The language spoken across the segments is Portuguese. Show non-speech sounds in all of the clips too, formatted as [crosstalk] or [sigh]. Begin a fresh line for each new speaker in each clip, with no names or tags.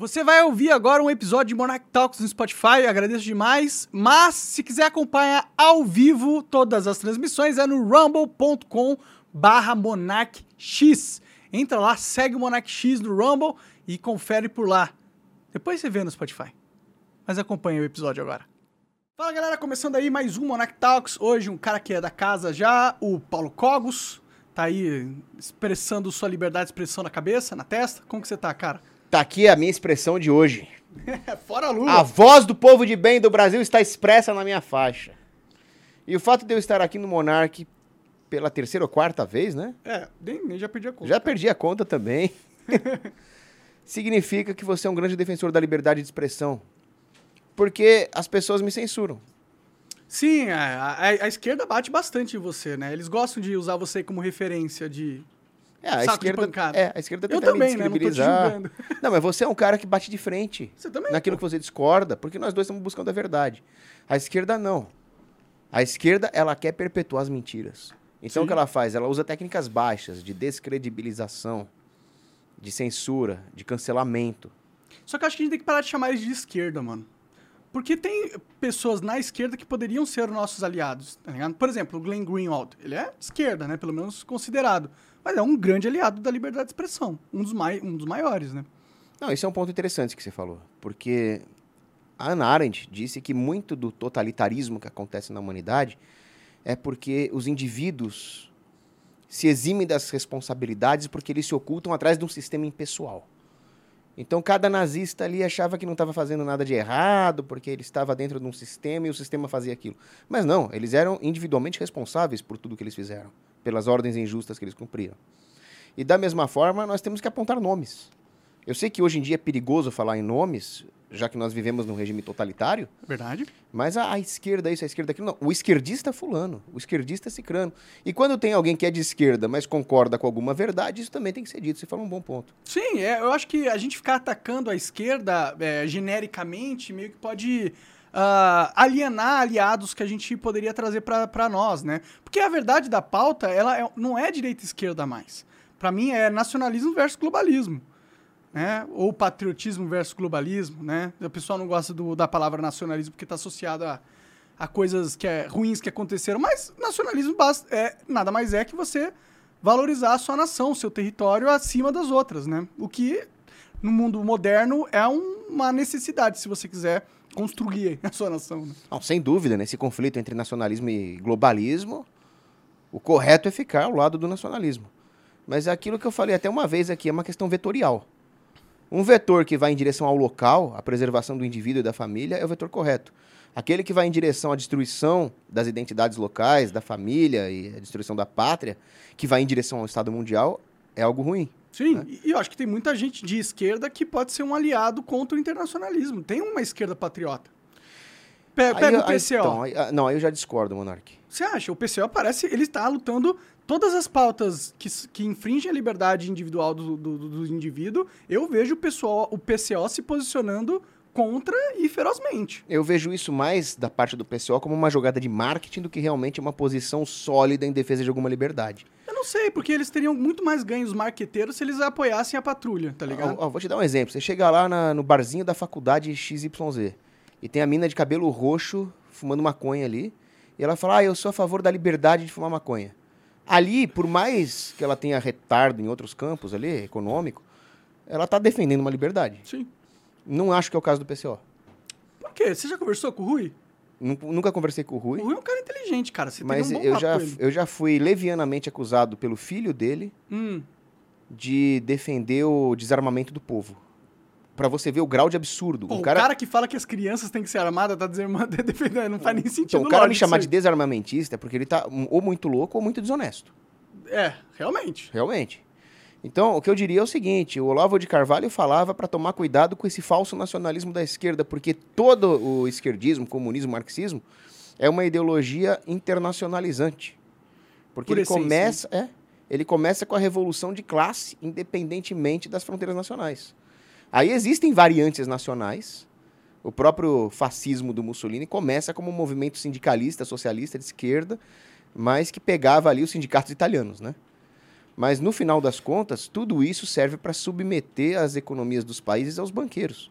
Você vai ouvir agora um episódio de Monarch Talks no Spotify, agradeço demais. Mas se quiser acompanhar ao vivo todas as transmissões é no rumble.com barra monarchx. Entra lá, segue o Monarch X no Rumble e confere por lá. Depois você vê no Spotify. Mas acompanha o episódio agora. Fala galera, começando aí mais um Monarch Talks. Hoje um cara que é da casa já, o Paulo Cogos. Tá aí expressando sua liberdade de expressão na cabeça, na testa. Como que você tá, cara?
Tá aqui a minha expressão de hoje. [laughs]
Fora a lua.
A voz do povo de bem do Brasil está expressa na minha faixa. E o fato de eu estar aqui no Monark pela terceira ou quarta vez, né?
É, nem, nem já perdi a conta.
Já perdi a conta também. [laughs] Significa que você é um grande defensor da liberdade de expressão. Porque as pessoas me censuram.
Sim, a, a, a esquerda bate bastante em você, né? Eles gostam de usar você como referência de
É, a
saco de
esquerda,
pancada.
é, a esquerda
Eu
tenta
também,
me
né? Não
descredibilizar. [laughs] Não, mas você é um cara que bate de frente.
Você também.
naquilo
pô.
que você discorda, porque nós dois estamos buscando a verdade. A esquerda não. A esquerda, ela quer perpetuar as mentiras. Então
Sim.
o que ela faz? Ela usa técnicas baixas de descredibilização, de censura, de cancelamento.
Só que eu acho que a gente tem que parar de chamar eles de esquerda, mano. Porque tem pessoas na esquerda que poderiam ser nossos aliados, tá ligado? Por exemplo, o Glenn Greenwald. Ele é esquerda, né? Pelo menos considerado. Mas é um grande aliado da liberdade de expressão. Um dos, mai um dos maiores, né?
Não, isso é um ponto interessante que você falou, porque a Hannah Arendt disse que muito do totalitarismo que acontece na humanidade é porque os indivíduos se eximem das responsabilidades porque eles se ocultam atrás de um sistema impessoal. Então cada nazista ali achava que não estava fazendo nada de errado porque ele estava dentro de um sistema e o sistema fazia aquilo. Mas não, eles eram individualmente responsáveis por tudo que eles fizeram, pelas ordens injustas que eles cumpriram. E da mesma forma, nós temos que apontar nomes. Eu sei que hoje em dia é perigoso falar em nomes, já que nós vivemos num regime totalitário,
Verdade?
mas a, a esquerda isso, a esquerda aquilo, não. O esquerdista é fulano, o esquerdista é cicrano. E quando tem alguém que é de esquerda, mas concorda com alguma verdade, isso também tem que ser dito. Você fala um bom ponto.
Sim, é, eu acho que a gente ficar atacando a esquerda é, genericamente meio que pode ah, alienar aliados que a gente poderia trazer pra nós, né? Porque a verdade da pauta, ela é- não é direita e esquerda mais. Pra mim é nacionalismo versus globalismo. Né? Ou patriotismo versus globalismo, né? O pessoal não gosta do- da palavra nacionalismo porque está associado a, a coisas que é, ruins que aconteceram, mas nacionalismo é, nada mais é que você valorizar a sua nação, seu território acima das outras, né? O que no mundo moderno é um- uma necessidade se você quiser construir [laughs] a sua nação. Né?
Não, sem dúvida, nesse conflito entre nacionalismo e globalismo, o correto é ficar ao lado do nacionalismo. Mas é aquilo que eu falei até uma vez aqui, é uma questão vetorial. Um vetor que vai em direção ao local, à preservação do indivíduo e da família, é o vetor correto. Aquele que vai em direção à destruição das identidades locais, da família e a destruição da pátria, que vai em direção ao Estado mundial, é algo ruim.
Sim, e e eu acho que tem muita gente de esquerda que pode ser um aliado contra o internacionalismo. Tem uma esquerda patriota. Pe-
Aí-
Pega o
aí-
PCO.
então, aí- ah, não, aí eu já discordo, Monark.
Você acha? O PCO parece. Ele está lutando todas as pautas que, que infringem a liberdade individual do, do, do- do indivíduo. Eu vejo o, pessoal, o PCO se posicionando contra e ferozmente.
Eu vejo isso mais da parte do PCO como uma jogada de marketing do que realmente uma posição sólida em defesa de alguma liberdade.
Eu não sei, porque eles teriam muito mais ganhos marqueteiros se eles apoiassem a patrulha, tá ligado?
Ó, ó, vou te dar um exemplo. Você chega lá na- no barzinho da faculdade XYZ e tem a mina de cabelo roxo fumando maconha ali. E ela fala, ah, eu sou a favor da liberdade de fumar maconha. Ali, por mais que ela tenha retardo em outros campos ali, econômico, ela tá defendendo uma liberdade.
Sim.
Não acho que é o caso do PCO.
Por quê? Você já conversou com o Rui?
Nun- Nunca conversei com o Rui,
O Rui é um cara inteligente, cara. Você
mas
um
eu já, eu já fui levianamente acusado pelo filho dele
Hum,
de defender o desarmamento do povo. Pra você ver o grau de absurdo.
pô, o
cara,
cara que fala que as crianças têm que ser armadas tá desarmando, [laughs] defendendo, não faz nem sentido.
então, o cara me chamar de desarmamentista é porque ele tá ou muito louco ou muito desonesto.
É, realmente.
Realmente. Então, o que eu diria é o seguinte: o Olavo de Carvalho falava para tomar cuidado com esse falso nacionalismo da esquerda, porque todo o esquerdismo, comunismo, marxismo é uma ideologia internacionalizante. Porque
Por
ele começa, é, ele começa com a revolução de classe, independentemente das fronteiras nacionais. Aí existem variantes nacionais. O próprio fascismo do Mussolini começa como um movimento sindicalista, socialista de esquerda, mas que pegava ali os sindicatos italianos, né? Mas no final das contas, tudo isso serve para submeter as economias dos países aos banqueiros.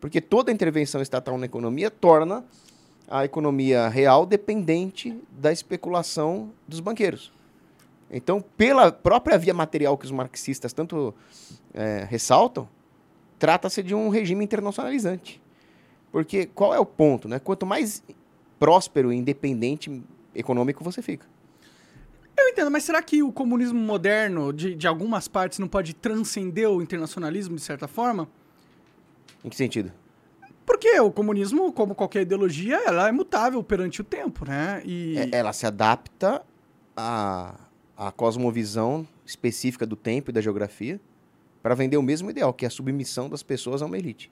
Porque toda intervenção estatal na economia torna a economia real dependente da especulação dos banqueiros. Então, pela própria via material que os marxistas tanto é, ressaltam, trata-se de um regime internacionalizante. Porque qual é o ponto? Né? Quanto mais próspero e independente econômico você fica.
Eu entendo, mas será que o comunismo moderno, de, de algumas partes, não pode transcender o internacionalismo de certa forma?
Em que sentido?
Porque o comunismo, como qualquer ideologia, ela é mutável perante o tempo, né?
E... É, ela se adapta à, à cosmovisão específica do tempo e da geografia para vender o mesmo ideal, que é a submissão das pessoas a uma elite.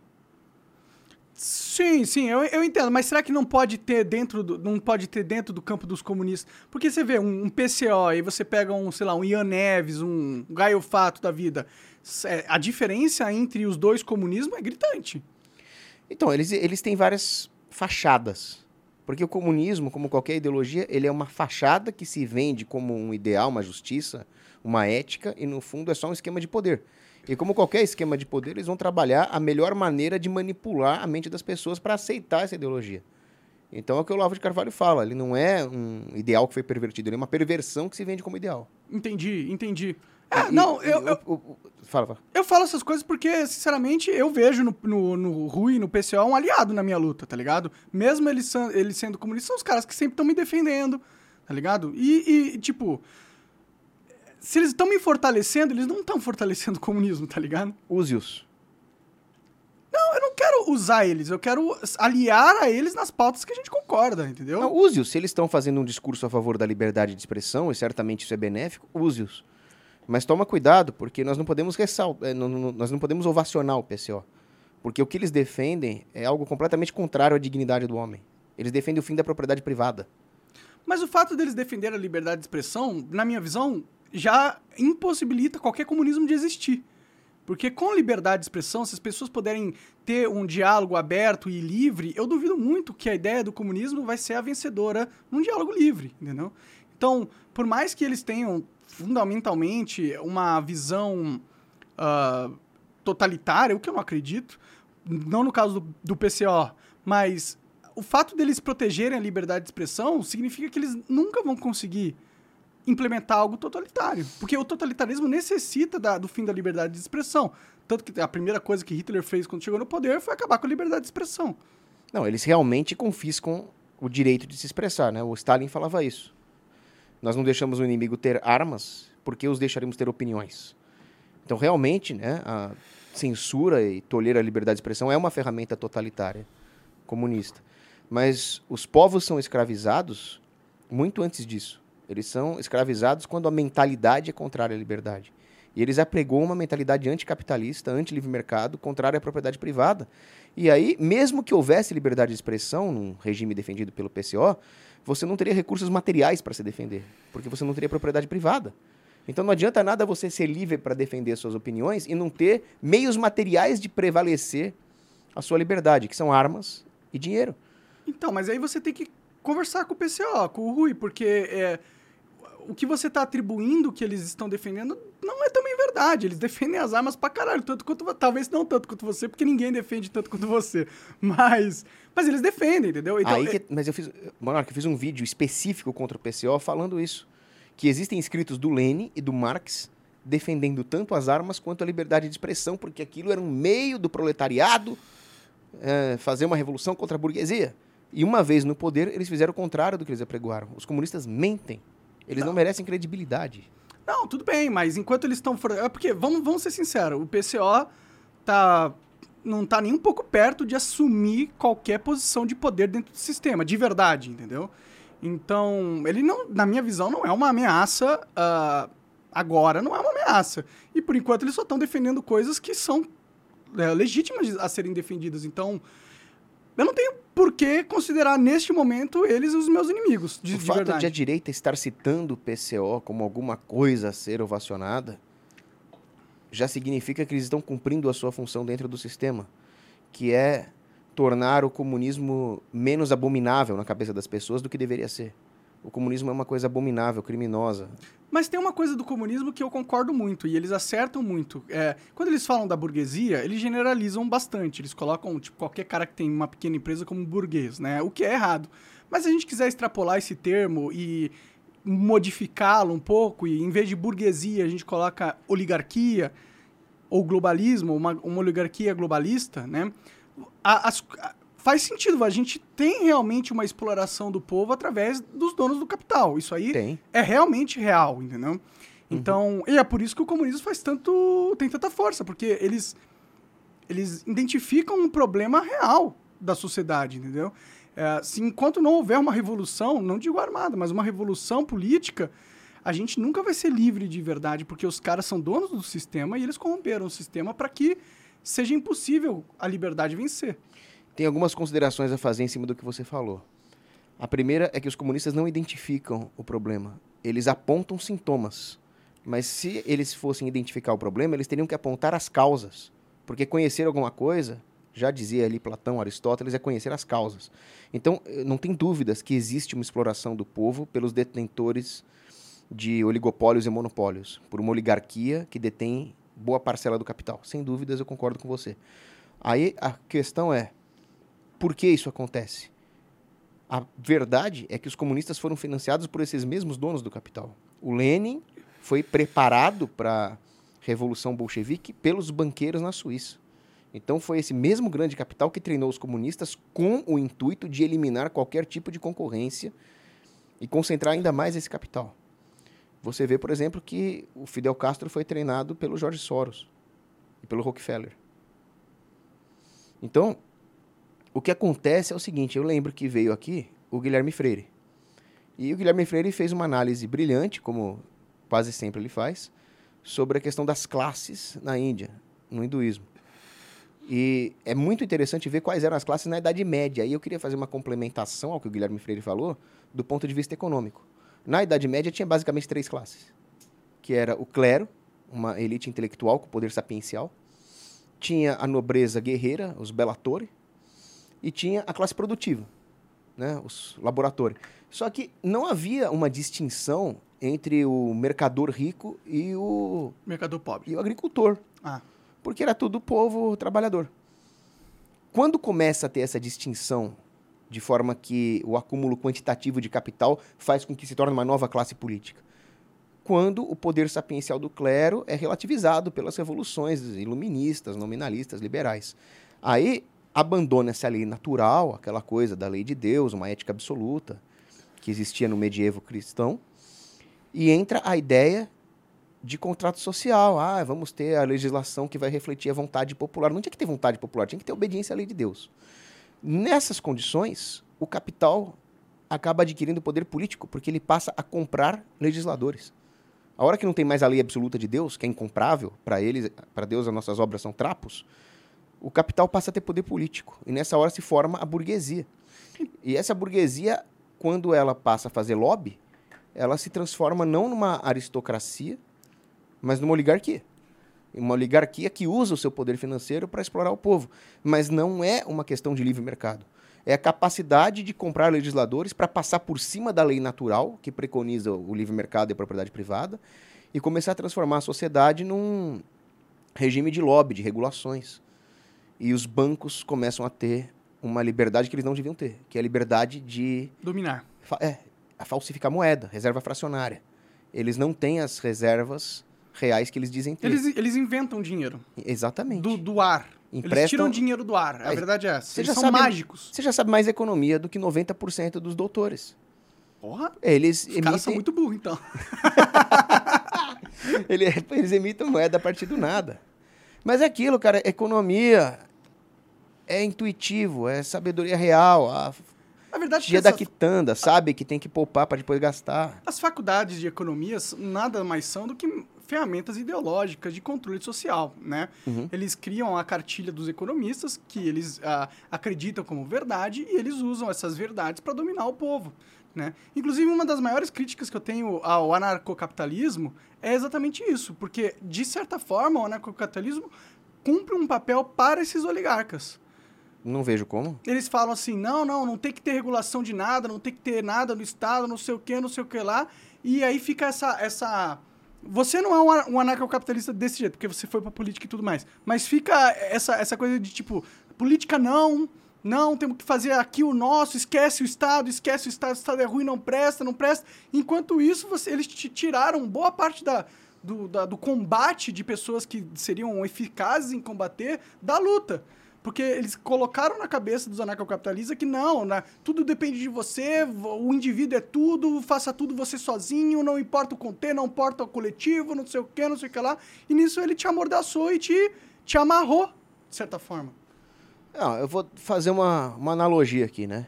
Sim, sim, eu, eu entendo, mas será que não pode ter dentro do, não pode ter dentro do campo dos comunistas? Porque você vê um, um PCO e você pega um, sei lá, um Ian Neves, um Gaio Fato da vida. É, a diferença entre os dois comunismos é gritante.
Então, eles, eles têm várias fachadas. Porque o comunismo, como qualquer ideologia, ele é uma fachada que se vende como um ideal, uma justiça, uma ética, e no fundo é só um esquema de poder. E como qualquer esquema de poder, eles vão trabalhar a melhor maneira de manipular a mente das pessoas para aceitar essa ideologia. Então é o que o Olavo de Carvalho fala, ele não é um ideal que foi pervertido, ele é uma perversão que se vende como ideal.
Entendi, entendi. É, e, não, eu, eu, eu,
fala, fala.
Eu falo essas coisas porque, sinceramente, eu vejo no, no, no Rui, no PCO, um aliado na minha luta, tá ligado? Mesmo eles, eles sendo comunistas, são os caras que sempre estão me defendendo, tá ligado? E, e tipo, se eles estão me fortalecendo, eles não estão fortalecendo o comunismo, tá ligado?
Use-os.
Não, eu não quero usar eles, eu quero aliar a eles nas pautas que a gente concorda, entendeu?
Não, use-os. Se eles estão fazendo um discurso a favor da liberdade de expressão, e certamente isso é benéfico, use-os. Mas toma cuidado, porque nós não podemos ressaltar, eh, nós não podemos ovacionar o PCO. Porque o que eles defendem é algo completamente contrário à dignidade do homem. Eles defendem o fim da propriedade privada.
Mas o fato deles defender a liberdade de expressão, na minha visão, já impossibilita qualquer comunismo de existir. Porque com liberdade de expressão, se as pessoas puderem ter um diálogo aberto e livre, eu duvido muito que a ideia do comunismo vai ser a vencedora num diálogo livre, entendeu? Então, por mais que eles tenham fundamentalmente uma visão uh, totalitária, o que eu não acredito, não no caso do, do PCO, mas o fato deles protegerem a liberdade de expressão significa que eles nunca vão conseguir implementar algo totalitário. Porque o totalitarismo necessita da, do fim da liberdade de expressão. Tanto que a primeira coisa que Hitler fez quando chegou no poder foi acabar com a liberdade de expressão.
Não, eles realmente confiscam o direito de se expressar, né? O Stalin falava isso. Nós não deixamos o inimigo ter armas, porque os deixaremos ter opiniões. Então, realmente, né, a censura e tolher a liberdade de expressão é uma ferramenta totalitária, comunista. Mas os povos são escravizados muito antes disso. Eles são escravizados quando a mentalidade é contrária à liberdade. E eles apregou uma mentalidade anticapitalista, anti-livre mercado, contrária à propriedade privada. E aí, mesmo que houvesse liberdade de expressão num regime defendido pelo PCO, você não teria recursos materiais para se defender, porque você não teria propriedade privada. Então não adianta nada você ser livre para defender suas opiniões e não ter meios materiais de prevalecer a sua liberdade, que são armas e dinheiro.
Então, mas aí você tem que conversar com o PCO, com o Rui, porque é, o que você está atribuindo que eles estão defendendo não é também verdade. Eles defendem as armas pra caralho, tanto quanto talvez não tanto quanto você, porque ninguém defende tanto quanto você. [laughs] Mas, mas eles defendem, entendeu?
Então, Aí que, é... mas eu fiz, Monarca, eu fiz um vídeo específico contra o PCO falando isso, que existem escritos do Lenin e do Marx defendendo tanto as armas quanto a liberdade de expressão, porque aquilo era um meio do proletariado é, fazer uma revolução contra a burguesia. E uma vez no poder, eles fizeram o contrário do que eles apregoaram. Os comunistas mentem. Eles não, não merecem credibilidade.
Não, tudo bem, mas enquanto eles estão. É porque, vamos, vamos ser sinceros, o PCO tá, não tá nem um pouco perto de assumir qualquer posição de poder dentro do sistema, de verdade, entendeu? Então, ele não, na minha visão, não é uma ameaça. Uh, agora não é uma ameaça. E por enquanto eles só estão defendendo coisas que são é, legítimas a serem defendidas. Então, eu não tenho por que considerar neste momento eles os meus inimigos. De,
o
de
fato
verdade.
de a direita estar citando o PCO como alguma coisa a ser ovacionada já significa que eles estão cumprindo a sua função dentro do sistema, que é tornar o comunismo menos abominável na cabeça das pessoas do que deveria ser. O comunismo é uma coisa abominável, criminosa.
Mas tem uma coisa do comunismo que eu concordo muito, e eles acertam muito. É, quando eles falam da burguesia, eles generalizam bastante. Eles colocam, tipo, qualquer cara que tem uma pequena empresa como burguês, né? O que é errado. Mas se a gente quiser extrapolar esse termo e modificá-lo um pouco, e em vez de burguesia a gente coloca oligarquia ou globalismo, uma, uma oligarquia globalista, né? As, faz sentido. A gente tem realmente uma exploração do povo através dos donos do capital. Isso aí
Tem.
é realmente real, entendeu? Então, e é por isso que o comunismo faz tanto, tem tanta força, porque eles, eles identificam um problema real da sociedade, entendeu? É, se enquanto não houver uma revolução, não digo armada, mas uma revolução política, a gente nunca vai ser livre de verdade, porque os caras são donos do sistema e eles corromperam o sistema para que seja impossível a liberdade vencer.
Tem algumas considerações a fazer em cima do que você falou. A primeira é que os comunistas não identificam o problema. Eles apontam sintomas. Mas se eles fossem identificar o problema, eles teriam que apontar as causas. Porque conhecer alguma coisa, já dizia ali Platão, Aristóteles, é conhecer as causas. Então, eh, não tem dúvidas que existe uma exploração do povo pelos detentores de oligopólios e monopólios, por uma oligarquia que detém boa parcela do capital. Sem dúvidas, eu concordo com você. Aí a questão é: por que isso acontece? A verdade é que os comunistas foram financiados por esses mesmos donos do capital. O Lenin foi preparado para a Revolução Bolchevique pelos banqueiros na Suíça. Então foi esse mesmo grande capital que treinou os comunistas com o intuito de eliminar qualquer tipo de concorrência e concentrar ainda mais esse capital. Você vê, por exemplo, que o Fidel Castro foi treinado pelo George Soros e pelo Rockefeller. Então, o que acontece é o seguinte: eu lembro que veio aqui o Guilherme Freire. E o Guilherme Freire fez uma análise brilhante, como quase sempre ele faz, sobre a questão das classes na Índia, no hinduísmo. E é muito interessante ver quais eram as classes na Idade Média. E eu queria fazer uma complementação ao que o Guilherme Freire falou, do ponto de vista econômico. Na Idade Média tinha basicamente três classes, que era o clero, uma elite intelectual com poder sapiencial, tinha a nobreza guerreira, os bellatori, e tinha a classe produtiva, né, os laboratórios. Só que não havia uma distinção entre o mercador rico e o,
Mercador pobre.
e o agricultor,
Ah,
porque era tudo povo trabalhador. Quando começa a ter essa distinção de forma que o acúmulo quantitativo de capital faz com que se torne uma nova classe política? Quando o poder sapiencial do clero é relativizado pelas revoluções iluministas, nominalistas, liberais. Aí abandona-se a lei natural, aquela coisa da lei de Deus, uma ética absoluta que existia no medievo cristão, e entra a ideia de contrato social. Ah, vamos ter a legislação que vai refletir a vontade popular. Não tinha que ter vontade popular, tinha que ter obediência à lei de Deus. Nessas condições, o capital acaba adquirindo poder político, porque ele passa a comprar legisladores. A hora que não tem mais a lei absoluta de Deus, que é incomprável para eles, para Deus as nossas obras são trapos, o capital passa a ter poder político. E nessa hora se forma a burguesia. E essa burguesia, quando ela passa a fazer lobby, ela se transforma não numa aristocracia, mas numa oligarquia. Uma oligarquia que usa o seu poder financeiro para explorar o povo. Mas não é uma questão de livre mercado. É a capacidade de comprar legisladores para passar por cima da lei natural, que preconiza o livre mercado e a propriedade privada, e começar a transformar a sociedade num regime de lobby, de regulações. E os bancos começam a ter uma liberdade que eles não deviam ter, que é a liberdade de
dominar.
é, a falsificar moeda, reserva fracionária. Eles não têm as reservas reais que eles dizem ter.
Eles, eles inventam dinheiro
Exatamente.
do, do ar. Eles
Emprestam-
tiram dinheiro do ar. A
Aí,
verdade é essa. Eles
já
são
sabe-
mágicos.
Você já sabe mais economia do que 90% dos doutores.
Porra,
Eles
os caras são
emitem,
muito burros, então. [laughs]
ele- eles emitem moeda a partir do nada. Mas é aquilo, cara, economia é intuitivo, é sabedoria real. A
A verdade
tia da
essas-
quitanda sabe que tem que poupar para depois gastar.
as faculdades de economia s- nada mais são do que ferramentas ideológicas de controle social, né?
Uhum.
Eles criam a cartilha dos economistas, que eles ah, acreditam como verdade, e eles usam essas verdades para dominar o povo, né? Inclusive, uma das maiores críticas que eu tenho ao anarcocapitalismo é exatamente isso, porque, de certa forma, o anarcocapitalismo cumpre um papel para esses oligarcas.
Não vejo como.
Eles falam assim: não, não, não tem que ter regulação de nada, não tem que ter nada no Estado, não sei o que, não sei o que lá. E aí fica essa. essa... Você não é um, an- anarcocapitalista desse jeito, porque você foi pra política e tudo mais. Mas fica essa, essa coisa de tipo: política não, não, temos que fazer aqui o nosso, esquece o Estado, esquece o Estado, o Estado é ruim, não presta, não presta. Enquanto isso, você, eles te tiraram boa parte da, do, da- do combate de pessoas que seriam eficazes em combater da luta. Porque eles colocaram na cabeça dos anarcocapitalistas que não, né, tudo depende de você, vo- o indivíduo é tudo, faça tudo você sozinho, não importa o conter, não importa o coletivo, não sei o que, não sei o que lá. E nisso ele te amordaçou e te, te amarrou, de certa forma.
Não, eu vou fazer uma, uma analogia aqui, né?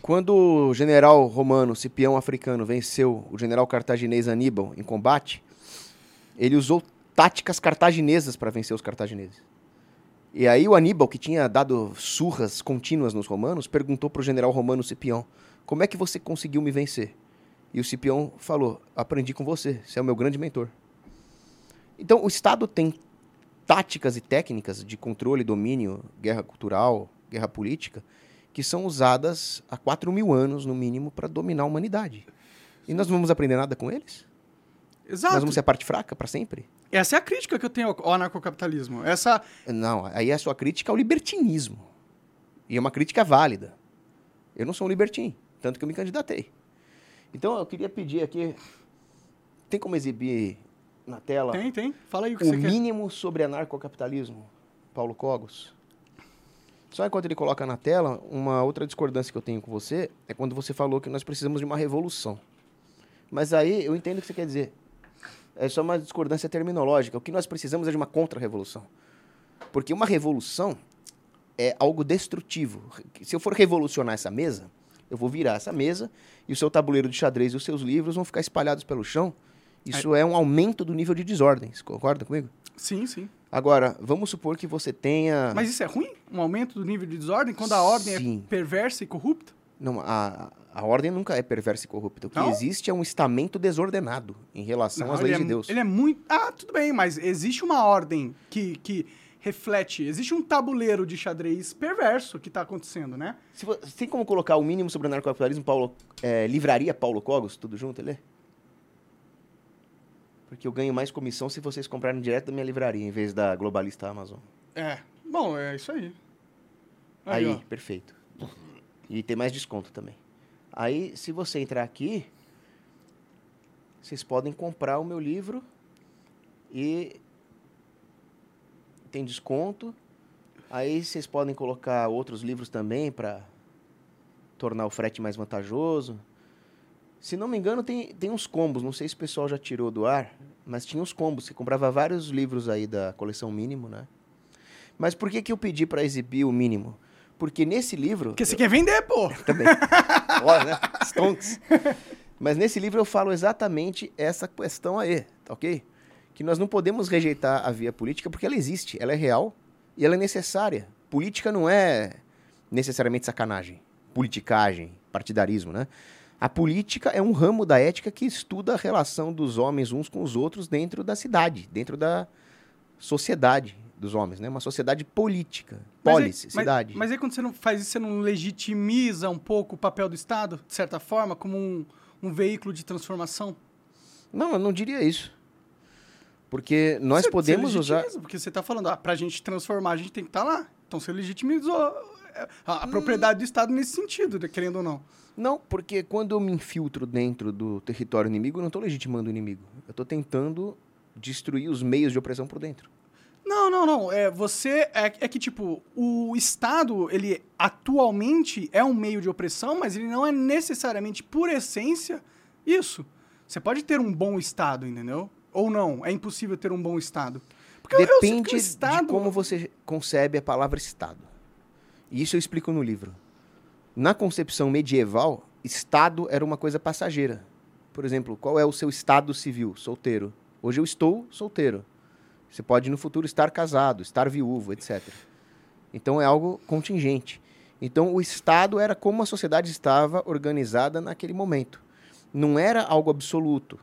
Quando o general romano Cipião Africano venceu o general cartaginês Aníbal em combate, ele usou táticas cartaginesas para vencer os cartagineses. E aí o Aníbal, que tinha dado surras contínuas nos romanos, perguntou para o general romano Cipião, como é que você conseguiu me vencer? E o Cipião falou, aprendi com você, você é o meu grande mentor. Então o Estado tem táticas e técnicas de controle, domínio, guerra cultural, guerra política, que são usadas há 4 mil anos, no mínimo, para dominar a humanidade. E nós não vamos aprender nada com eles?
Exato.
Nós vamos ser a parte fraca para sempre?
Essa é a crítica que eu tenho ao anarcocapitalismo. Essa.
Não, aí a sua crítica ao libertinismo. E é uma crítica válida. Eu não sou um libertino, tanto que eu me candidatei. Então eu queria pedir aqui. Tem como exibir na tela
Tem, tem. Fala aí o que
o
você quer.
mínimo sobre anarcocapitalismo, Paulo Cogos? Só enquanto ele coloca na tela, uma outra discordância que eu tenho com você é quando você falou que nós precisamos de uma revolução. Mas aí eu entendo o que você quer dizer. É só uma discordância terminológica. O que nós precisamos é de uma contra-revolução. Porque uma revolução é algo destrutivo. Se eu for revolucionar essa mesa, eu vou virar essa mesa e o seu tabuleiro de xadrez e os seus livros vão ficar espalhados pelo chão. Isso é um aumento do nível de desordens. Concorda comigo?
Sim, sim.
Agora, vamos supor que você tenha.
Mas isso é ruim? Um aumento do nível de desordem? Quando a ordem
Sim.
é perversa e corrupta?
Não, a, a ordem nunca é perversa e corrupta. O que
Não?
existe é um estamento desordenado em relação
Não,
às leis
é,
de Deus.
Ele é muito. Ah, tudo bem, mas existe uma ordem que, que reflete. Existe um tabuleiro de xadrez perverso que tá acontecendo, né?
Se vo- tem como colocar o mínimo sobre anarcocapitalismo, Paulo, é, livraria Paulo Cogos, tudo junto, ele? Porque eu ganho mais comissão se vocês comprarem direto da minha livraria, em vez da globalista Amazon.
É. Bom, é isso aí.
Aí,
ó.
perfeito. E tem mais desconto também. Aí, se você entrar aqui, vocês podem comprar o meu livro e tem desconto. Aí vocês podem colocar outros livros também para tornar o frete mais vantajoso. Se não me engano, tem, tem uns combos. Não sei se o pessoal já tirou do ar, mas tinha uns combos. Você comprava vários livros aí da coleção mínimo, né? Mas por que, que eu pedi para exibir o mínimo? Porque nesse livro.
Porque você quer vender, pô! [laughs]
Também. Olha, né? Stonks. Mas nesse livro eu falo exatamente essa questão aí, tá ok? Que nós não podemos rejeitar a via política porque ela existe, ela é real e ela é necessária. Política não é necessariamente sacanagem, politicagem, partidarismo, né? A política é um ramo da ética que estuda a relação dos homens uns com os outros dentro da cidade, dentro da sociedade dos homens, né? Uma sociedade política,
Mas
polis,
aí-
cidade.
Mas, aí quando você não faz isso, você não legitimiza um pouco o papel do Estado, de certa forma, como um, um veículo de transformação?
Não, eu não diria isso. Porque nós
Você-
podemos
você
usar.
Porque você está falando, ah, pra gente transformar, a gente tem que estar lá. Então você legitimizou é, a, a propriedade do Estado nesse sentido, né, querendo ou não.
Não, porque quando eu me infiltro dentro do território inimigo, eu não estou legitimando o inimigo. Eu estou tentando destruir os meios de opressão por dentro.
Não, não, não. É, você. É, é que, tipo, o Estado, ele atualmente é um meio de opressão, mas ele não é necessariamente, por essência, isso. Você pode ter um bom Estado, entendeu? Ou não. É impossível ter um bom Estado. Porque eu- eu
Depende
o Estado.
de como você concebe a palavra Estado. E isso eu explico no livro. Na concepção medieval, Estado era uma coisa passageira. Por exemplo, qual é o seu estado civil? Solteiro. Hoje eu estou solteiro. Você pode no futuro estar casado, estar viúvo, etc. Então é algo contingente. Então o Estado era como a sociedade estava organizada naquele momento. Não era algo absoluto,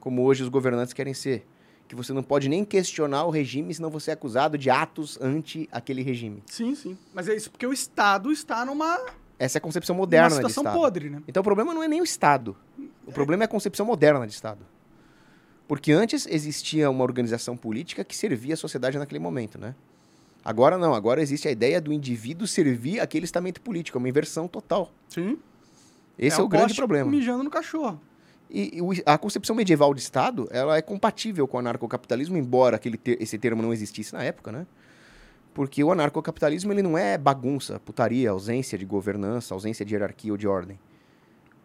como hoje os governantes querem ser. Que você não pode nem questionar o regime, senão você é acusado de atos anti aquele regime.
Sim, sim. Mas é isso porque o Estado está numa,
Essa é a concepção moderna de
situação
Estado.
podre, né?
Então o problema não é nem o Estado. O problema é a concepção moderna de Estado. Porque antes existia uma organização política que servia a sociedade naquele momento, né? Agora não, agora existe a ideia do indivíduo servir aquele estamento político, é uma inversão total.
Sim.
Esse é, o grande problema.
mijando no cachorro.
E, a concepção medieval de Estado, ela é compatível com o anarcocapitalismo, embora aquele ter- esse termo não existisse na época, né? Porque o anarcocapitalismo ele não é bagunça, putaria, ausência de governança, ausência de hierarquia ou de ordem.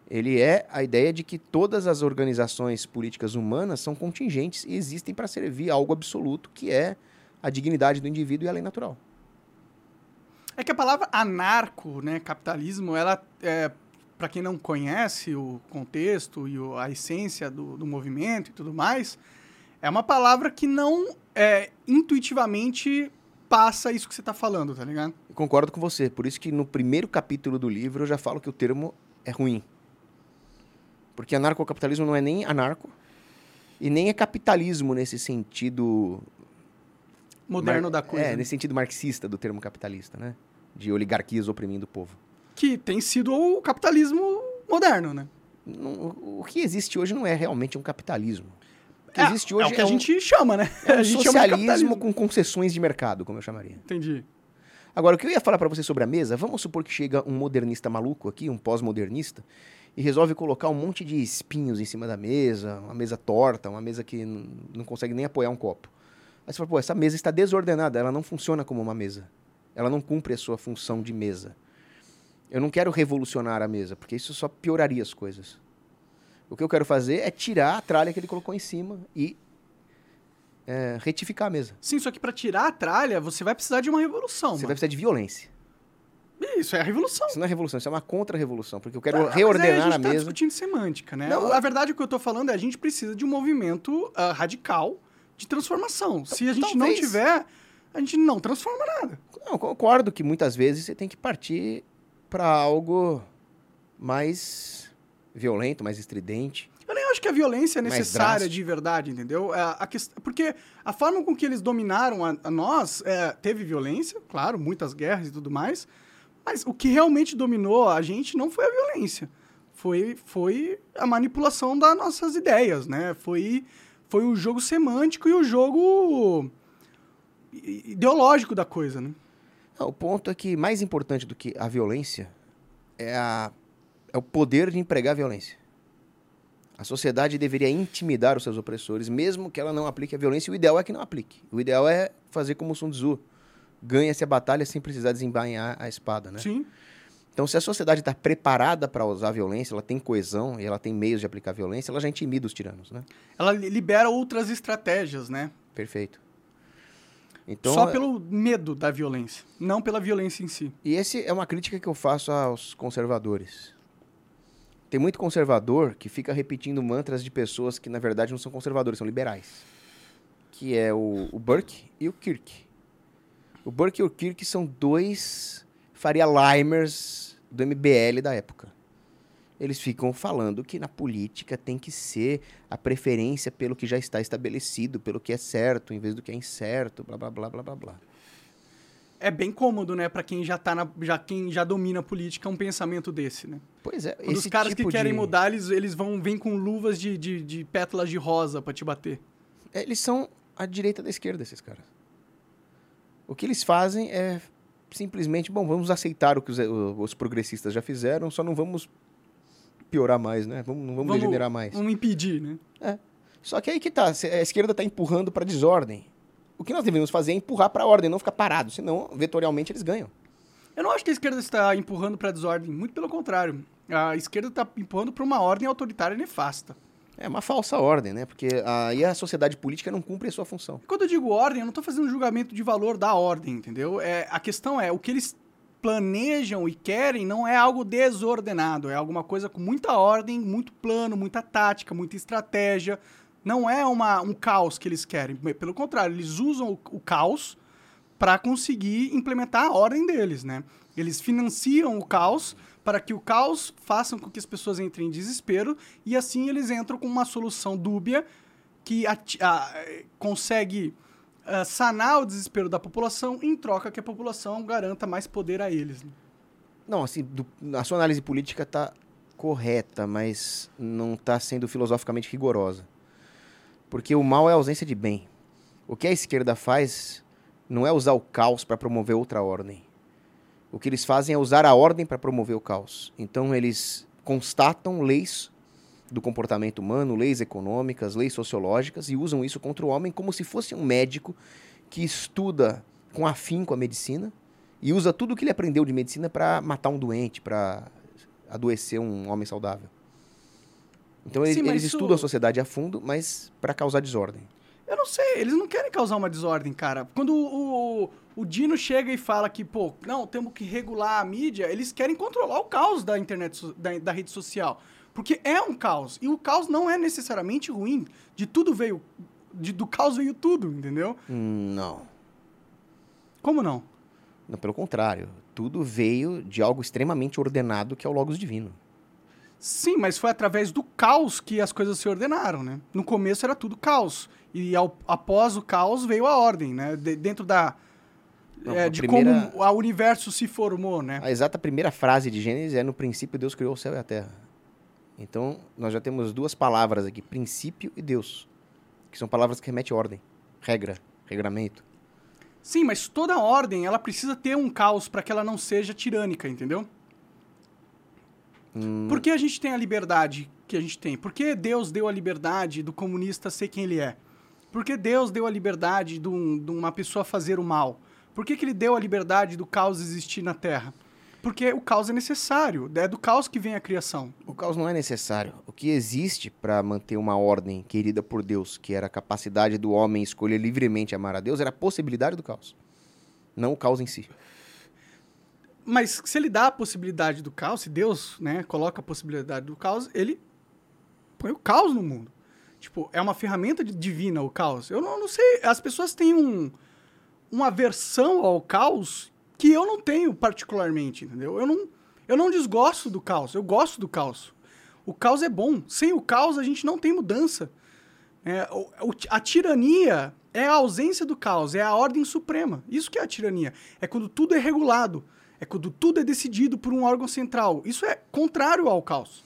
Ele é a ideia de que todas as organizações políticas humanas são contingentes e existem para servir algo absoluto, que é a dignidade do indivíduo e a lei natural.
É que a palavra anarco, né, capitalismo, ela é para quem não conhece o contexto e o- a essência do, do movimento e tudo mais, é uma palavra que não é, intuitivamente passa isso que você tá falando, tá ligado?
Eu concordo com você, por isso que no primeiro capítulo do livro eu já falo que o termo é ruim. Porque anarcocapitalismo não é nem anarco e nem é capitalismo nesse sentido
Moderno
mar-
da coisa.
É,
né?
nesse sentido marxista do termo capitalista, né? De oligarquias oprimindo o povo.
Que tem sido o capitalismo moderno, né?
O que existe hoje não é realmente um capitalismo. O que
É,
existe
é
hoje
o que a
um,
gente chama, né?
é [laughs] um socialismo com concessões de mercado, como eu chamaria.
Entendi.
Agora, o que eu ia falar pra você sobre a mesa, vamos supor que chega um modernista maluco aqui, um pós-modernista, e resolve colocar um monte de espinhos em cima da mesa, uma mesa torta, uma mesa que não consegue nem apoiar um copo. Aí você fala, pô, essa mesa está desordenada, ela não funciona como uma mesa. Ela não cumpre a sua função de mesa. Eu não quero revolucionar a mesa, porque isso só pioraria as coisas. O que eu quero fazer é tirar a tralha que ele colocou em cima e é, retificar a mesa.
Sim, só que pra tirar a tralha, você vai precisar de uma revolução,
Você vai
mano.
precisar de violência.
Isso é a revolução.
Isso não é revolução, isso é uma contra-revolução, porque eu quero
mas aí
reordenar
a
a,
gente tá
mesa.
discutindo semântica, né?
Não,
a verdade, o que eu tô falando é a gente precisa de um movimento ah, radical de transformação. Se a gente não
talvez.
tiver, a gente não transforma nada.
Não, eu concordo que muitas vezes você tem que partir para algo mais violento, mais estridente.
Eu nem acho que a violência é necessária de verdade, entendeu? É, a. Porque a forma com que eles dominaram a, a nós, é, teve violência, claro, muitas guerras e tudo mais, mas o que realmente dominou a gente não foi a violência. Foi, foi a manipulação das nossas ideias, né? Foi, foi o jogo semântico e o jogo ideológico da coisa, né?
Não, o ponto é que mais importante do que a violência é, a, é o poder de empregar a violência. A sociedade deveria intimidar os seus opressores, mesmo que ela não aplique a violência. O ideal é que não aplique. O ideal é fazer como o Sun Tzu. Ganha-se a batalha sem precisar desembainhar a espada, né?
Sim.
Então, se a sociedade está preparada para usar a violência, ela tem coesão e ela tem meios de aplicar violência, ela já intimida os tiranos, né?
Ela li- libera outras estratégias, né?
Perfeito. Então,
Só pelo medo da violência, não pela violência em si.
E essa é uma crítica que eu faço aos conservadores. Tem muito conservador que fica repetindo mantras de pessoas que, na verdade, não são conservadores, são liberais. Que é o, o Burke e o Kirk. O Burke e o Kirk são dois Faria Limers do MBL da época. Eles ficam falando que na política tem que ser a preferência pelo que já está estabelecido, pelo que é certo, em vez do que é incerto, blá blá blá blá blá blá.
É bem cômodo, né, Pra quem já tá na, já quem já domina a política, um pensamento desse, né?
Pois é,
Quando os caras
tipo
que querem
de-
mudar, eles, eles vão vêm com luvas de, de, de pétalas de rosa pra te bater.
É, Eles são a direita da esquerda, esses caras. O que eles fazem é simplesmente, bom, vamos aceitar o que os, os progressistas já fizeram, só não vamos piorar mais, né? Vamos, não vamos, degenerar mais.
Vamos impedir, né?
Só que aí que tá, a esquerda está empurrando para desordem. O que nós devemos fazer é empurrar para a ordem, não ficar parado, senão, vetorialmente, eles ganham.
Eu não acho que a esquerda está empurrando pra desordem, muito pelo contrário. A esquerda tá empurrando pra uma ordem autoritária e nefasta.
É uma falsa ordem, né? Porque aí a sociedade política não cumpre a sua função.
Quando eu digo ordem, eu não tô fazendo julgamento de valor da ordem, entendeu? É, a questão é, o que eles planejam e querem não é algo desordenado, é alguma coisa com muita ordem, muito plano, muita tática, muita estratégia. Não é uma, um caos que eles querem. Pelo contrário, eles usam o, o caos para conseguir implementar a ordem deles, né? Eles financiam o caos para que o caos faça com que as pessoas entrem em desespero e assim eles entram com uma solução dúbia que a- consegue ah, sanar o desespero da população em troca que a população garanta mais poder a eles. né?
Não, assim, do- a sua análise política está correta, mas não está sendo filosoficamente rigorosa. Porque o mal é a ausência de bem. O que a esquerda faz não é usar o caos para promover outra ordem. O que eles fazem é usar a ordem para promover o caos. Então eles constatam leis do comportamento humano, leis econômicas, leis sociológicas e usam isso contra o homem como se fosse um médico que estuda com afinco a medicina e usa tudo o que ele aprendeu de medicina para matar um doente, para adoecer um homem saudável. Então eles,
Sim,
eles
isso-
estudam a sociedade a fundo, mas para causar desordem.
Eu não sei, eles não querem causar uma desordem, cara. Quando o, o, o Dino chega e fala que, pô, não, temos que regular a mídia, eles querem controlar o caos da internet, da, da rede social. Porque é um caos. E o caos não é necessariamente ruim. De tudo veio. de- do caos veio tudo, entendeu?
Não.
Como não?
Não, pelo contrário. Tudo veio de algo extremamente ordenado que é o Logos Divino.
Sim, mas foi através do caos que as coisas se ordenaram, né? No começo era tudo caos. E ao- após o caos veio a ordem, né? De- dentro da.
Não,
é, de
primeira-
como o universo se formou, né?
A exata primeira frase de Gênesis é: No princípio Deus criou o céu e a terra. Então, nós já temos duas palavras aqui: princípio e Deus. Que são palavras que remetem ordem, regra, regramento.
Sim, mas toda ordem, ela precisa ter um caos para que ela não seja tirânica, entendeu?
Hum,
Por que a gente tem a liberdade que a gente tem? Por que Deus deu a liberdade do comunista ser quem ele é? Por que Deus deu a liberdade de, um- de uma pessoa fazer o mal? Por que, que ele deu a liberdade do caos existir na Terra? Porque o caos é necessário, é do caos que vem a criação.
O caos não é necessário. O que existe para manter uma ordem querida por Deus, que era a capacidade do homem escolher livremente amar a Deus, era a possibilidade do caos. Não o caos em si.
Mas se ele dá a possibilidade do caos, se Deus né, coloca a possibilidade do caos, ele põe o caos no mundo. Tipo, é uma ferramenta divina o caos. Eu não, não sei, as pessoas têm um, uma aversão ao caos que eu não tenho particularmente, entendeu? Eu não, eu não desgosto do caos, eu gosto do caos. O caos é bom. Sem o caos a gente não tem mudança. É, a tirania é a ausência do caos, é a ordem suprema. Isso que é a tirania. É quando tudo é regulado. É quando tudo é decidido por um órgão central. Isso é contrário ao caos.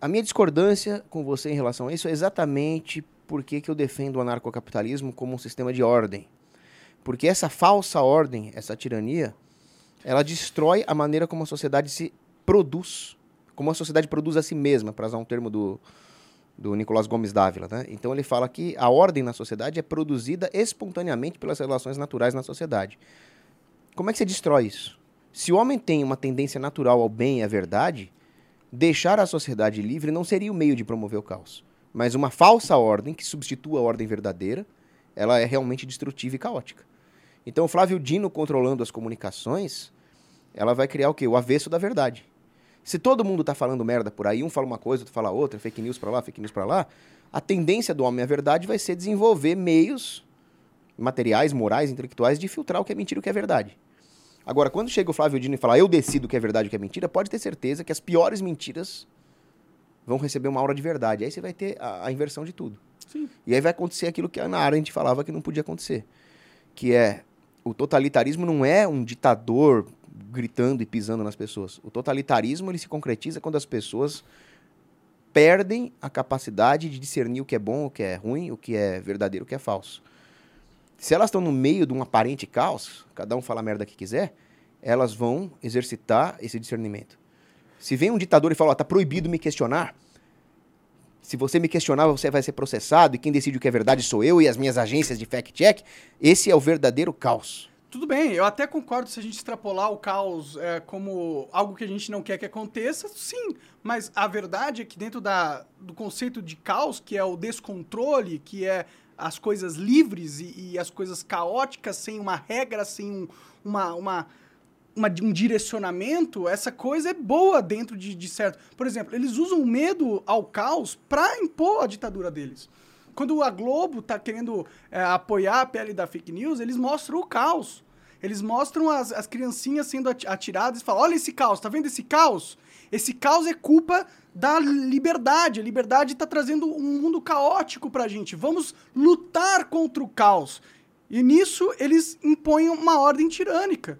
A minha discordância com você em relação a isso é exatamente porque que eu defendo o anarcocapitalismo como um sistema de ordem. Porque essa falsa ordem, essa tirania, ela destrói a maneira como a sociedade se produz, como a sociedade produz a si mesma, para usar um termo do, do Nicolás Gomes Dávila. Né? Então ele fala que a ordem na sociedade é produzida espontaneamente pelas relações naturais na sociedade. Como é que você destrói isso? Se o homem tem uma tendência natural ao bem e à verdade, deixar a sociedade livre não seria o meio de promover o caos. Mas uma falsa ordem, que substitua a ordem verdadeira, ela é realmente destrutiva e caótica. Então, o Flávio Dino controlando as comunicações, ela vai criar o quê? O avesso da verdade. Se todo mundo está falando merda por aí, um fala uma coisa, outro fala outra, fake news para lá, fake news para lá, a tendência do homem à verdade vai ser desenvolver meios materiais, morais, intelectuais de filtrar o que é mentira e o que é verdade. Agora, quando chega o Flávio Dino e fala eu decido o que é verdade e o que é mentira, pode ter certeza que as piores mentiras vão receber uma aura de verdade. Aí você vai ter a, a inversão de tudo.
Sim.
E aí vai acontecer aquilo que a Ana Arendt falava que não podia acontecer. Que é, o totalitarismo não é um ditador gritando e pisando nas pessoas. O totalitarismo ele se concretiza quando as pessoas perdem a capacidade de discernir o que é bom, o que é ruim, o que é verdadeiro, o que é falso. Se elas estão no meio de um aparente caos, cada um fala a merda que quiser, elas vão exercitar esse discernimento. Se vem um ditador e fala, ó, tá proibido me questionar, se você me questionar, você vai ser processado, e quem decide o que é verdade sou eu e as minhas agências de fact-check, esse é o verdadeiro caos.
Tudo bem, eu até concordo se a gente extrapolar o caos é, como algo que a gente não quer que aconteça, sim. Mas a verdade é que dentro da, do conceito de caos, que é o descontrole, que é as coisas livres e, e as coisas caóticas, sem uma regra, sem um, uma, uma, uma- um direcionamento, essa coisa é boa dentro de, de certo. Por exemplo, eles usam o medo ao caos para impor a ditadura deles. Quando a Globo tá querendo é, apoiar a pele da fake news, eles mostram o caos. Eles mostram as, as criancinhas sendo ati- atiradas e falam: olha esse caos, tá vendo esse caos? Esse caos é culpa da liberdade. A liberdade tá trazendo um mundo caótico pra gente. Vamos lutar contra o caos. E nisso eles impõem uma ordem tirânica.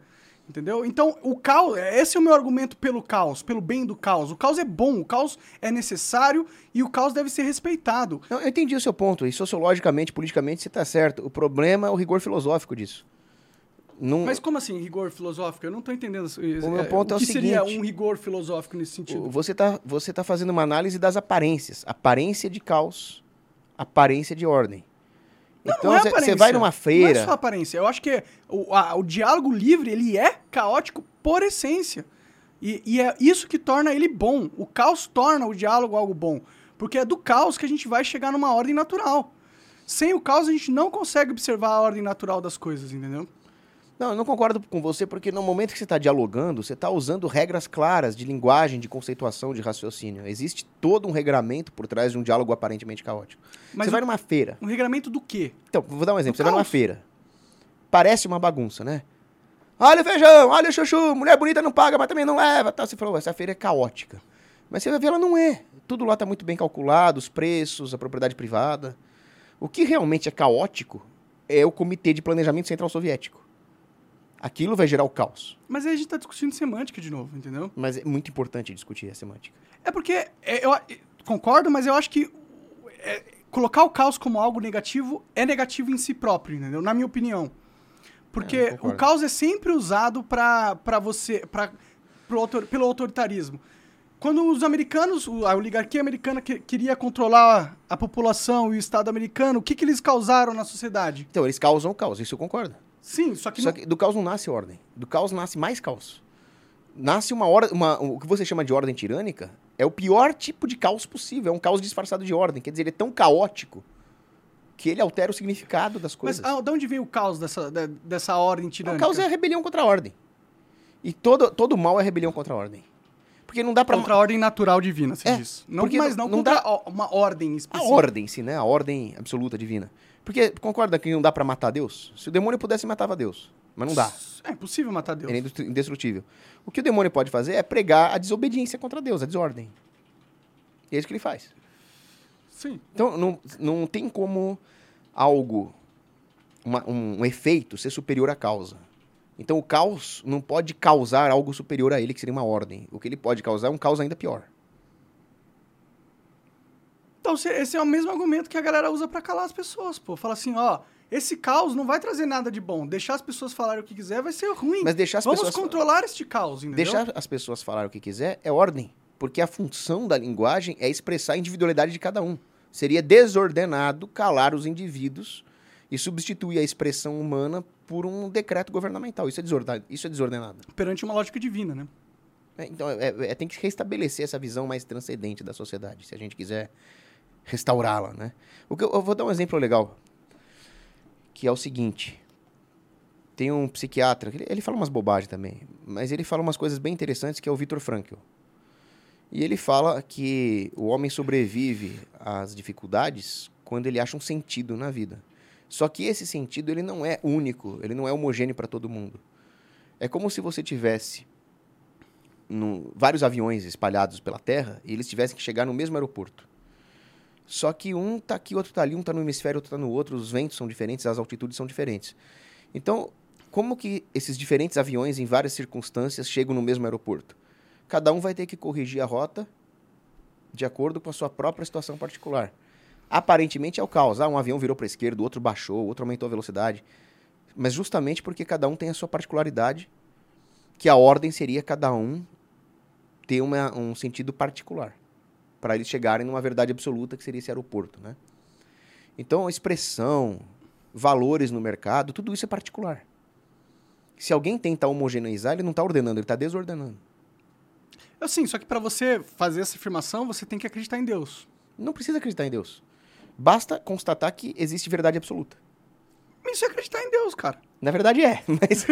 Entendeu? Então, o caos, esse é o meu argumento pelo caos, pelo bem do caos. O caos é bom, o caos é necessário e o caos deve ser respeitado.
Não, eu entendi o seu ponto, e sociologicamente, politicamente, você está certo. O problema é o rigor filosófico disso. Não,
Mas como assim, rigor filosófico? Eu não tô entendendo.
O meu ponto é o
que seria
seguinte.
um rigor filosófico nesse sentido?
o- você está você tá fazendo uma análise das aparências. Aparência de caos, aparência de ordem.
Não,
então,
não é
você
aparência.
vai numa
Não é
feira...
só aparência. Eu acho que o, a- o diálogo livre, ele é caótico por essência. E, e é isso que torna ele bom. O caos torna o diálogo algo bom. Porque é do caos que a gente vai chegar numa ordem natural. Sem o caos, a gente não consegue observar a ordem natural das coisas, entendeu?
Não, eu não concordo com você, porque no momento que você está dialogando, você está usando regras claras de linguagem, de conceituação, de raciocínio. Existe todo um regramento por trás de um diálogo aparentemente caótico.
Mas
você vai numa feira.
Um regramento do quê?
Então, vou dar um exemplo.
Do
Você vai numa
caos.
feira. Parece uma bagunça, né? Olha o feijão, olha o chuchu, mulher bonita não paga, mas também não leva. Tá? Você falou, essa feira é caótica. Mas você vai ver, ela não é. Tudo lá está muito bem calculado, os preços, a propriedade privada. O que realmente é caótico é o Comitê de Planejamento Central Soviético. Aquilo vai gerar o caos.
Mas aí a gente tá discutindo semântica de novo, entendeu?
Mas é muito importante discutir a semântica.
É porque é, eu concordo, mas eu acho que é, colocar o caos como algo negativo é negativo em si próprio, entendeu? Na minha opinião.
É,
Porque
eu
o caos é sempre usado para você, para autor, pelo autoritarismo. Quando os americanos, a oligarquia americana que- queria controlar a população e o Estado americano, o que, que eles causaram na sociedade?
Então, eles causam o caos, isso eu concordo.
Sim, só que,
Só
não-
que do caos não nasce ordem. Do caos nasce mais caos. Nasce uma hora, uma, o que você chama de ordem tirânica é o pior tipo de caos possível. É um caos disfarçado de ordem. Quer dizer, ele é tão caótico que ele altera o significado das
mas
coisas.
ah, de onde veio o caos dessa, da- dessa ordem
o
tirânica?
caos é a rebelião contra a ordem. E todo, todo mal é rebelião contra a ordem. Porque não dá pra...
Contra a ordem natural divina, se
É,
diz. Não, mas
não-
não,
dá-
a- uma ordem
A
específica.
ordem, sim, né? A ordem absoluta divina. Porque concorda que não dá pra matar Deus? Se o demônio pudesse, matava Deus. Mas não dá.
É impossível matar Deus.
Ele é indestru- indestrutível. O que o demônio pode fazer é pregar a desobediência contra Deus, a desordem. E é isso que ele faz.
Sim.
Então, não, não tem como algo, uma- um, um efeito, ser superior à causa. Então, o caos não pode causar algo superior a ele, que seria uma ordem. O que ele pode causar é um caos ainda pior.
Então, se- esse é o mesmo argumento que a galera usa pra calar as pessoas, pô. Fala assim, ó, esse caos não vai trazer nada de bom. Deixar as pessoas falarem o que quiser vai ser ruim.
Mas deixar as
Vamos
pessoas...
controlar este caos, entendeu?
Deixar as pessoas falar o que quiser é ordem. Porque a função da linguagem é expressar a individualidade de cada um. Seria desordenado calar os indivíduos e substituir a expressão humana por um decreto governamental. Isso é desordenado. Isso é desordenado.
Perante uma lógica divina, né?
É, então, é- é- tem que restabelecer essa visão mais transcendente da sociedade, se a gente quiser restaurá-la, né? O que eu, eu vou dar um exemplo legal, que é o seguinte. Tem um psiquiatra, ele, ele fala umas bobagens também, mas ele fala umas coisas bem interessantes, que é o Viktor Frankl. E ele fala que o homem sobrevive às dificuldades quando ele acha um sentido na vida. Só que esse sentido ele não é único, ele não é homogêneo para todo mundo. É como se você tivesse num- vários aviões espalhados pela Terra e eles tivessem que chegar no mesmo aeroporto. Só que um tá aqui, outro tá ali, um tá no hemisfério, outro tá no outro, os ventos são diferentes, as altitudes são diferentes. Então, como que esses diferentes aviões, em várias circunstâncias, chegam no mesmo aeroporto? Cada um vai ter que corrigir a rota de acordo com a sua própria situação particular. Aparentemente é o caos. Ah, um avião virou para a esquerda, outro baixou, outro aumentou a velocidade. Mas justamente porque cada um tem a sua particularidade, que a ordem seria cada um ter uma, um sentido particular, para eles chegarem numa verdade absoluta, que seria esse aeroporto, né? Então, a expressão, valores no mercado, tudo isso é particular. Se alguém tenta homogeneizar, ele não está ordenando, ele está desordenando.
Assim, só que pra você fazer essa afirmação, você tem que acreditar em Deus.
Não precisa acreditar em Deus. Basta constatar que existe verdade absoluta.
Isso é acreditar em Deus, cara.
Na verdade é, [laughs] mas,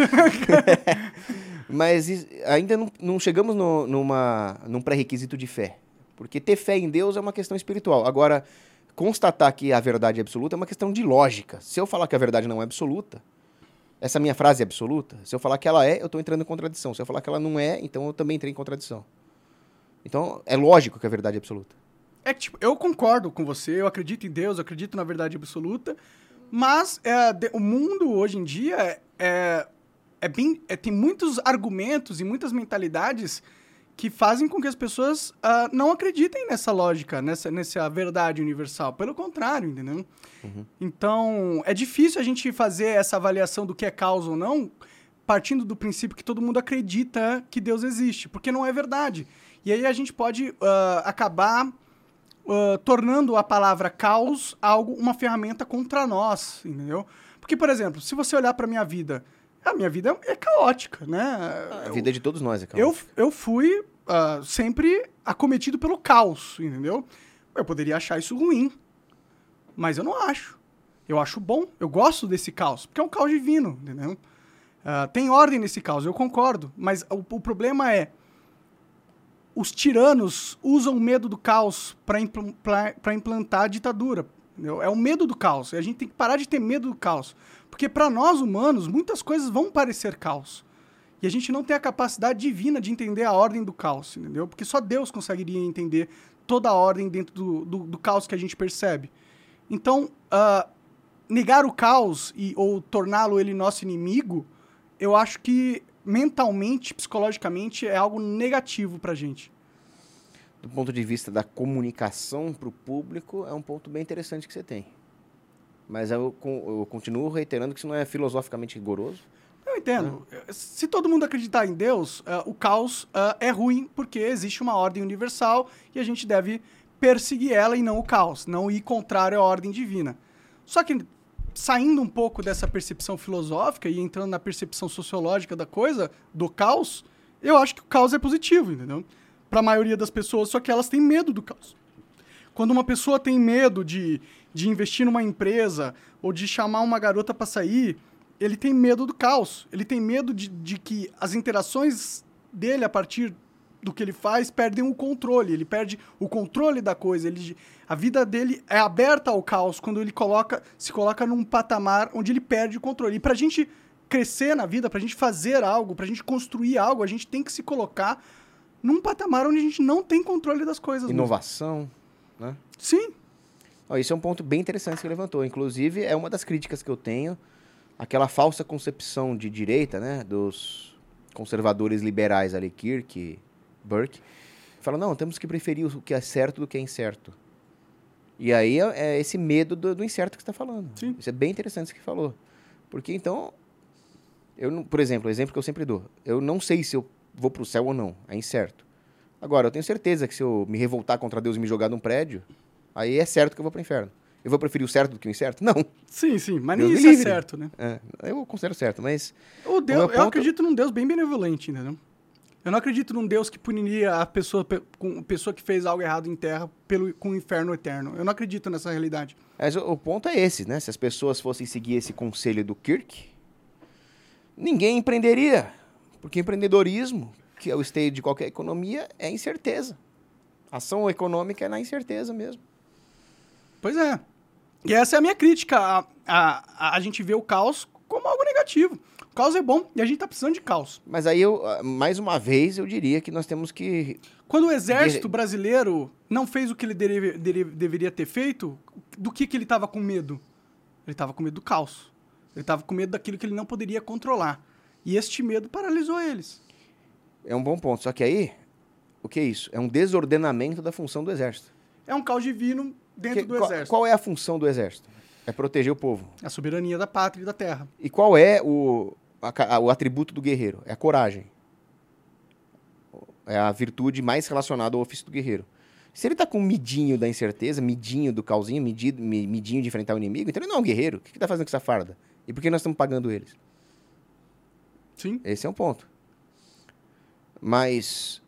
[laughs] mas ainda não, não chegamos no, numa, num pré-requisito de fé. Porque ter fé em Deus é uma questão espiritual. Agora, constatar que a verdade é absoluta é uma questão de lógica. Se eu falar que a verdade não é absoluta, Essa minha frase é absoluta? Se eu falar que ela é, eu estou entrando em contradição. Se eu falar que ela não é, então eu também entrei em contradição. Então, é lógico que a verdade é absoluta.
É que, tipo, eu concordo com você, eu acredito em Deus, eu acredito na verdade absoluta, mas é, de- o mundo hoje em dia é, é, é bem, é, tem muitos argumentos e muitas mentalidades que fazem com que as pessoas ah, não acreditem nessa lógica, nessa, nessa verdade universal. Pelo contrário, entendeu? Então, é difícil a gente fazer essa avaliação do que é caos ou não, partindo do princípio que todo mundo acredita que Deus existe, porque não é verdade. E aí a gente pode ah, acabar ah, tornando a palavra caos algo, uma ferramenta contra nós, entendeu? Porque, por exemplo, se você olhar para minha vida, a minha vida é caótica, né?
A vida de todos nós é
Eu,
caótica.
eu fui ah, sempre acometido pelo caos, entendeu? Eu poderia achar isso ruim, mas eu não acho. Eu acho bom, eu gosto desse caos, porque é um caos divino, entendeu? Ah, tem ordem nesse caos, eu concordo, mas o, o problema é os tiranos usam o medo do caos para implantar a ditadura. entendeu? É o medo do caos. E a gente tem que parar de ter medo do caos. Porque para nós humanos, muitas coisas vão parecer caos. E a gente não tem a capacidade divina de entender a ordem do caos, entendeu? Porque só Deus conseguiria entender toda a ordem dentro do, do, do caos que a gente percebe. Então, ah, negar o caos e, ou torná-lo ele nosso inimigo, eu acho que mentalmente, psicologicamente, é algo negativo pra gente.
Do ponto de vista da comunicação para o público, é um ponto bem interessante que você tem. Mas eu, eu continuo reiterando que isso não é filosoficamente rigoroso.
Eu entendo. Se todo mundo acreditar em Deus, ah, o caos ah, é ruim porque existe uma ordem universal e a gente deve perseguir ela e não o caos, não ir contrário à ordem divina. Só que saindo um pouco dessa percepção filosófica e entrando na percepção sociológica da coisa, do caos, eu acho que o caos é positivo, entendeu? Para a maioria das pessoas, só que elas têm medo do caos. Quando uma pessoa tem medo de, de investir numa empresa ou de chamar uma garota para sair, ele tem medo do caos. Ele tem medo de, de que as interações dele a partir do que ele faz perdem o controle. Ele perde o controle da coisa. Ele, a vida dele é aberta ao caos quando ele coloca, se coloca num patamar onde ele perde o controle. E pra gente crescer na vida, pra gente fazer algo, pra gente construir algo, a gente tem que se colocar num patamar onde a gente não tem controle das coisas. mesmo.
Inovação, né?
Sim,
Isso é um ponto bem interessante que você levantou. Inclusive, é uma das críticas que eu tenho. Aquela falsa concepção de direita, né? Dos conservadores liberais ali, Kirk, Burke. Fala, não, temos que preferir o que é certo do que é incerto. E aí é é esse medo do, do incerto que você está falando.
Sim.
Isso é bem interessante isso que falou. Porque então, eu não, por exemplo, o exemplo que eu sempre dou. Eu não sei se eu vou para o céu ou não. É incerto. Agora, eu tenho certeza que se eu me revoltar contra Deus e me jogar num prédio, aí é certo que eu vou para o inferno. Eu vou preferir o certo do que o incerto? Não.
sim, sim. Mas
Deus
nem isso é
livre.
certo, né?
É, eu considero certo, mas
O Deus, Eu
ponto-
acredito num Deus bem benevolente, entendeu? Eu não acredito num Deus que puniria a pessoa, pe- com, a pessoa que fez algo errado em terra pelo, com o inferno eterno. Eu não acredito nessa realidade.
Mas o, o ponto é esse, né? Se as pessoas fossem seguir esse conselho do Kirk, ninguém empreenderia. Porque empreendedorismo, que é o esteio de qualquer economia, é incerteza. Ação econômica é na incerteza mesmo.
Pois é. E essa é a minha crítica. A, a, a, gente vê o caos como algo negativo. O caos é bom e a gente tá precisando de caos.
Mas aí, eu, ah, mais uma vez, eu diria que nós temos que.
Quando o exército brasileiro não fez o que ele deve- deve- deveria ter feito, do que, que ele estava com medo? Ele estava com medo do caos. Ele estava com medo daquilo que ele não poderia controlar. E este medo paralisou eles.
É um bom ponto. Só que aí, o que é isso? É um desordenamento da função do exército.
É um caos divino dentro
Que-
do
qual,
exército.
qual é a função do exército? É proteger o povo.
A soberania da pátria e da terra.
E qual é o, a o atributo do guerreiro? É a coragem. É a virtude mais relacionada ao ofício do guerreiro. Se ele tá com midinho da incerteza, midinho do causinho, medido, mi- midinho de enfrentar o inimigo, então ele não é um guerreiro. O que, que tá fazendo com essa farda? E por que nós estamos pagando eles?
Sim.
Esse é um ponto. Mas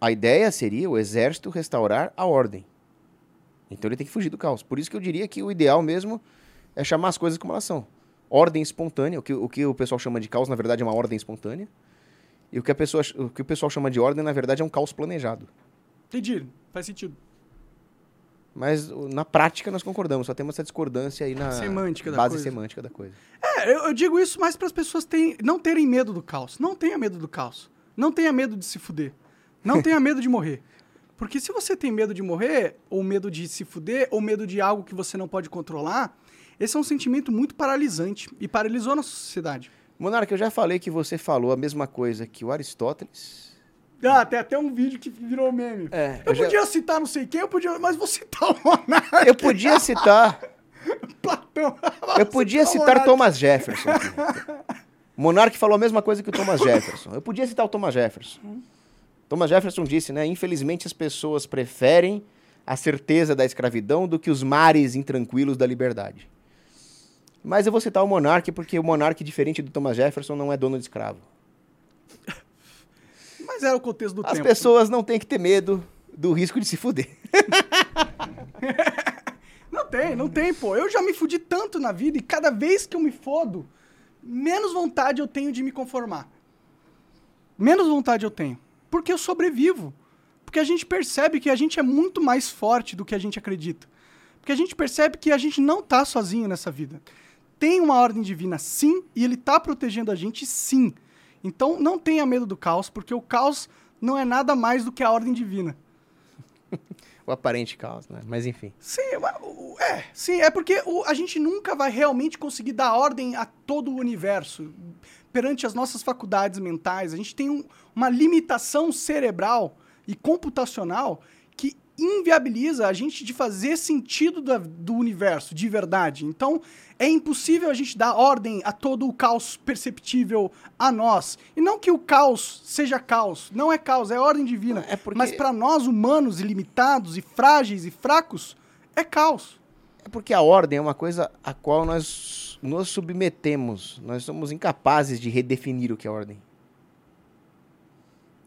a ideia seria o exército restaurar a ordem. Então ele tem que fugir do caos. Por isso que eu diria que o ideal mesmo é chamar as coisas como elas são. Ordem espontânea, o que o, que o pessoal chama de caos, na verdade, é uma ordem espontânea. E o que, a pessoa, o que o pessoal chama de ordem, na verdade, é um caos planejado.
Entendi. Faz sentido.
Mas na prática nós concordamos, só temos essa discordância aí na
Semântica
base
coisa.
semântica da coisa.
É, eu, eu digo isso mais para as pessoas terem- não terem medo do caos. Não tenha medo do caos. Não tenha medo de se fuder. Não tenha medo de morrer. Porque se você tem medo de morrer, ou medo de se fuder, ou medo de algo que você não pode controlar, esse é um sentimento muito paralisante e paralisou a nossa sociedade.
Monarca, eu já falei que você falou a mesma coisa que o Aristóteles.
Ah, tem até um vídeo que virou meme.
É,
eu
eu já-
podia citar não sei quem, eu podia, mas vou citar o Monarca,
Eu podia citar, [laughs]
Platão.
eu podia citar
Monarca.
Thomas Jefferson. [laughs] Monark falou a mesma coisa que o Thomas Jefferson. Eu podia citar o Thomas Jefferson. Thomas Jefferson disse, né? Infelizmente as pessoas preferem a certeza da escravidão do que os mares intranquilos da liberdade. Mas eu vou citar o Monark porque o Monark, diferente do Thomas Jefferson, não é dono de escravo. [laughs]
Mas era o contexto do
As
tempo.
pessoas não têm que ter medo do risco de se fuder. [laughs]
Não tem, não tem, pô. Eu já me fudi tanto na vida e cada vez que eu me fodo, menos vontade eu tenho de me conformar. Menos vontade eu tenho. Porque eu sobrevivo. Porque a gente percebe que a gente é muito mais forte do que a gente acredita. Porque a gente percebe que a gente não tá sozinho nessa vida. Tem uma ordem divina, sim, e ele tá protegendo a gente, sim. Então não tenha medo do caos, porque o caos não é nada mais do que a ordem divina. [laughs]
O aparente caos, né? Mas enfim.
Sim, é, sim, é porque a gente nunca vai realmente conseguir dar ordem a todo o universo. Perante as nossas faculdades mentais, a gente tem um- uma limitação cerebral e computacional que inviabiliza a gente de fazer sentido da- do universo de verdade. Então, é impossível a gente dar ordem a todo o caos perceptível a nós. E não que o caos seja caos, não é caos, é ordem divina.
É porque-
Mas para nós humanos ilimitados e frágeis e fracos, é caos.
É porque a ordem é uma coisa a qual nós nos submetemos. Nós somos incapazes de redefinir o que é ordem.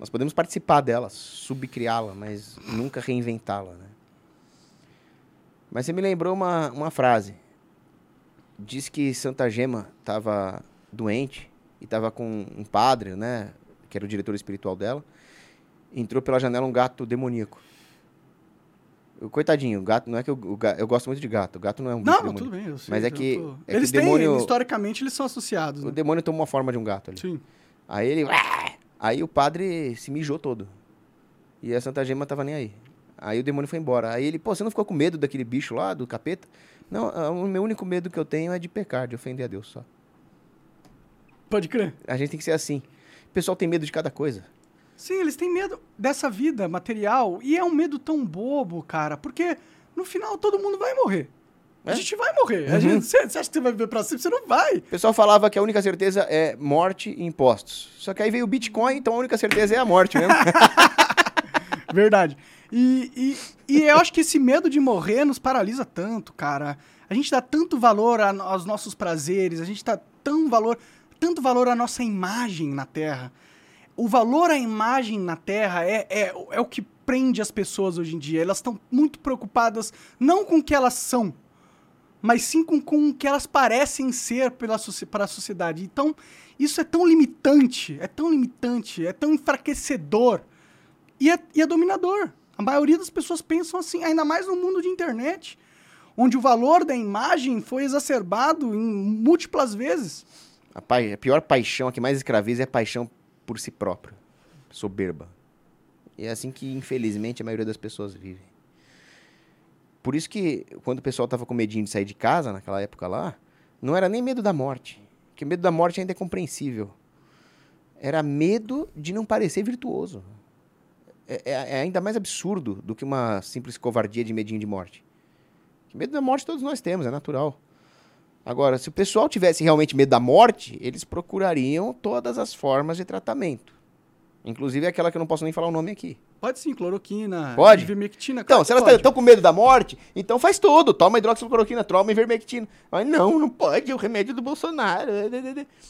Nós podemos participar dela, subcriá-la, mas nunca reinventá-la. Né? Mas você me lembrou uma, uma frase. Diz que Santa Gema estava doente e estava com um padre, né, que era o diretor espiritual dela. Entrou pela janela um gato demoníaco. O Coitadinho, o gato, não é que eu, o eu gosto muito de gato. O gato não é um bicho
Não,
demoníaco.
tudo bem. Eu sei,
Mas é que-
tô-
é que
eles
o
têm,
demônio-
historicamente, eles são associados.
O
Né?
demônio tomou a forma de um gato ali.
Sim.
Aí ele. Aí o padre se mijou todo. E a Santa Gema tava nem aí. Aí o demônio foi embora. Aí ele, pô, você não ficou com medo daquele bicho lá, do capeta? Não, ah, o meu único medo que eu tenho é de pecar, de ofender a Deus só.
Pode crer.
A gente tem que ser assim. O pessoal tem medo de cada coisa.
Sim, eles têm medo dessa vida material. E é um medo tão bobo, cara. Porque no final todo mundo vai morrer. A
É?
gente vai morrer. A
Uhum.
gente- Você acha que você vai viver pra sempre? Você não vai.
O pessoal falava que a única certeza é morte e impostos. Só que aí veio o Bitcoin, então a única certeza é a morte mesmo. [laughs]
Verdade. E, e, e eu acho que esse medo de morrer nos paralisa tanto, cara. A gente dá tanto valor a- aos nossos prazeres, a gente dá tão valor, tanto valor à nossa imagem na Terra. O valor à imagem na Terra é, é, é o que prende as pessoas hoje em dia. Elas estão muito preocupadas não com o que elas são, mas sim com, com o que elas parecem ser pela, para a sociedade. Então, isso é tão limitante, é tão limitante, é tão enfraquecedor e é, e é dominador. A maioria das pessoas pensam assim, ainda mais no mundo de internet, onde o valor da imagem foi exacerbado em múltiplas vezes.
A, pai- a pior paixão, a que mais escraviza é a paixão por si próprio. Soberba. E é assim que, infelizmente, a maioria das pessoas vive. Por isso que, quando o pessoal tava com medinho de sair de casa, naquela época lá, não era nem medo da morte. Porque medo da morte ainda é compreensível. Era medo de não parecer virtuoso. É, é- é ainda mais absurdo do que uma simples covardia de medinho de morte. Que medo da morte todos nós temos, é natural. Agora, se o pessoal tivesse realmente medo da morte, eles procurariam todas as formas de tratamento. Inclusive aquela que eu não posso nem falar o nome aqui.
Pode sim, cloroquina,
Pode?
ivermectina.
Então, se elas estão com medo da morte, então faz tudo. Toma hidroxicloroquina, toma ivermectina. Mas não, não pode, é o remédio do Bolsonaro.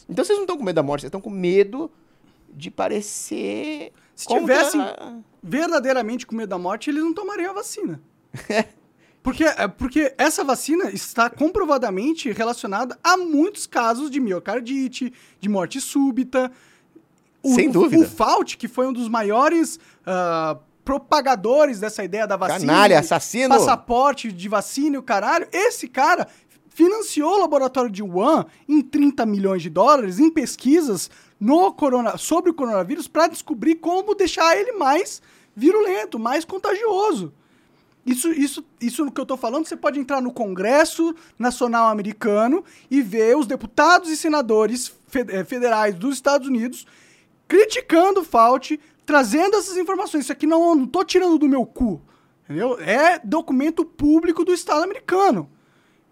Então vocês não estão com medo da morte, vocês estão com medo de parecer.
Se
contra-
tivessem verdadeiramente com medo da morte, eles não tomariam a vacina. [laughs] Porque, é, porque essa vacina está comprovadamente relacionada a muitos casos de miocardite, de morte súbita. O,
Sem dúvida.
O Fauci, que foi um dos maiores ah, propagadores dessa ideia da vacina.
Canalha, assassino.
Passaporte de vacina e o caralho. Esse cara financiou o laboratório de Wuhan em 30 milhões de dólares em pesquisas no corona, sobre o coronavírus para descobrir como deixar ele mais virulento, mais contagioso. Isso, isso, isso no que eu estou falando, você pode entrar no Congresso Nacional Americano e ver os deputados e senadores eh, federais dos Estados Unidos criticando o Fauci, trazendo essas informações. Isso aqui não, não tô tirando do meu cu. Entendeu? É documento público do Estado americano.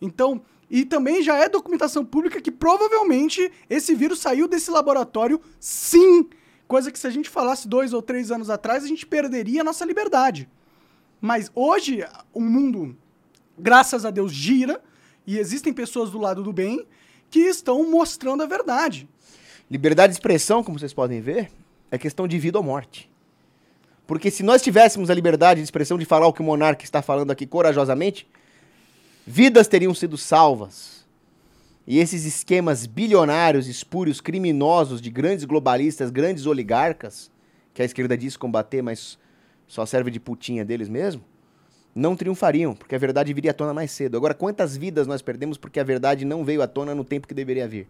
Então, e também já é documentação pública que provavelmente esse vírus saiu desse laboratório, sim. Coisa que se a gente falasse dois ou três anos atrás, a gente perderia a nossa liberdade. Mas hoje o mundo, graças a Deus, gira e existem pessoas do lado do bem que estão mostrando a verdade.
Liberdade de expressão, como vocês podem ver, é questão de vida ou morte. Porque se nós tivéssemos a liberdade de expressão de falar o que o monarca está falando aqui corajosamente, vidas teriam sido salvas. E esses esquemas bilionários, espúrios, criminosos de grandes globalistas, grandes oligarcas, que a esquerda diz combater, mas só serve de putinha deles mesmo, não triunfariam, porque a verdade viria à tona mais cedo. Agora, quantas vidas nós perdemos porque a verdade não veio à tona no tempo que deveria vir?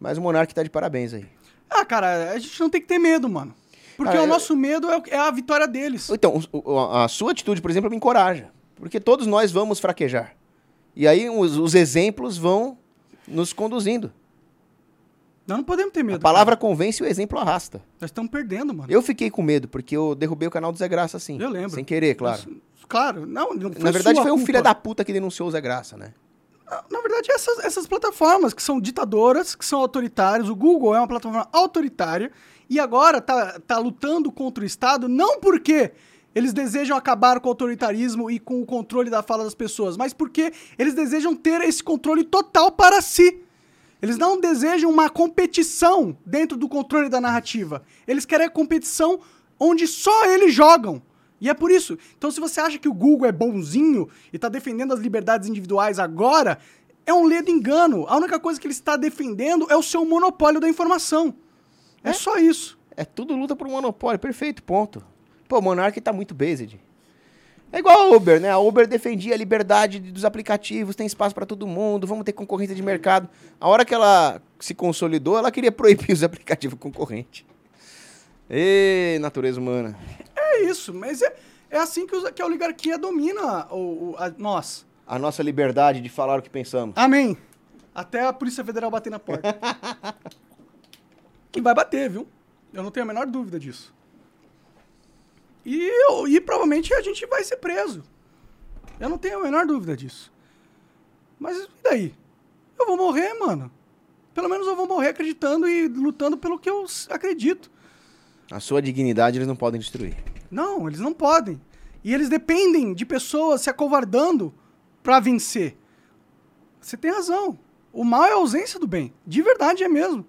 Mas o Monark tá de parabéns aí.
Ah, cara, a gente não tem que ter medo, mano. Porque cara, o nosso medo é, é, a vitória deles.
Então, a sua atitude, por exemplo, me encoraja. Porque todos nós vamos fraquejar. E aí os, os exemplos vão nos conduzindo.
Nós não podemos ter medo.
A palavra cara. convence e o exemplo arrasta.
Nós estamos perdendo, mano.
Eu fiquei com medo, porque eu derrubei o canal do Zé Graça, assim.
Eu lembro.
Sem querer, claro. Mas,
claro, não, não
Na verdade, foi o filho da puta que denunciou o Zé Graça, né?
Na verdade, essas, essas plataformas que são ditadoras, que são autoritárias. O Google é uma plataforma autoritária e agora tá, tá lutando contra o Estado, não porque eles desejam acabar com o autoritarismo e com o controle da fala das pessoas, mas porque eles desejam ter esse controle total para si. Eles não desejam uma competição dentro do controle da narrativa. Eles querem a competição onde só eles jogam. E é por isso. Então, se você acha que o Google é bonzinho e está defendendo as liberdades individuais agora, é um ledo engano. A única coisa que ele está defendendo é o seu monopólio da informação. É, é só isso.
É tudo luta por um monopólio. Perfeito, ponto. Pô, o Monark tá muito based. É igual a Uber, né? A Uber defendia a liberdade dos aplicativos, tem espaço para todo mundo, vamos ter concorrência de mercado. A hora que ela se consolidou, ela queria proibir [laughs] os aplicativos concorrentes. Ê, natureza humana.
É isso, mas é, é assim que, os, que a oligarquia domina o, o, a, nós.
A nossa liberdade de falar o que pensamos.
Amém. Até a Polícia Federal bater na porta. [laughs] e vai bater, viu? Eu não tenho a menor dúvida disso. E, e provavelmente a gente vai ser preso. Eu não tenho a menor dúvida disso. Mas e daí? Eu vou morrer, mano. Pelo menos eu vou morrer acreditando e lutando pelo que eu acredito.
A sua dignidade eles não podem destruir.
Não, eles não podem. E eles dependem de pessoas se acovardando para vencer. Você tem razão. O mal é a ausência do bem. De verdade é mesmo.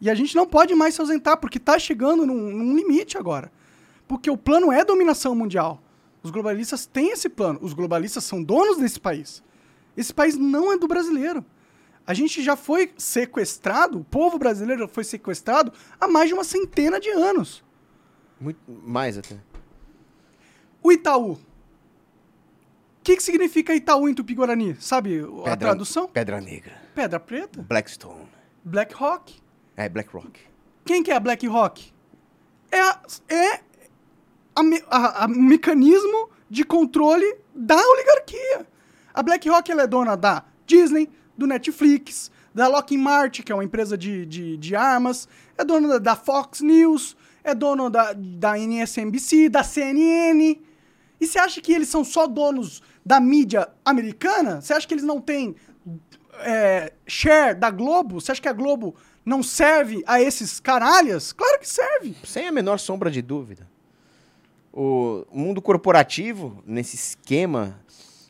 E a gente não pode mais se ausentar, porque está chegando num, num limite agora. Porque o plano é dominação mundial. Os globalistas têm esse plano. Os globalistas são donos desse país. Esse país não é do brasileiro. A gente já foi sequestrado, o povo brasileiro foi sequestrado há mais de uma centena de anos.
Muito mais até.
O Itaú. O que, que significa Itaú em Tupi-Guarani? Sabe
pedra,
a tradução?
Pedra Negra.
Pedra Preta?
Blackstone.
Black Rock.
É, Black Rock.
Quem que é a Black Rock? É, a, é a, a, a mecanismo de controle da oligarquia. A BlackRock ela é dona da Disney, do Netflix, da Lockheed Martin, que é uma empresa de, de, de armas, é dona da, da, Fox News, é dona da, da NSNBC, da CNN. E você acha que eles são só donos da mídia americana? Você acha que eles não têm é, share da Globo? Você acha que a Globo não serve a esses caralhas? Claro que serve.
Sem a menor sombra de dúvida o mundo corporativo, nesse esquema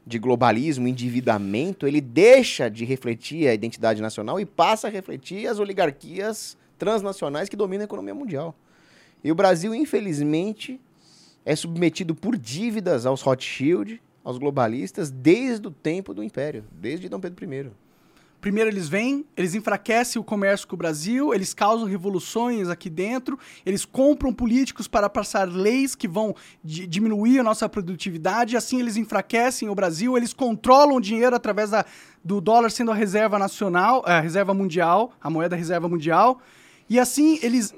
de globalismo, endividamento, ele deixa de refletir a identidade nacional e passa a refletir as oligarquias transnacionais que dominam a economia mundial. E o Brasil, infelizmente, é submetido por dívidas aos Rothschild, aos globalistas, desde o tempo do Império, desde Dom Pedro I.
Primeiro eles vêm, eles enfraquecem o comércio com o Brasil, eles causam revoluções aqui dentro, eles compram políticos para passar leis que vão diminuir a nossa produtividade, assim eles enfraquecem o Brasil, eles controlam o dinheiro através da, do dólar sendo a reserva nacional, a reserva mundial, a moeda reserva mundial, e assim eles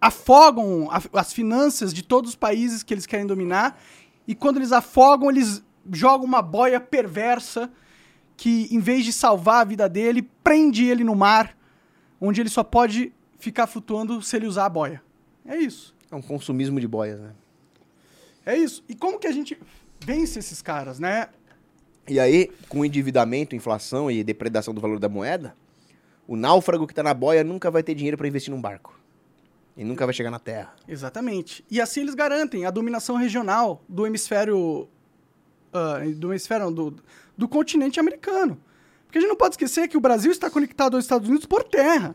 afogam as finanças de todos os países que eles querem dominar, e quando eles afogam, eles jogam uma boia perversa que, em vez de salvar a vida dele, prende ele no mar, onde ele só pode ficar flutuando se ele usar a boia. É isso.
É um consumismo de boias, né?
É isso. E como que a gente vence esses caras, né?
E aí, com endividamento, inflação e depredação do valor da moeda, o náufrago que está na boia nunca vai ter dinheiro para investir num barco. E nunca vai chegar na Terra.
Exatamente. E assim eles garantem a dominação regional do hemisfério. Uh, do hemisfério. Do, do continente americano. Porque a gente não pode esquecer que o Brasil está conectado aos Estados Unidos por terra.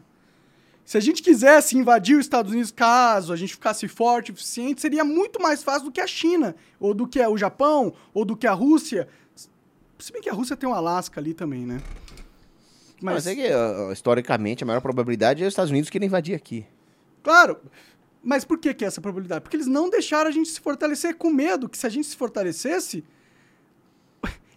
Se a gente quisesse invadir os Estados Unidos, caso a gente ficasse forte o suficiente, seria muito mais fácil do que a China, ou do que o Japão, ou do que a Rússia. Se bem que a Rússia tem um Alasca ali também, né?
Mas, Mas é que, historicamente, a maior probabilidade é os Estados Unidos que invadir aqui.
Claro, mas por que, que é essa probabilidade? Porque eles não deixaram a gente se fortalecer com medo que se a gente se fortalecesse,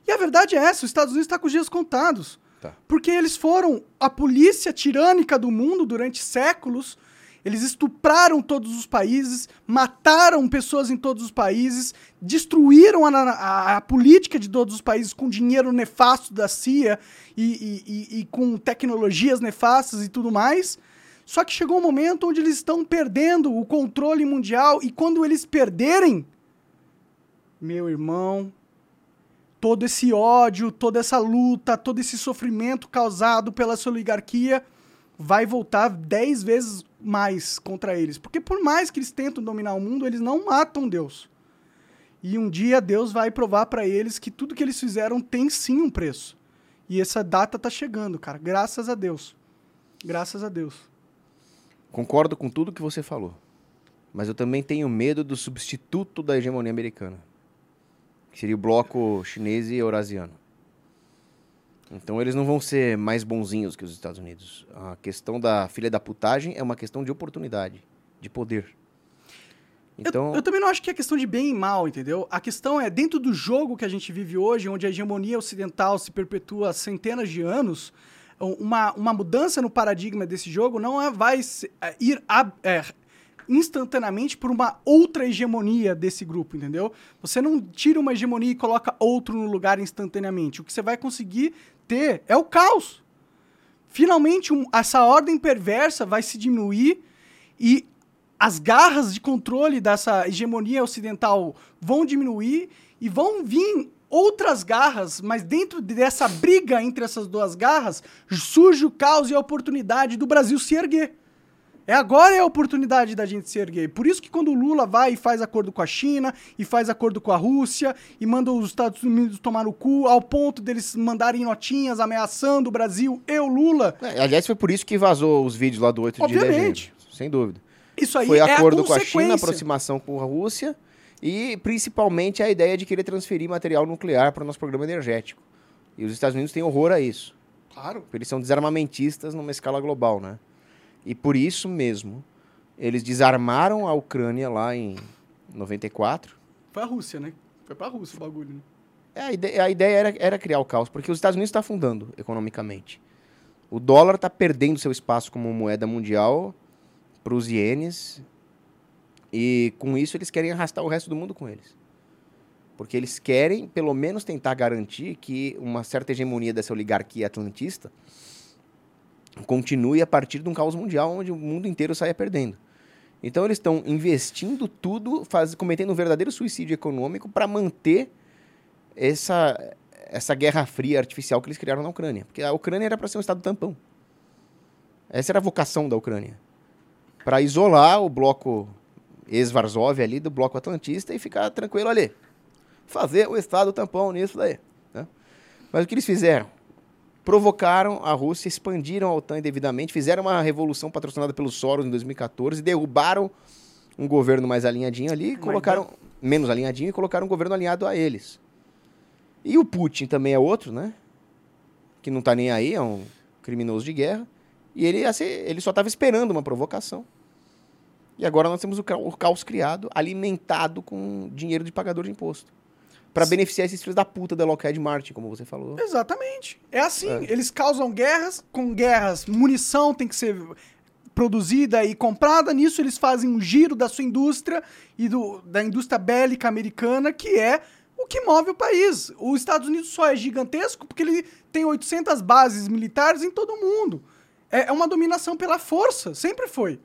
e a verdade é essa: os Estados Unidos está com os dias contados. Tá. Porque eles foram a polícia tirânica do mundo durante séculos. Eles estupraram todos os países, mataram pessoas em todos os países, destruíram a, a, a política de todos os países com dinheiro nefasto da CIA e, e, e, e com tecnologias nefastas e tudo mais. Só que chegou um momento onde eles estão perdendo o controle mundial e quando eles perderem, meu irmão, todo esse ódio, toda essa luta, todo esse sofrimento causado pela sua oligarquia vai voltar dez vezes mais contra eles. Porque por mais que eles tentam dominar o mundo, eles não matam Deus. E um dia Deus vai provar para eles que tudo que eles fizeram tem sim um preço. E essa data tá chegando, cara. Graças a Deus. Graças a Deus.
Concordo com tudo que você falou. Mas eu também tenho medo do substituto da hegemonia americana que seria o bloco chinês e eurasiano. Então eles não vão ser mais bonzinhos que os Estados Unidos. A questão da filha da putagem é uma questão de oportunidade, de poder.
Então... Eu, eu, também não acho que é questão de bem e mal, entendeu? A questão é, dentro do jogo que a gente vive hoje, onde a hegemonia ocidental se perpetua há centenas de anos, uma, uma mudança no paradigma desse jogo não é, vai é, ir a, é, instantaneamente por uma outra hegemonia desse grupo, entendeu? Você não tira uma hegemonia e coloca outro no lugar instantaneamente. O que você vai conseguir ter é o caos. Finalmente, um, essa ordem perversa vai se diminuir e as garras de controle dessa hegemonia ocidental vão diminuir e vão vir outras garras, mas dentro dessa briga entre essas duas garras surge o caos e a oportunidade do Brasil se erguer. É agora é a oportunidade da gente se erguer. Por isso que quando o Lula vai e faz acordo com a China, e faz acordo com a Rússia, e manda os Estados Unidos tomar no cu, ao ponto deles mandarem notinhas ameaçando o Brasil e o Lula.
É, aliás, foi por isso que vazou os vídeos lá do 8
Obviamente.
de dezembro. Sem dúvida.
Isso aí
foi
é
acordo com a China, aproximação com a Rússia, e principalmente a ideia de querer transferir material nuclear para o nosso programa energético. E os Estados Unidos têm horror a isso.
Claro.
Porque eles são desarmamentistas numa escala global, né? E por isso mesmo, eles desarmaram a Ucrânia lá em 94.
Foi a Rússia, né? Foi pra Rússia o bagulho, né?
É, a ideia, a ideia era, era criar o caos, porque os Estados Unidos está afundando economicamente. O dólar está perdendo seu espaço como moeda mundial para os ienes. E com isso eles querem arrastar o resto do mundo com eles. Porque eles querem, pelo menos, tentar garantir que uma certa hegemonia dessa oligarquia atlantista continue a partir de um caos mundial onde o mundo inteiro saia perdendo. Então eles estão investindo tudo, faz, cometendo um verdadeiro suicídio econômico para manter essa, essa guerra fria artificial que eles criaram na Ucrânia. Porque a Ucrânia era para ser um estado tampão. Essa era a vocação da Ucrânia. Para isolar o bloco ex-Varsóvia ali do bloco atlantista e ficar tranquilo ali. Fazer o estado tampão nisso daí. Né? Mas o que eles fizeram? provocaram a Rússia, expandiram a OTAN indevidamente, fizeram uma revolução patrocinada pelos Soros em 2014, derrubaram um governo mais alinhadinho ali, colocaram menos alinhadinho e colocaram um governo alinhado a eles. E o Putin também é outro, né? que não tá nem aí, é um criminoso de guerra, e ele, ser- ele só estava esperando uma provocação. E agora nós temos o, ca- o caos criado, alimentado com dinheiro de pagador de imposto. Para beneficiar esses filhos da puta da Lockheed Martin, como você falou.
Exatamente. É assim,
É.
eles causam guerras, com guerras, munição tem que ser produzida e comprada, nisso eles fazem um giro da sua indústria e do, da indústria bélica americana, que é o que move o país. Os Estados Unidos só é gigantesco porque ele tem 800 bases militares em todo o mundo. É, é uma dominação pela força, sempre foi.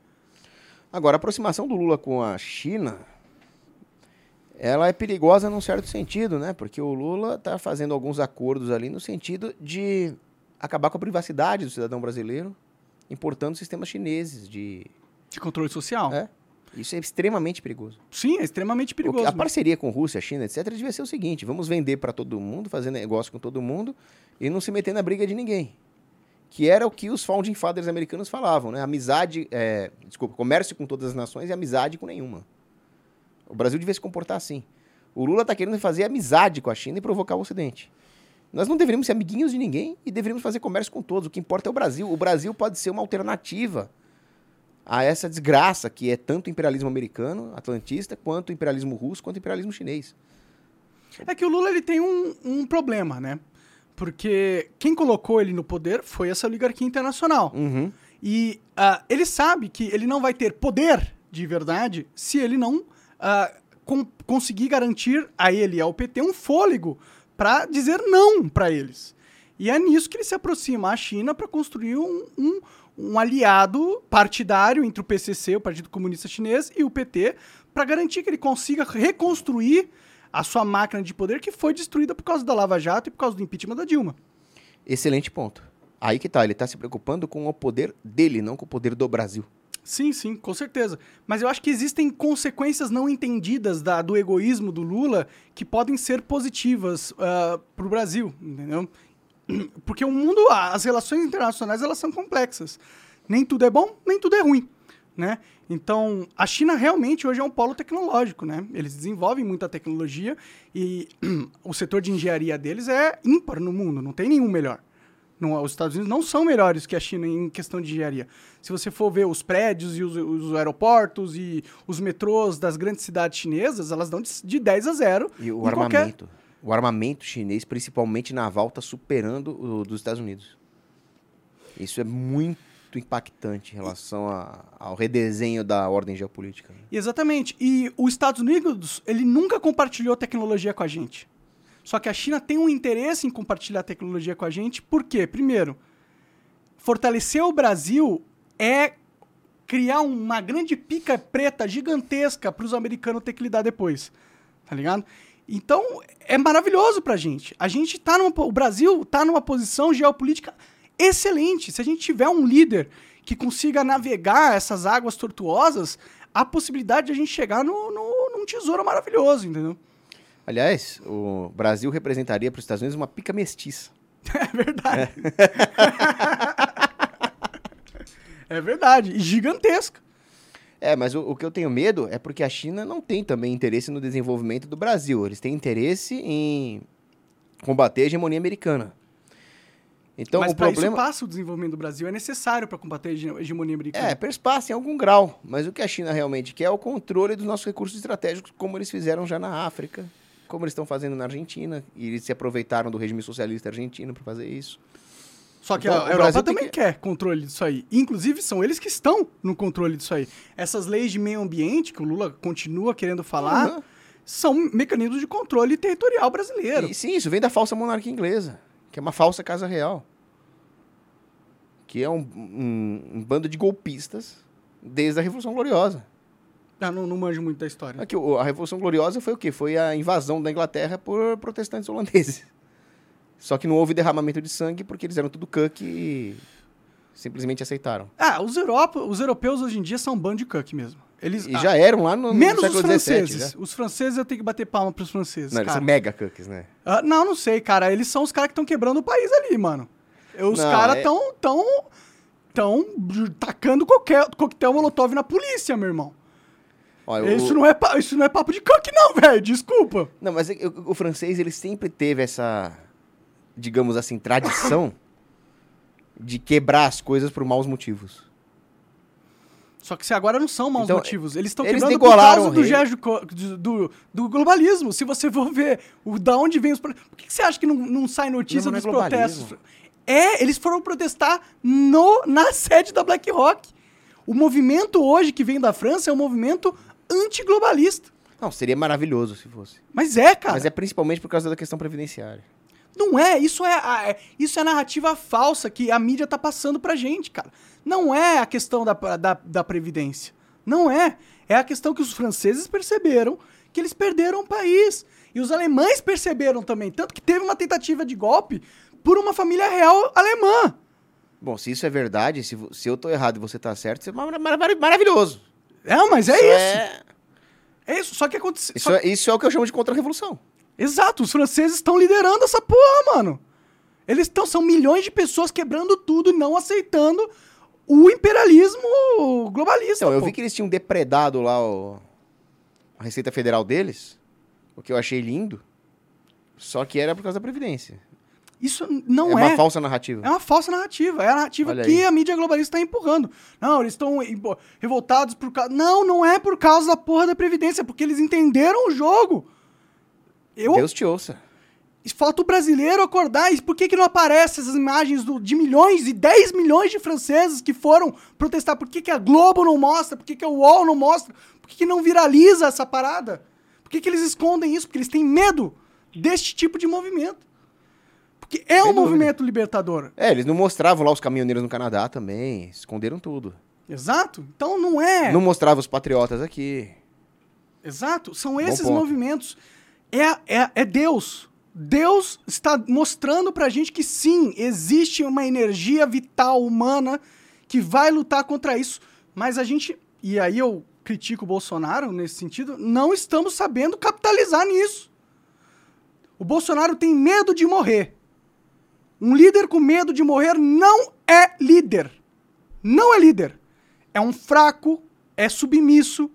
Agora, a aproximação do Lula com a China, ela é perigosa num certo sentido, né? Porque o Lula está fazendo alguns acordos ali no sentido de acabar com a privacidade do cidadão brasileiro, importando sistemas chineses de...
De controle social.
É. Isso é extremamente perigoso.
Sim, é extremamente perigoso.
a parceria com Rússia, China, etc., devia ser o seguinte: vamos vender para todo mundo, fazer negócio com todo mundo e não se meter na briga de ninguém. Que era o que os founding fathers americanos falavam, né? Amizade, é, desculpa, comércio com todas as nações e amizade com nenhuma. O Brasil devia se comportar assim. O Lula está querendo fazer amizade com a China e provocar o Ocidente. Nós não deveríamos ser amiguinhos de ninguém e deveríamos fazer comércio com todos. O que importa é o Brasil. O Brasil pode ser uma alternativa a essa desgraça que é tanto o imperialismo americano, atlantista, quanto o imperialismo russo, quanto o imperialismo chinês.
É que o Lula ele tem um, um problema, né? Porque quem colocou ele no poder foi essa oligarquia internacional.
Uhum.
E ah, ele sabe que ele não vai ter poder de verdade se ele não ah, con- conseguir garantir a ele e ao PT um fôlego para dizer não para eles. E é nisso que ele se aproxima à China para construir um, um, um aliado partidário entre o PCC, o Partido Comunista Chinês, e o PT, para garantir que ele consiga reconstruir a sua máquina de poder que foi destruída por causa da Lava Jato e por causa do impeachment da Dilma.
Excelente ponto. Aí que tá, ele tá se preocupando com o poder dele, não com o poder do Brasil.
Sim, sim, com certeza. Mas eu acho que existem consequências não entendidas da- do egoísmo do Lula que podem ser positivas para o Brasil, entendeu? Porque o mundo, as relações internacionais, elas são complexas. Nem tudo é bom, nem tudo é ruim, né? Então, a China realmente hoje é um polo tecnológico, né? Eles desenvolvem muita tecnologia e [clears throat] o setor de engenharia deles é ímpar no mundo, não tem nenhum melhor. Não, os Estados Unidos não são melhores que a China em questão de engenharia. Se você for ver os prédios e os, os aeroportos e os metrôs das grandes cidades chinesas, elas dão de, de 10 a 0.
E o
em qualquer-
armamento. O armamento chinês, principalmente naval, está superando o dos Estados Unidos. Isso é muito impactante em relação a- ao redesenho da ordem geopolítica. né?
Exatamente. E os Estados Unidos, ele nunca compartilhou tecnologia com a gente. Só que a China tem um interesse em compartilhar tecnologia com a gente, por quê? Primeiro, fortalecer o Brasil é criar uma grande pica preta gigantesca para os americanos ter que lidar depois. Tá ligado? Então, é maravilhoso pra gente. A gente tá numa, o Brasil tá numa posição geopolítica excelente. Se a gente tiver um líder que consiga navegar essas águas tortuosas, há a possibilidade de a gente chegar no, no, num tesouro maravilhoso, entendeu?
Aliás, o Brasil representaria para os Estados Unidos uma pica mestiça. [laughs]
É verdade. [laughs] É, verdade. E gigantesca.
É, mas o, o que eu tenho medo é porque a China não tem também interesse no desenvolvimento do Brasil. Eles têm interesse em combater a hegemonia americana. Então,
Mas
o problema.
isso passa o desenvolvimento do Brasil. É necessário para combater a hege- hegemonia americana.
É, perspassa em algum grau. Mas o que a China realmente quer é o controle dos nossos recursos estratégicos, como eles fizeram já na África, como eles estão fazendo na Argentina. E eles se aproveitaram do regime socialista argentino para fazer isso.
Só que
Então,
a Europa também
que-
quer controle disso aí. Inclusive, são eles que estão no controle disso aí. Essas leis de meio ambiente, que o Lula continua querendo falar,
Aham.
são mecanismos de controle territorial brasileiro.
E, sim, isso vem da falsa monarquia inglesa, que é uma falsa casa real. Que é um, um- um bando de golpistas desde a Revolução Gloriosa.
Ah, não, não manjo muito da história.
Aqui, o- a Revolução Gloriosa foi o quê? Foi a invasão da Inglaterra por protestantes holandeses. [laughs] Só que não houve derramamento de sangue porque eles eram tudo cuck e simplesmente aceitaram.
Ah, os, Europa, os europeus hoje em dia são um bando de cuck mesmo. Eles,
E
ah,
já eram lá no, no
menos os
século
franceses.
já.
Os franceses eu tenho que bater palma pros franceses,
Não, eles
cara.
são mega cucks, né?
Ah, não, não sei, cara. Eles são os caras que estão quebrando o país ali, mano. Os
Não,
caras
é-
estão tão, tão tacando qualquer coquetel molotov na polícia, meu irmão.
Olha,
Isso,
o-
não é, pa- isso não é papo de coque, não, [laughs] velho. Desculpa.
Não, mas é- o, o francês, ele sempre teve essa, digamos assim, tradição [coughs] de quebrar as coisas por maus motivos.
Só que se agora não são maus
Então,
motivos. Eles estão quebrando por causa do, gesto do, do, do globalismo. Se você for ver o, da onde vem os... Por que, que você acha que não, não sai notícia
Não, mas
dos
não é
protestos? É, eles foram protestar no, na sede da BlackRock. O movimento hoje que vem da França é um movimento antiglobalista.
Não, seria maravilhoso se fosse.
Mas é, cara.
Mas é principalmente por causa da questão previdenciária.
Não é, isso é, a- é- isso é a narrativa falsa que a mídia tá passando pra gente, cara. Não é a questão da, da, da Previdência. Não é. É a questão que os franceses perceberam que eles perderam o país. E os alemães perceberam também. Tanto que teve uma tentativa de golpe por uma família real alemã.
Bom, se isso é verdade, se, se eu tô errado e você tá certo, isso é mar- mar- mar- maravilhoso.
É, mas é isso. É,
É,
isso. Só que aconteceu.
isso, é, isso é o que eu chamo de contra-revolução.
Exato, os franceses estão liderando essa porra, mano. Eles estão, são milhões de pessoas quebrando tudo e não aceitando o imperialismo globalista.
Então, eu vi que eles tinham depredado lá o- a Receita Federal deles, o que eu achei lindo, só que era por causa da Previdência.
Isso não
é
é.
uma falsa narrativa.
É uma falsa narrativa. É a narrativa
Olha
que
aí.
a mídia globalista está empurrando. Não, eles estão revoltados por causa. Não, não é por causa da porra da Previdência, porque eles entenderam o jogo. Eu,
Deus te ouça.
Falta o brasileiro acordar. E por que, que não aparecem essas imagens do- de milhões e 10 milhões de franceses que foram protestar? Por que, que a Globo não mostra? Por que, que a UOL não mostra? Por que, que não viraliza essa parada? Por que, que eles escondem isso? Porque eles têm medo deste tipo de movimento. Porque é um movimento libertador.
É, eles não mostravam lá os caminhoneiros no Canadá também, esconderam tudo.
Exato? Então não é.
Não mostravam os patriotas aqui.
Exato. São esses movimentos. É, é, é Deus. Deus está mostrando pra gente que sim, existe uma energia vital humana que vai lutar contra isso. Mas a gente, e aí eu critico o Bolsonaro nesse sentido, não estamos sabendo capitalizar nisso. O Bolsonaro tem medo de morrer. Um líder com medo de morrer não é líder. Não é líder. É um fraco, é submisso,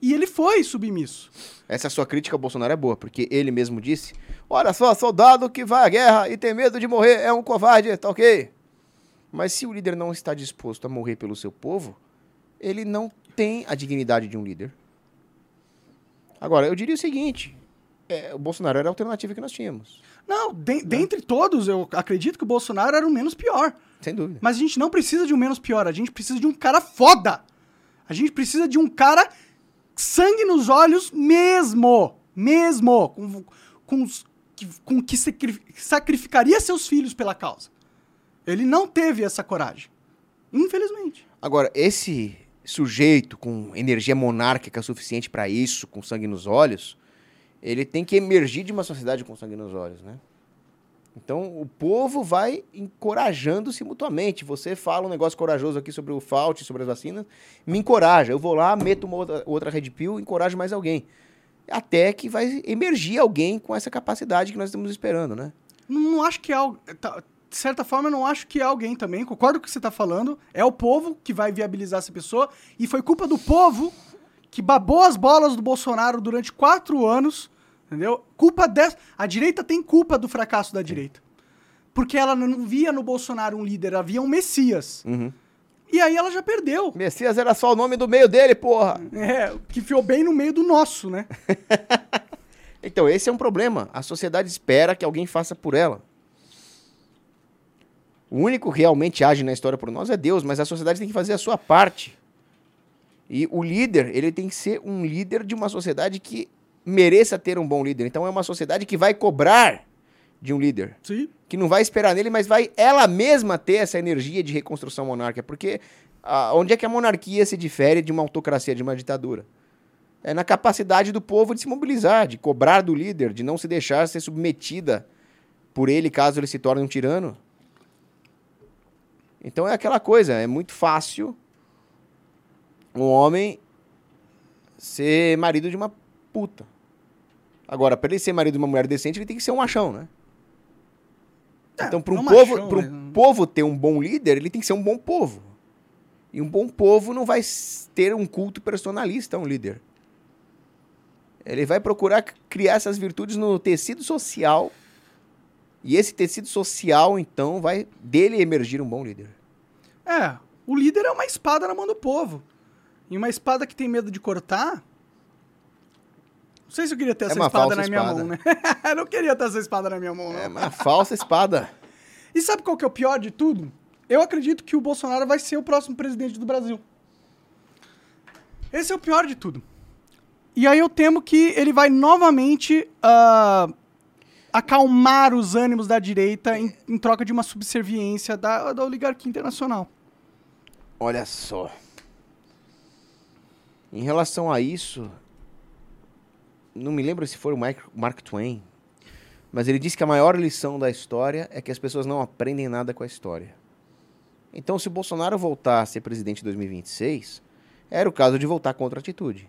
e ele foi submisso.
Essa sua crítica ao Bolsonaro é boa, porque ele mesmo disse: Olha só, soldado que vai à guerra e tem medo de morrer é um covarde, tá ok? Mas se o líder não está disposto a morrer pelo seu povo, ele não tem a dignidade de um líder. Agora, eu diria o seguinte: é, o Bolsonaro era a alternativa que nós tínhamos,
Não, de- dentre todos, eu acredito que o Bolsonaro era o menos pior.
sem dúvida.
Mas a gente não precisa de um menos pior, a gente precisa de um cara foda. A gente precisa de um cara sangue nos olhos mesmo. Mesmo. Com, com, com que sacri- sacrificaria seus filhos pela causa. Ele não teve essa coragem. Infelizmente.
Agora, esse sujeito com energia monárquica suficiente para isso, com sangue nos olhos, ele tem que emergir de uma sociedade com sangue nos olhos, né? Então, o povo vai encorajando-se mutuamente. Você fala um negócio corajoso aqui sobre o Fault, sobre as vacinas, me encoraja. Eu vou lá, meto uma outra, outra Red Pill, encorajo mais alguém. Até que vai emergir alguém com essa capacidade que nós estamos esperando, né?
Não, não acho que é algo. tá, De certa forma, não acho que é alguém também. Concordo com o que você está falando. É o povo que vai viabilizar essa pessoa. E foi culpa do povo que babou as bolas do Bolsonaro durante quatro anos. Entendeu? Culpa dessa. A direita tem culpa do fracasso da direita. Porque ela não via no Bolsonaro um líder, havia um Messias.
Uhum.
E aí ela já perdeu.
Messias era só o nome do meio dele, porra!
É, que fiou bem no meio do nosso, né? [laughs]
Então, esse é um problema. A sociedade espera que alguém faça por ela. O único que realmente age na história por nós é Deus, mas a sociedade tem que fazer a sua parte. E o líder, ele tem que ser um líder de uma sociedade que mereça ter um bom líder. Então, é uma sociedade que vai cobrar de um líder.
Sim.
Que não vai esperar nele, mas vai ela mesma ter essa energia de reconstrução monárquica. Porque ah, onde é que a monarquia se difere de uma autocracia, de uma ditadura? é na capacidade do povo de se mobilizar, de cobrar do líder, de não se deixar ser submetida por ele caso ele se torne um tirano. Então é aquela coisa, é muito fácil um homem ser marido de uma puta. Agora, para ele ser marido de uma mulher decente, ele tem que ser um machão, né?
É,
então, para um,
não
povo,
machão, mas-
um povo ter um bom líder, ele tem que ser um bom povo. E um bom povo não vai ter um culto personalista um líder. Ele vai procurar criar essas virtudes no tecido social E esse tecido social, então, vai dele emergir um bom líder.
É, o líder é uma espada na mão do povo. E uma espada que tem medo de cortar. Não sei se eu queria ter
É
essa espada na minha
espada.
mão, né? [laughs] eu não queria ter essa espada na minha mão, não.
É uma falsa espada.
E sabe qual que é o pior de tudo? Eu acredito que o Bolsonaro vai ser o próximo presidente do Brasil. Esse é o pior de tudo. E aí eu temo que ele vai novamente ah, acalmar os ânimos da direita em, em troca de uma subserviência da, da oligarquia internacional.
Olha só. Em relação a isso, não me lembro se foi o Mike- Mark Twain, mas ele disse que a maior lição da história é que as pessoas não aprendem nada com a história. Então, se o Bolsonaro voltar a ser presidente em 2026, era o caso de voltar contra a atitude.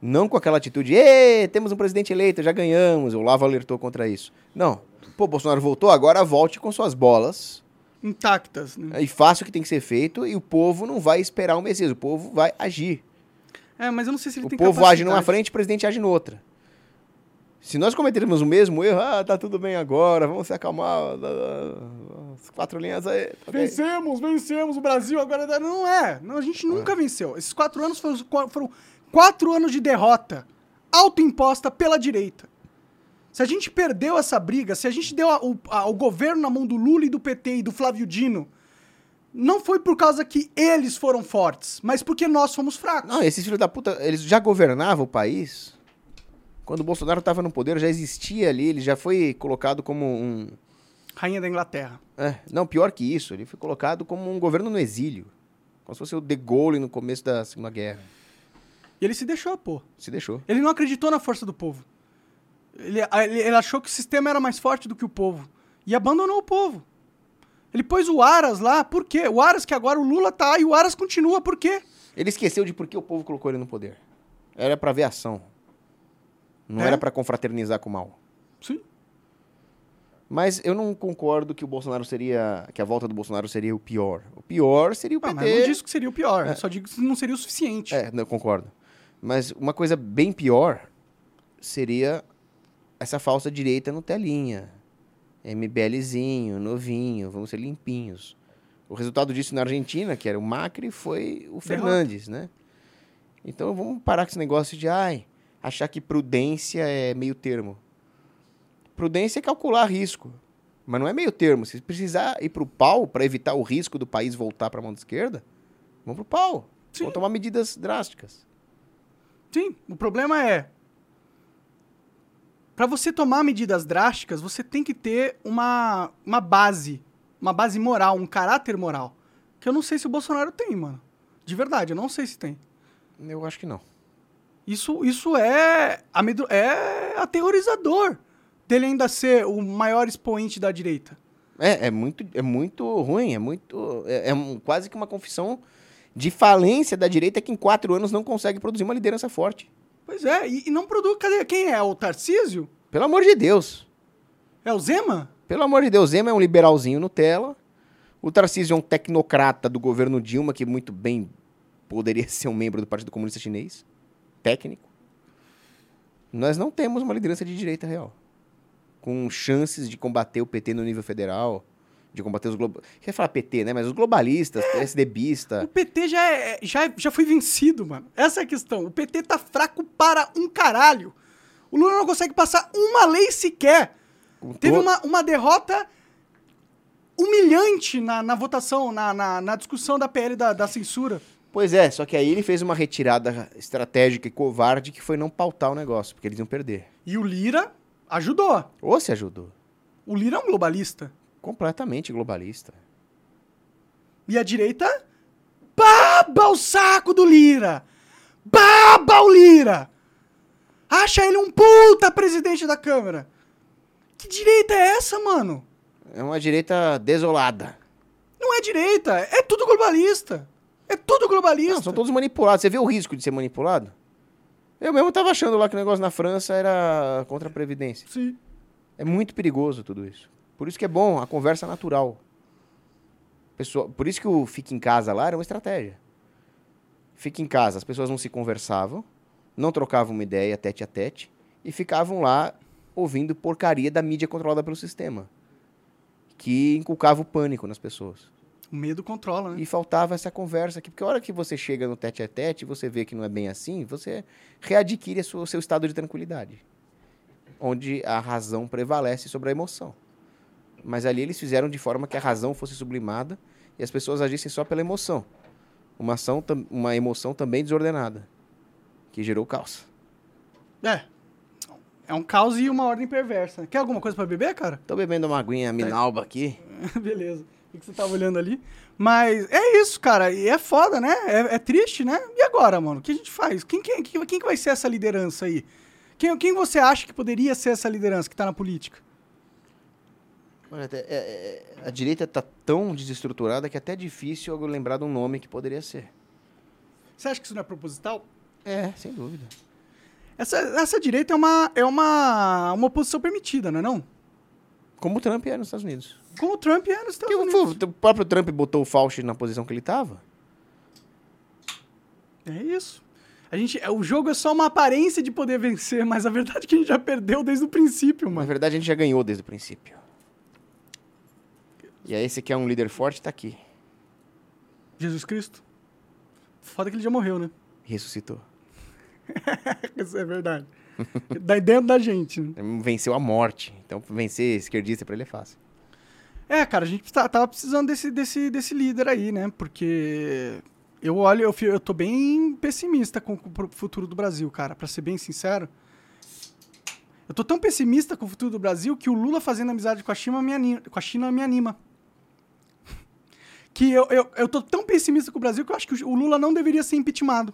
Não com aquela atitude, Ê, temos um presidente eleito, já ganhamos, o Lava alertou contra isso. Não. Pô, Bolsonaro voltou, agora volte com suas bolas
Intactas. Né?
e faça o que tem que ser feito e o povo não vai esperar o Messias, o povo vai agir.
É, mas eu não sei se ele
o
tem
povo age numa frente, o presidente age noutra. Se nós cometermos o mesmo erro, ah, tá tudo bem agora, vamos se acalmar, ah, ah, as quatro linhas aí. tá.
Vencemos, vencemos o Brasil, agora não é. Não, a gente nunca venceu. Esses quatro anos foram, foram quatro anos de derrota autoimposta pela direita. Se a gente perdeu essa briga, se a gente deu a- o, a- o governo na mão do Lula e do PT e do Flávio Dino, não foi por causa que eles foram fortes, mas porque nós fomos fracos.
Não, esses filhos da puta, eles já governavam o país. Quando o Bolsonaro estava no poder, já existia ali, ele já foi colocado como um.
Rainha da Inglaterra.
é, não, pior que isso, ele foi colocado como um governo no exílio. Como se fosse o De Gaulle no começo da Segunda Guerra.
E ele se deixou, pô.
Se deixou.
Ele não acreditou na força do povo. Ele, ele, ele achou que o sistema era mais forte do que o povo. E abandonou o povo. Ele pôs o Aras lá, por quê? O Aras que agora o Lula tá e o Aras continua, por quê?
Ele esqueceu de por que o povo colocou ele no poder. Era pra ver ação. Não
É?
era pra confraternizar com o mal.
Sim.
Mas eu não concordo que o Bolsonaro seria. que a volta do Bolsonaro seria o pior. O pior seria o
Ah,
PT.
mas eu não disse que seria o pior. Eu só digo que não seria o suficiente.
É, não, concordo. Mas uma coisa bem pior seria essa falsa direita no telinha. MBLzinho, novinho, vamos ser limpinhos. O resultado disso na Argentina, que era o Macri, foi o Fernandes, né? Então vamos parar com esse negócio de ai, achar que prudência é meio termo. Prudência é calcular risco. Mas não é meio termo. Se precisar ir pro pau para evitar o risco do país voltar para a mão da esquerda, vamos pro pau.
Sim.
Vamos tomar medidas drásticas.
Sim, o problema é. Pra você tomar medidas drásticas, você tem que ter uma, uma base. Uma base moral, um caráter moral. Que eu não sei se o Bolsonaro tem, mano. De verdade, eu não sei se tem.
Eu acho que não.
Isso, isso é, amedro- é aterrorizador dele ainda ser o maior expoente da direita.
É, é muito, é muito ruim, é muito. É, é um- quase que uma confissão de falência da direita que em quatro anos não consegue produzir uma liderança forte.
Pois é, e, e não produz. Cadê? Quem é? O Tarcísio?
Pelo amor de Deus.
É o Zema?
Pelo amor de Deus, Zema é um liberalzinho Nutella. O Tarcísio é um tecnocrata do governo Dilma, que muito bem poderia ser um membro do Partido Comunista Chinês. Técnico. Nós não temos uma liderança de direita real. Com chances de combater o PT no nível federal. De combater os globalistas. Quer falar PT, né? Mas os globalistas, PSDBista.
O PT já, é, já, já foi vencido, mano. Essa é a questão. O PT tá fraco para um caralho. O Lula não consegue passar uma lei sequer.
com
Teve uma, uma derrota humilhante na, na votação, na, na, na discussão da PL da, da censura.
Pois é, só que aí ele fez uma retirada estratégica e covarde que foi não pautar o negócio, porque eles iam perder.
E o Lira ajudou.
Ou se ajudou.
O Lira é um globalista.
Completamente globalista.
E a direita baba o saco do Lira. Baba o Lira. Acha ele um puta presidente da Câmara. Que direita é essa, mano?
É uma direita desolada.
Não é direita, é tudo globalista. É tudo globalista.
Não, são todos manipulados. Você vê o risco de ser manipulado? Eu mesmo tava achando lá que o negócio na França era contra a Previdência.
Sim.
É muito perigoso tudo isso. Por isso que é bom a conversa natural. Pessoa, por isso que o fica em casa lá era uma estratégia. Fica em casa, as pessoas não se conversavam, não trocavam uma ideia tete a tete e ficavam lá ouvindo porcaria da mídia controlada pelo sistema. que inculcava o pânico nas pessoas.
O medo controla, né?
E faltava essa conversa aqui, porque a hora que você chega no tete a tete, você vê que não é bem assim, você readquire o seu estado de tranquilidade, onde a razão prevalece sobre a emoção. Mas ali eles fizeram de forma que a razão fosse sublimada e as pessoas agissem só pela emoção. Uma, ação, uma emoção também desordenada, que gerou caos.
É. É um caos e uma ordem perversa. Quer alguma coisa pra beber, cara?
Tô bebendo uma aguinha Minalba aqui. [laughs]
Beleza. O que você tava olhando ali? Mas é isso, cara. E é foda, né? É, é triste, né? E agora, mano? O que a gente faz? Quem, quem, quem, quem que vai ser essa liderança aí? Quem, quem você acha que poderia ser essa liderança que tá na política?
Olha, é- é- a direita tá tão desestruturada que é até difícil eu lembrar de um nome que poderia ser.
Você acha que isso não é proposital?
É, sem dúvida.
Essa, essa direita é uma, é uma, uma oposição permitida, não é não?
Como o Trump é nos Estados Unidos.
Como o Trump é nos Estados Unidos.
o, próprio Trump botou o Fauci na posição que ele estava.
É isso. A gente, o jogo é só uma aparência de poder vencer, mas a verdade é que a gente já perdeu desde o princípio,
Na
mano.
verdade, a gente já ganhou desde o princípio. E aí, esse que é um líder forte, tá aqui.
Jesus Cristo. Foda que ele já morreu, né?
Ressuscitou. [laughs]
Isso é verdade. [laughs] Daí dentro da gente. né?
Venceu a morte. Então, vencer esquerdista pra ele é fácil.
É, cara, a gente tá- tava precisando desse, desse, desse líder aí, né? Porque eu olho, eu, eu tô bem pessimista com, o futuro do Brasil, cara, pra ser bem sincero. Eu tô tão pessimista com o futuro do Brasil que o Lula fazendo amizade com a China me anima. Com a China me anima. Que eu, eu, eu tô tão pessimista com o Brasil que eu acho que o Lula não deveria ser impeachmentado.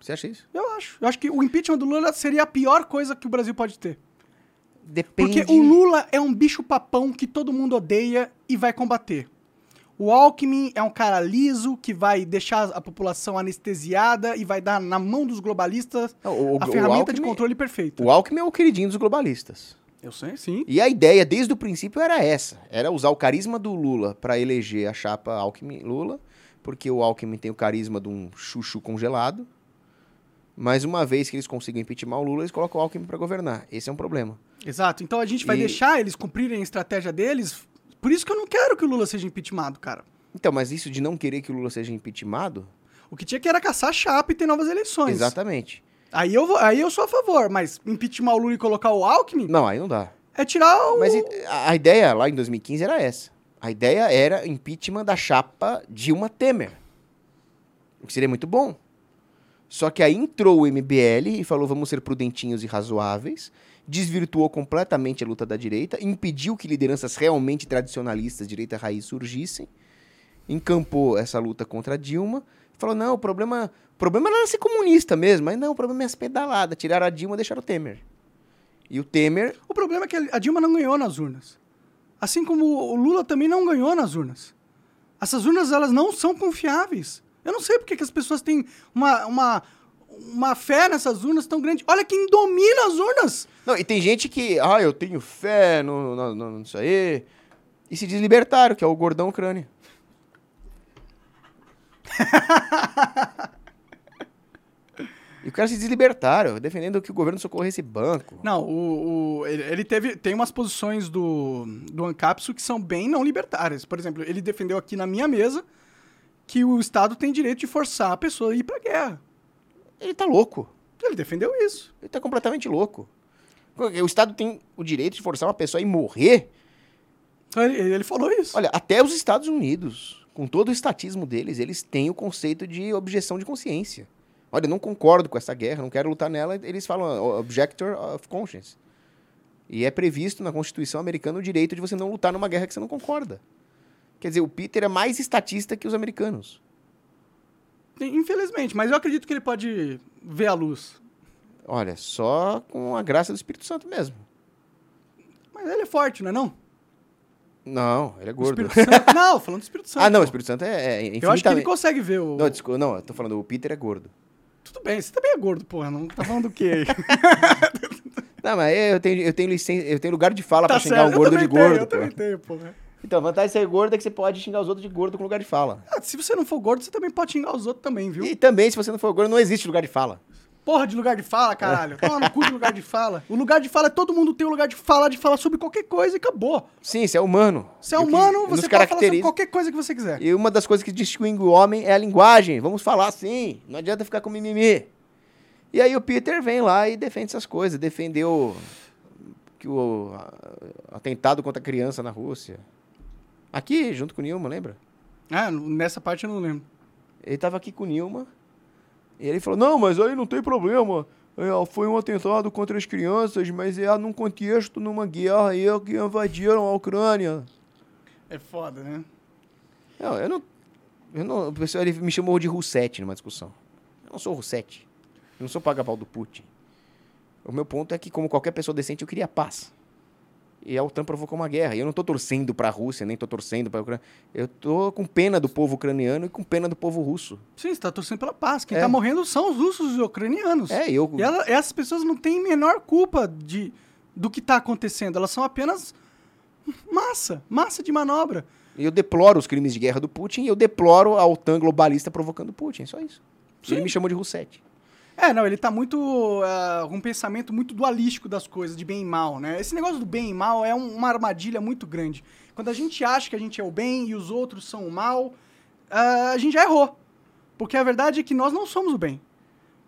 Você acha isso?
Eu acho. Eu acho que o impeachment do Lula seria a pior coisa que o Brasil pode ter.
Depende.
Porque o Lula é um bicho papão que todo mundo odeia e vai combater. O Alckmin é um cara liso que vai deixar a população anestesiada e vai dar na mão dos globalistas
Não, o-
a
o
ferramenta de
Alckmin-
controle perfeita.
O Alckmin é o queridinho dos globalistas.
Eu sei, sim.
E a ideia, desde o princípio, era essa. Era usar o carisma do Lula para eleger a chapa Alckmin-Lula, porque o Alckmin tem o carisma de um chuchu congelado. Mas uma vez que eles consigam impeachment o Lula, eles colocam o Alckmin para governar. Esse é um problema.
Exato. Então a gente vai
E-
deixar eles cumprirem a estratégia deles. Por isso que eu não quero que o Lula seja impeachmentado, cara.
Então, mas isso de não querer que o Lula seja impeachmentado,
O que tinha que era caçar a chapa e ter novas eleições.
exatamente.
Aí eu, vou, aí eu sou a favor, mas impeachment o Lula e colocar o Alckmin
Não, aí não dá.
é tirar o...
Mas a, a ideia lá em 2015 era essa. A ideia era impeachment da chapa Dilma Temer. O que seria muito bom. Só que aí entrou o MBL e falou: vamos ser prudentinhos e razoáveis. Desvirtuou completamente a luta da direita, impediu que lideranças realmente tradicionalistas, direita raiz, surgissem. Encampou essa luta contra a Dilma. Falou: não, o problema, o problema não era ser comunista mesmo, mas não, o problema é as pedaladas. Tiraram a Dilma e deixaram o Temer. E o Temer
O problema é que a Dilma não ganhou nas urnas. Assim como o Lula também não ganhou nas urnas. Essas urnas, elas não são confiáveis. Eu não sei porque que as pessoas têm uma, uma, uma fé nessas urnas tão grande. Olha quem domina as urnas.
Não, e tem gente que, ah, eu tenho fé no, no, no, nisso aí. E se diz libertário, que é o gordão ucrânio. [laughs] e o cara se diz libertário, defendendo que o governo socorresse banco.
Não, o, o- ele, ele teve, tem umas posições do, do Ancapso que são bem não libertárias. Por exemplo, ele defendeu aqui na minha mesa que o Estado tem direito de forçar a pessoa a ir pra guerra.
Ele tá louco.
Ele defendeu isso.
Ele tá completamente louco. O Estado tem o direito de forçar uma pessoa a ir morrer.
Ele, ele falou isso.
Olha, até os Estados Unidos, com todo o estatismo deles, eles têm o conceito de objeção de consciência. Olha, eu não concordo com essa guerra, não quero lutar nela. Eles falam objector of conscience. E é previsto na Constituição americana o direito de você não lutar numa guerra que você não concorda. Quer dizer, o Peter é mais estatista que os americanos.
Infelizmente, mas eu acredito que ele pode ver a luz.
Olha, só com a graça do Espírito Santo mesmo.
Mas ele é forte, não é não?
Não, ele é gordo.
Santo. [laughs] Não, falando do Espírito Santo.
ah, não, o. Espírito Santo é, é infinitamente...
Eu acho que ele consegue ver o.
Não, desculpa, não, eu tô falando, o Peter é gordo.
Tudo bem, você também é gordo, porra. Não tá falando do quê aí? [laughs]
Não, mas eu tenho, eu tenho licença, eu tenho lugar de fala
tá
pra xingar
certo,
o gordo
eu
de
também tenho,
gordo.
Eu também
pô.
tenho, porra.
Então, a vantagem de ser gordo é que você pode xingar os outros de gordo com lugar de fala.
Ah, se você não for gordo, você também pode xingar os outros também, viu?
E também, se você não for gordo, não existe lugar de fala.
Porra de lugar de fala, caralho. Toma no cu de lugar de fala. O lugar de fala é todo mundo tem o lugar de falar, de falar sobre qualquer coisa e acabou.
Sim, isso é humano.
Se é humano, você pode falar sobre qualquer coisa que você quiser.
E uma das coisas que distingue o homem é a linguagem. Vamos falar assim. Não adianta ficar com mimimi. E aí o Peter vem lá e defende essas coisas. Defendeu que o atentado contra a criança na Rússia. Aqui, junto com o Nilma, lembra?
Ah, nessa parte eu não lembro.
Ele tava aqui com o Nilma. E ele falou: Não, mas aí não tem problema. É, foi um atentado contra as crianças, mas é num contexto, numa guerra aí que invadiram a Ucrânia.
É foda, né?
Não, eu não. Eu não o pessoal ele me chamou de Roussetti numa discussão. Eu não sou Roussetti. Eu não sou paga-pau do Putin. O meu ponto é que, como qualquer pessoa decente, eu queria paz. E a OTAN provocou uma guerra. E eu não tô torcendo pra Rússia, nem tô torcendo pra Ucrânia. Eu tô com pena do povo ucraniano e com pena do povo russo.
Sim, você tá torcendo pela paz. Quem
É.
tá morrendo são os russos e os ucranianos.
É, eu.
E ela- essas pessoas não têm menor culpa de, do que tá acontecendo. Elas são apenas massa, massa de manobra.
Eu deploro os crimes de guerra do Putin e eu deploro a OTAN globalista provocando Putin. Só isso.
Sim.
Ele me chamou de Roussetti.
É, não, ele tá muito. com um pensamento muito dualístico das coisas, de bem e mal, né? Esse negócio do bem e mal é um- uma armadilha muito grande. Quando a gente acha que a gente é o bem e os outros são o mal, ah, a gente já errou. Porque a verdade é que nós não somos o bem.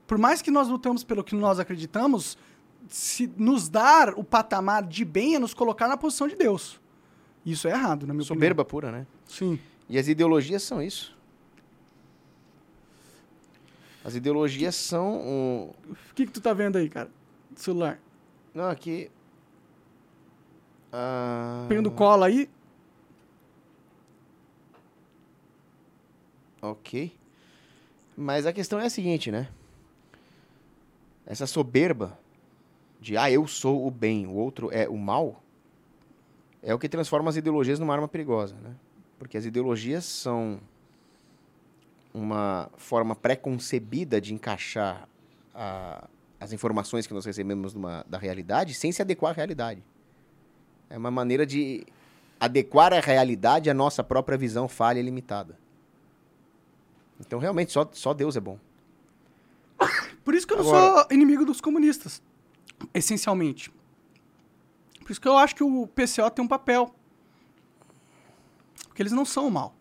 Por mais que nós lutamos pelo que nós acreditamos, se nos dar o patamar de bem é nos colocar na posição de Deus. Isso é errado, na minha
Soberba pura, né?
opinião. Sim.
E as ideologias são isso. As ideologias são um.
O que, que tu tá vendo aí, cara? Do celular.
Não, aqui. Ah,
Pegando cola aí.
Ok. Mas a questão é a seguinte, né? Essa soberba de, ah, eu sou o bem, o outro é o mal, é o que transforma as ideologias numa arma perigosa, né? Porque as ideologias são uma forma pré-concebida de encaixar a- as informações que nós recebemos numa- da realidade sem se adequar à realidade. É uma maneira de adequar a realidade à nossa própria visão falha e limitada. Então, realmente, só, só Deus é bom. [coughs]
Por isso que eu não
Agora-
sou inimigo dos comunistas, essencialmente. Por isso que eu acho que o PCO tem um papel. Porque eles não são o mal.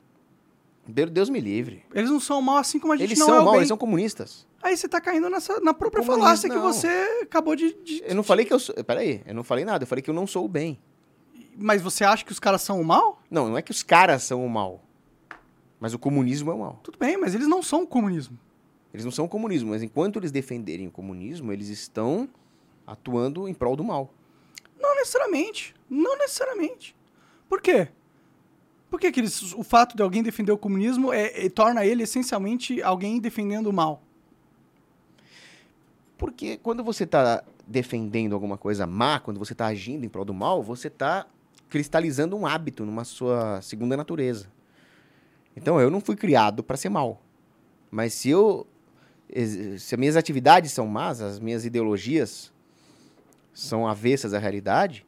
Deus me livre.
Eles não são mal assim como a gente
Eles
não
são
é
mal,
bem.
eles são comunistas.
Aí você tá caindo nessa, na própria
Comunista,
falácia que
não.
você acabou de, de-
Eu não falei que eu sou. Peraí, eu não falei nada, eu falei que eu não sou o bem.
Mas você acha que os caras são o mal?
Não, não é que os caras são o mal. Mas o comunismo é o mal.
Tudo bem, mas eles não são o comunismo.
Eles não são o comunismo, mas enquanto eles defenderem o comunismo, eles estão atuando em prol do mal.
Não necessariamente. Não necessariamente. Por quê? Por que, que eles, o fato de alguém defender o comunismo é, é- torna ele essencialmente alguém defendendo o mal?
Porque quando você está defendendo alguma coisa má, quando você está agindo em prol do mal, você está cristalizando um hábito numa sua segunda natureza. Então eu não fui criado para ser mal. Mas se eu se as minhas atividades são más, as minhas ideologias são avessas à realidade,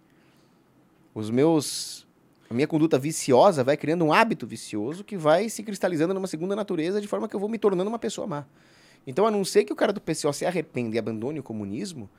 os meus a minha conduta viciosa vai criando um hábito vicioso que vai se cristalizando numa segunda natureza de forma que eu vou me tornando uma pessoa má. Então, a não ser que o cara do PCO se arrependa e abandone o comunismo,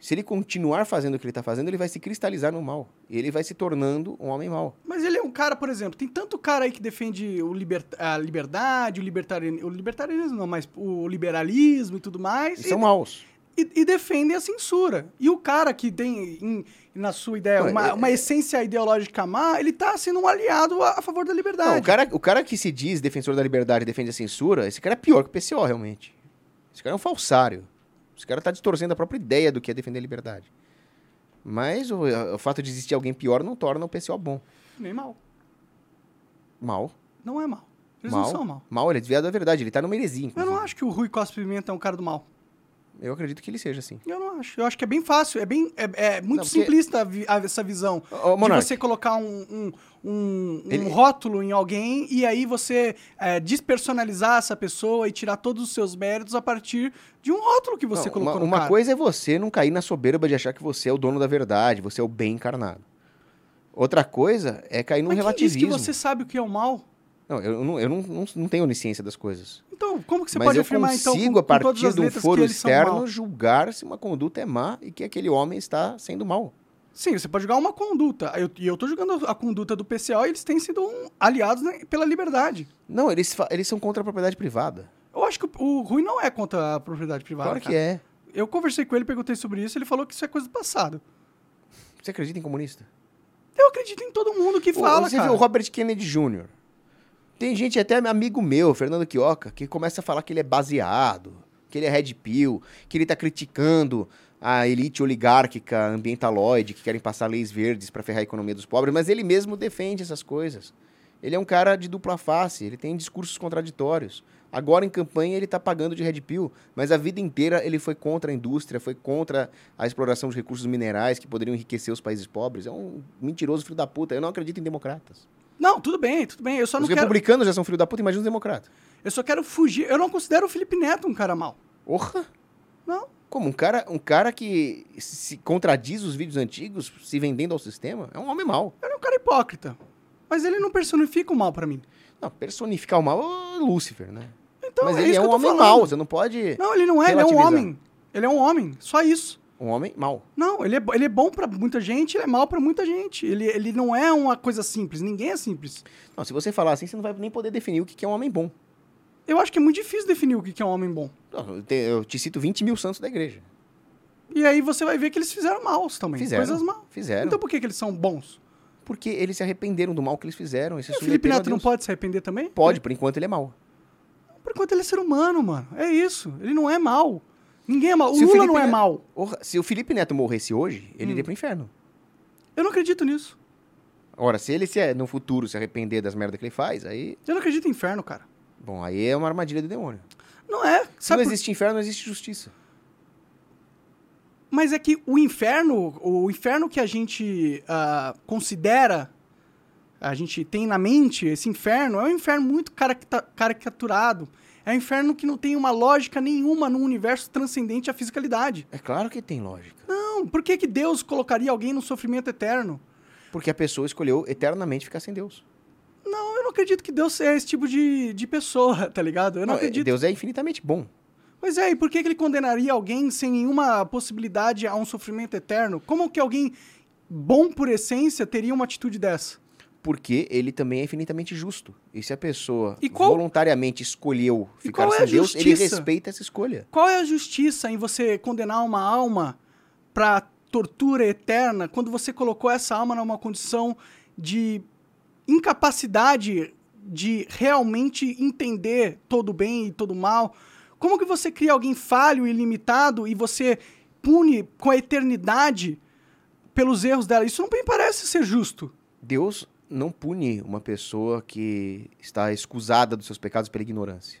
se ele continuar fazendo o que ele está fazendo, ele vai se cristalizar no mal. Ele vai se tornando um homem mau.
Mas ele é um cara, por exemplo, tem tanto cara aí que defende o liber- a liberdade, o libertarianismo, o libertarianismo não, mas o liberalismo e tudo mais,
E
e,
são maus.
E, e defendem a censura. E o cara que tem, em- na sua ideia, uma,
é-
uma essência ideológica má, ele tá sendo um aliado a, a favor da liberdade.
Não, o, cara, o cara que se diz defensor da liberdade e defende a censura, esse cara é pior que o PCO, realmente. Esse cara é um falsário. Esse cara está distorcendo a própria ideia do que é defender a liberdade. Mas o, o fato de existir alguém pior não torna o PCO bom.
Nem mal.
Mal.
Não é mal. Eles
mal.
não são mal.
Mal, ele é desviado da verdade. Ele tá numa heresia,
Eu
inclusive.
não acho que o Rui Costa Pimenta é um cara do mal.
Eu acredito que ele seja assim.
Eu não acho. Eu acho que é bem fácil. É, bem, é, é muito
Não, porque-
simplista a a- essa visão.
Ô,
de você colocar um, um, um, um
Ele-
rótulo em alguém e aí você é, despersonalizar essa pessoa e tirar todos os seus méritos a partir de um rótulo que você
Não,
colocou
uma,
no
uma coisa é você não cair na soberba de achar que você é o dono da verdade, você é o bem encarnado. Outra coisa é cair num
Mas quem disse que
relativismo.
você sabe o que é o mal?
Não, eu, não, eu não, não, não tenho onisciência das coisas.
Então, como que você
Mas
pode afirmar, então,
consigo,
com,
a
com todas
partir
as
do foro
que
externo, julgar se uma conduta é má e que aquele homem está sendo mal.
Sim, você pode julgar uma conduta. E eu, tô julgando a conduta do PCO e eles têm sido um- aliados né, pela liberdade.
Não, eles, eles são contra a propriedade privada.
Eu acho que o, o Rui não é contra a propriedade privada.
Claro que
cara.
é.
Eu conversei com ele, perguntei sobre isso, ele falou que isso é coisa do passado.
Você acredita em comunista?
Eu acredito em todo mundo que fala,
Você
cara.
viu o Robert Kennedy Jr. Tem gente, até amigo meu, Fernando Quioca, que começa a falar que ele é baseado, que ele é red pill, que ele tá criticando a elite oligárquica ambientaloide, que querem passar leis verdes para ferrar a economia dos pobres, mas ele mesmo defende essas coisas. Ele é um cara de dupla face, ele tem discursos contraditórios. Agora em campanha ele tá pagando de red pill, mas a vida inteira ele foi contra a indústria, foi contra a exploração de recursos minerais que poderiam enriquecer os países pobres. É um mentiroso filho da puta. Eu não acredito em democratas.
Não, tudo bem, tudo bem. Eu só
Os
não quero.
republicanos já são filho da puta, imagina os democratas.
Eu só quero fugir. Eu não considero o Felipe Neto um cara mau.
Porra!
Não.
Como um cara, um cara que se contradiz os vídeos antigos, se vendendo ao sistema, é um homem mau.
Ele é um cara hipócrita. Mas ele não personifica o mal pra mim.
Não, personificar o mal é o Lúcifer, né?
Então,
Mas
é
ele é um homem
falando.
mau, você não pode.
Não, ele não é, ele é um homem. Ele é um homem, só isso.
Um homem mau.
Não, ele é, ele é bom pra muita gente, ele é mal pra muita gente. Ele, ele não é uma coisa simples, ninguém é simples.
Não, se você falar assim, você não vai nem poder definir o que é um homem bom.
Eu acho que é muito difícil definir o que é um homem bom.
Não, Eu te, eu te cito 20 mil santos da igreja.
E aí você vai ver que eles fizeram maus também.
Fizeram.
Coisas mal.
Fizeram.
Então por que, que eles são bons?
Porque eles se arrependeram do mal que eles fizeram. E
o Felipe Neto não pode se arrepender também?
Pode, por enquanto ele é mau.
Por enquanto ele é ser humano, mano. É isso. Ele não é mal. Ninguém é mal. O
Se o
Lula
Felipe
não é
Neto-
mal.
Se o Felipe Neto morresse hoje, ele
Hum.
iria pro inferno.
Eu não acredito nisso.
Ora, se ele se, é, no futuro se arrepender das merdas que ele faz, aí.
Eu não acredito em inferno, cara.
Bom, aí é uma armadilha do demônio.
Não é.
Se
Sabe
não
por-
existe inferno, não existe justiça.
Mas é que o inferno, o inferno que a gente ah, considera, a gente tem na mente, esse inferno, é um inferno muito caricaturado. É um inferno que não tem uma lógica nenhuma no universo transcendente à fisicalidade.
É claro que tem lógica.
Não, por que, que Deus colocaria alguém no sofrimento eterno?
Porque a pessoa escolheu eternamente ficar sem Deus.
Não, eu não acredito que Deus é esse tipo de, de pessoa, [laughs] tá ligado? Eu não,
Não,
acredito.
Deus é infinitamente bom.
Pois é, e por que, que ele condenaria alguém sem nenhuma possibilidade a um sofrimento eterno? Como que alguém bom por essência teria uma atitude dessa?
Porque ele também é infinitamente justo. E se a pessoa
qual-
voluntariamente escolheu ficar
é
sem
a
Deus, ele respeita essa escolha.
Qual é a justiça em você condenar uma alma pra tortura eterna quando você colocou essa alma numa condição de incapacidade de realmente entender todo o bem e todo o mal? Como que você cria alguém falho e limitado e você pune com a eternidade pelos erros dela? Isso não me parece ser justo.
Deus não pune uma pessoa que está escusada dos seus pecados pela ignorância.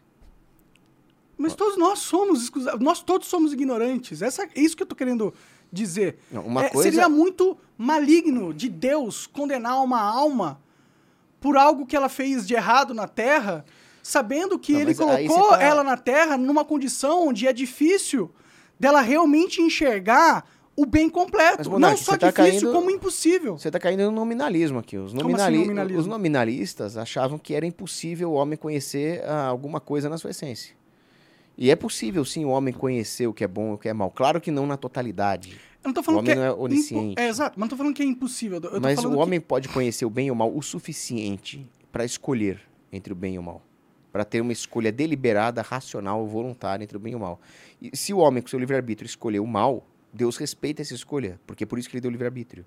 Mas todos nós somos, escusa- nós todos somos ignorantes. Essa, é isso que eu tô querendo dizer.
Não, uma
É,
coisa-
Seria muito maligno de Deus condenar uma alma por algo que ela fez de errado na Terra, sabendo que
Não,
ele colocou
tá-
ela na Terra numa condição onde é difícil dela realmente enxergar o bem completo.
Mas,
Não
Monark,
só
você tá
difícil,
caindo-
como impossível.
Você está caindo no nominalismo aqui. Os,
assim
nominali-
nominalismo?
os nominalistas achavam que era impossível o homem conhecer ah, alguma coisa na sua essência. E é possível, sim, o homem conhecer o que é bom e o que é mal. Claro que não na totalidade.
Eu não tô falando
O homem
que
não é
impo-
onisciente.
É, exato, mas não tô falando que é impossível.
Mas o
que-
homem pode conhecer o bem e o mal o suficiente para escolher entre o bem e o mal. Para ter uma escolha deliberada, racional, voluntária entre o bem e o mal. E se o homem, com seu livre-arbítrio, escolher o mal, Deus respeita essa escolha, porque é por isso que ele deu o livre-arbítrio.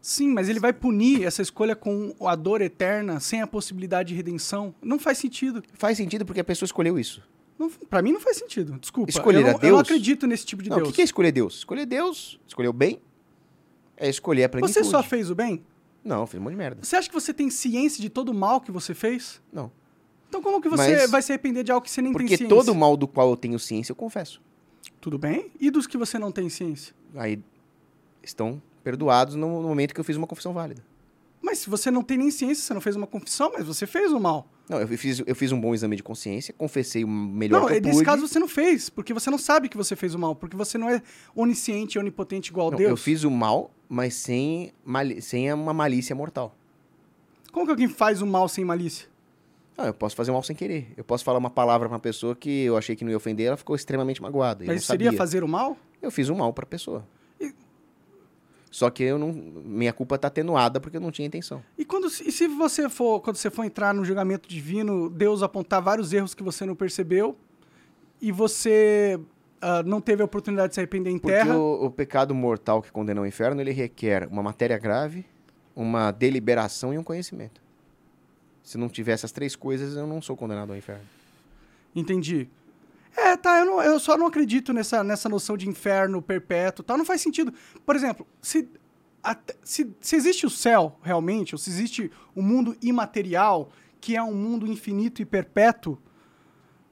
Sim, mas ele vai punir essa escolha com a dor eterna, sem a possibilidade de redenção. Não faz sentido.
Faz sentido porque a pessoa escolheu isso.
Pra mim não faz sentido. Desculpa.
Escolher
eu, não,
a
eu não
Deus?
acredito nesse tipo de
não, o
Deus.
que que é escolher Deus? Escolher Deus, escolher o bem, é escolher a plenitude.
Você só fez o bem?
Não, fiz um monte de merda.
Você acha que você tem ciência de todo o mal que você fez?
Não.
Então como que você
Mas-
vai se arrepender de algo que você nem
Porque
tem ciência?
todo mal do qual eu tenho ciência, eu confesso.
Tudo bem? E dos que você não tem ciência?
Aí estão perdoados no momento que eu fiz uma confissão válida.
Mas se você não tem nem ciência, você não fez uma confissão, mas você fez o mal.
Não, eu fiz, eu fiz um bom exame de consciência, confessei o melhor
não,
que eu
nesse
pude.
caso você não fez, porque você não sabe que você fez o mal, porque você não é onisciente e onipotente igual
Não,
Deus.
eu fiz o mal, mas sem, mali- sem uma malícia mortal.
Como que alguém faz o mal sem malícia?
Ah, eu posso fazer um mal sem querer. Eu posso falar uma palavra pra uma pessoa que eu achei que não ia ofender, ela ficou extremamente magoada.
Mas seria
sabia.
fazer o mal?
Eu fiz um mal pra pessoa.
E-
Só que eu não. Minha culpa tá atenuada porque eu não tinha intenção.
E quando e se você for, quando você for entrar no julgamento divino, Deus apontar vários erros que você não percebeu e você ah, não teve a oportunidade de se arrepender em
Porque
terra?
o, o pecado mortal que condena ao inferno, ele requer uma matéria grave, uma deliberação e um conhecimento. Se não tiver essas três coisas, eu não sou condenado ao inferno.
Entendi. É, tá, eu, não- eu só não acredito nessa, nessa noção de inferno perpétuo, tal, não faz sentido. Por exemplo, se, até- se, se existe o céu realmente, ou se existe o mundo imaterial, que é um mundo infinito e perpétuo,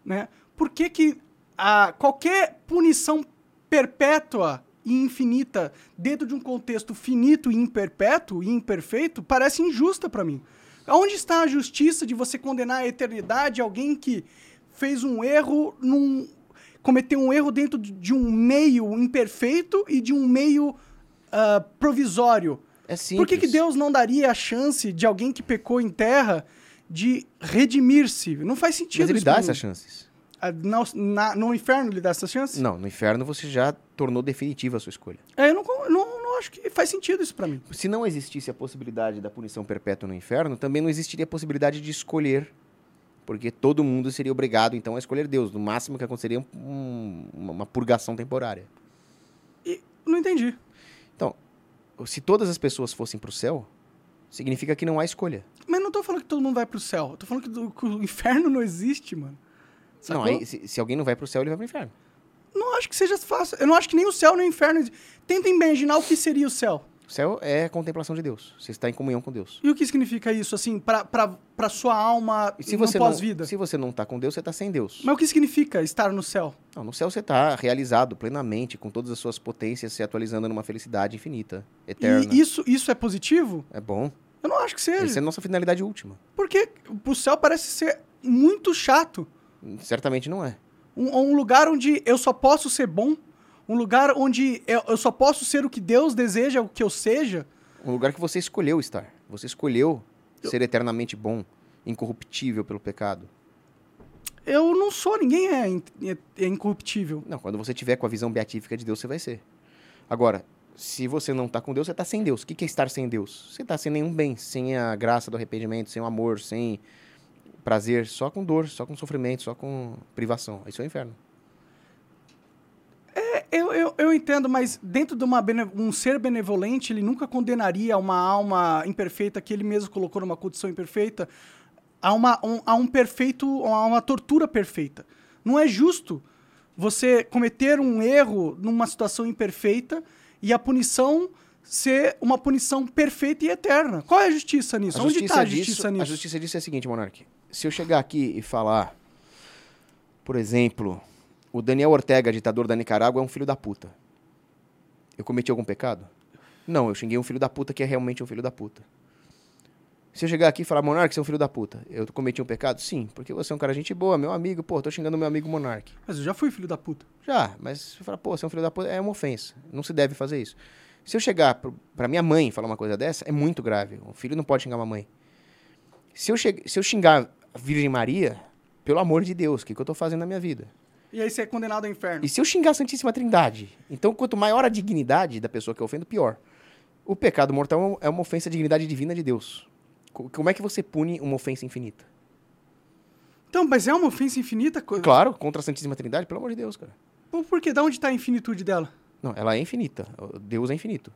né? Por que que a, qualquer punição perpétua e infinita dentro de um contexto finito e imperpétuo e imperfeito parece injusta pra mim? Onde está a justiça de você condenar a eternidade alguém que fez um erro num cometeu um erro dentro de um meio imperfeito e de um meio ah, provisório?
É simples.
Por que, que Deus não daria a chance de alguém que pecou em terra de redimir-se? Não faz sentido.
Mas ele dá essas chances.
Ah, na- na- no inferno ele dá essa chance?
Não, no inferno você já tornou definitiva a sua escolha.
É, eu não, não acho que faz sentido isso pra mim.
Se não existisse a possibilidade da punição perpétua no inferno, também não existiria a possibilidade de escolher. Porque todo mundo seria obrigado, então, a escolher Deus. No máximo que aconteceria um- uma, purgação temporária.
E não entendi.
Então, se todas as pessoas fossem para o céu, significa que não há escolha.
Mas não tô falando que todo mundo vai pro céu. Eu tô falando que, do- que o inferno não existe, mano.
Não,
Sacou?
aí, se, se alguém não vai para o céu, ele vai para o inferno.
Não acho que seja fácil. Eu não acho que nem o céu nem o inferno. Tenta imaginar o que seria o céu.
O céu é a contemplação de Deus. Você está em comunhão com Deus.
E o que significa isso, assim, pra sua alma
E se
no pós-vida?
se você não está com Deus, você está sem Deus.
Mas o que significa estar no céu?
Não, no céu você está realizado plenamente, com todas as suas potências se atualizando numa felicidade infinita, eterna.
E isso, isso é positivo?
É bom.
Eu não acho que seja.
Essa é a nossa finalidade última.
Porque o céu parece ser muito chato.
Certamente não é.
Um, um lugar onde eu só posso ser bom. Um lugar onde eu, eu só posso ser o que Deus deseja o que eu seja.
Um lugar que você escolheu estar. Você escolheu ser eternamente bom, incorruptível pelo pecado.
Eu não sou, ninguém é, in- é- é incorruptível.
Não, quando você tiver com a visão beatífica de Deus, você vai ser. Agora, se você não está com Deus, você está sem Deus. O que que é estar sem Deus? Você está sem nenhum bem, sem a graça do arrependimento, sem o amor, sem prazer, só com dor, só com sofrimento, só com privação. Isso é o inferno.
É, Eu, eu, eu entendo, mas dentro de uma um ser benevolente, ele nunca condenaria uma alma imperfeita que ele mesmo colocou numa condição imperfeita a, uma, um, a um perfeito, a uma tortura perfeita. Não é justo você cometer um erro numa situação imperfeita e a punição ser uma punição perfeita e eterna. Qual é a justiça nisso?
A
Onde
justiça,
está a
disso,
justiça nisso?
a justiça disso é a seguinte, Monark. Se eu chegar aqui e falar, por exemplo, o Daniel Ortega, ditador da Nicarágua, é um filho da puta. Eu cometi algum pecado? Não, eu xinguei um filho da puta que é realmente um filho da puta. Se eu chegar aqui e falar, Monark, você é um filho da puta, eu cometi um pecado? Sim, porque você é um cara gente boa, meu amigo, pô, tô xingando meu amigo Monark.
Mas eu já fui filho da puta.
Já, mas se eu falar, pô, você é um filho da puta, é uma ofensa. Não se deve fazer isso. Se eu chegar pro, pra minha mãe e falar uma coisa dessa, é muito grave. O filho não pode xingar uma mãe. Se eu, che se eu xingar a Virgem Maria, pelo amor de Deus, o que, que eu tô fazendo na minha vida?
E aí você é condenado ao inferno.
E se eu xingar a Santíssima Trindade? Então, quanto maior a dignidade da pessoa que eu ofendo, pior. O pecado mortal é uma ofensa à dignidade divina de Deus. Co- Como é que você pune uma ofensa infinita?
Então, mas é uma ofensa infinita?
Claro, contra a Santíssima Trindade, pelo amor de Deus, cara.
Por, por quê? Da onde está a infinitude dela?
Não, ela é infinita. Deus é infinito.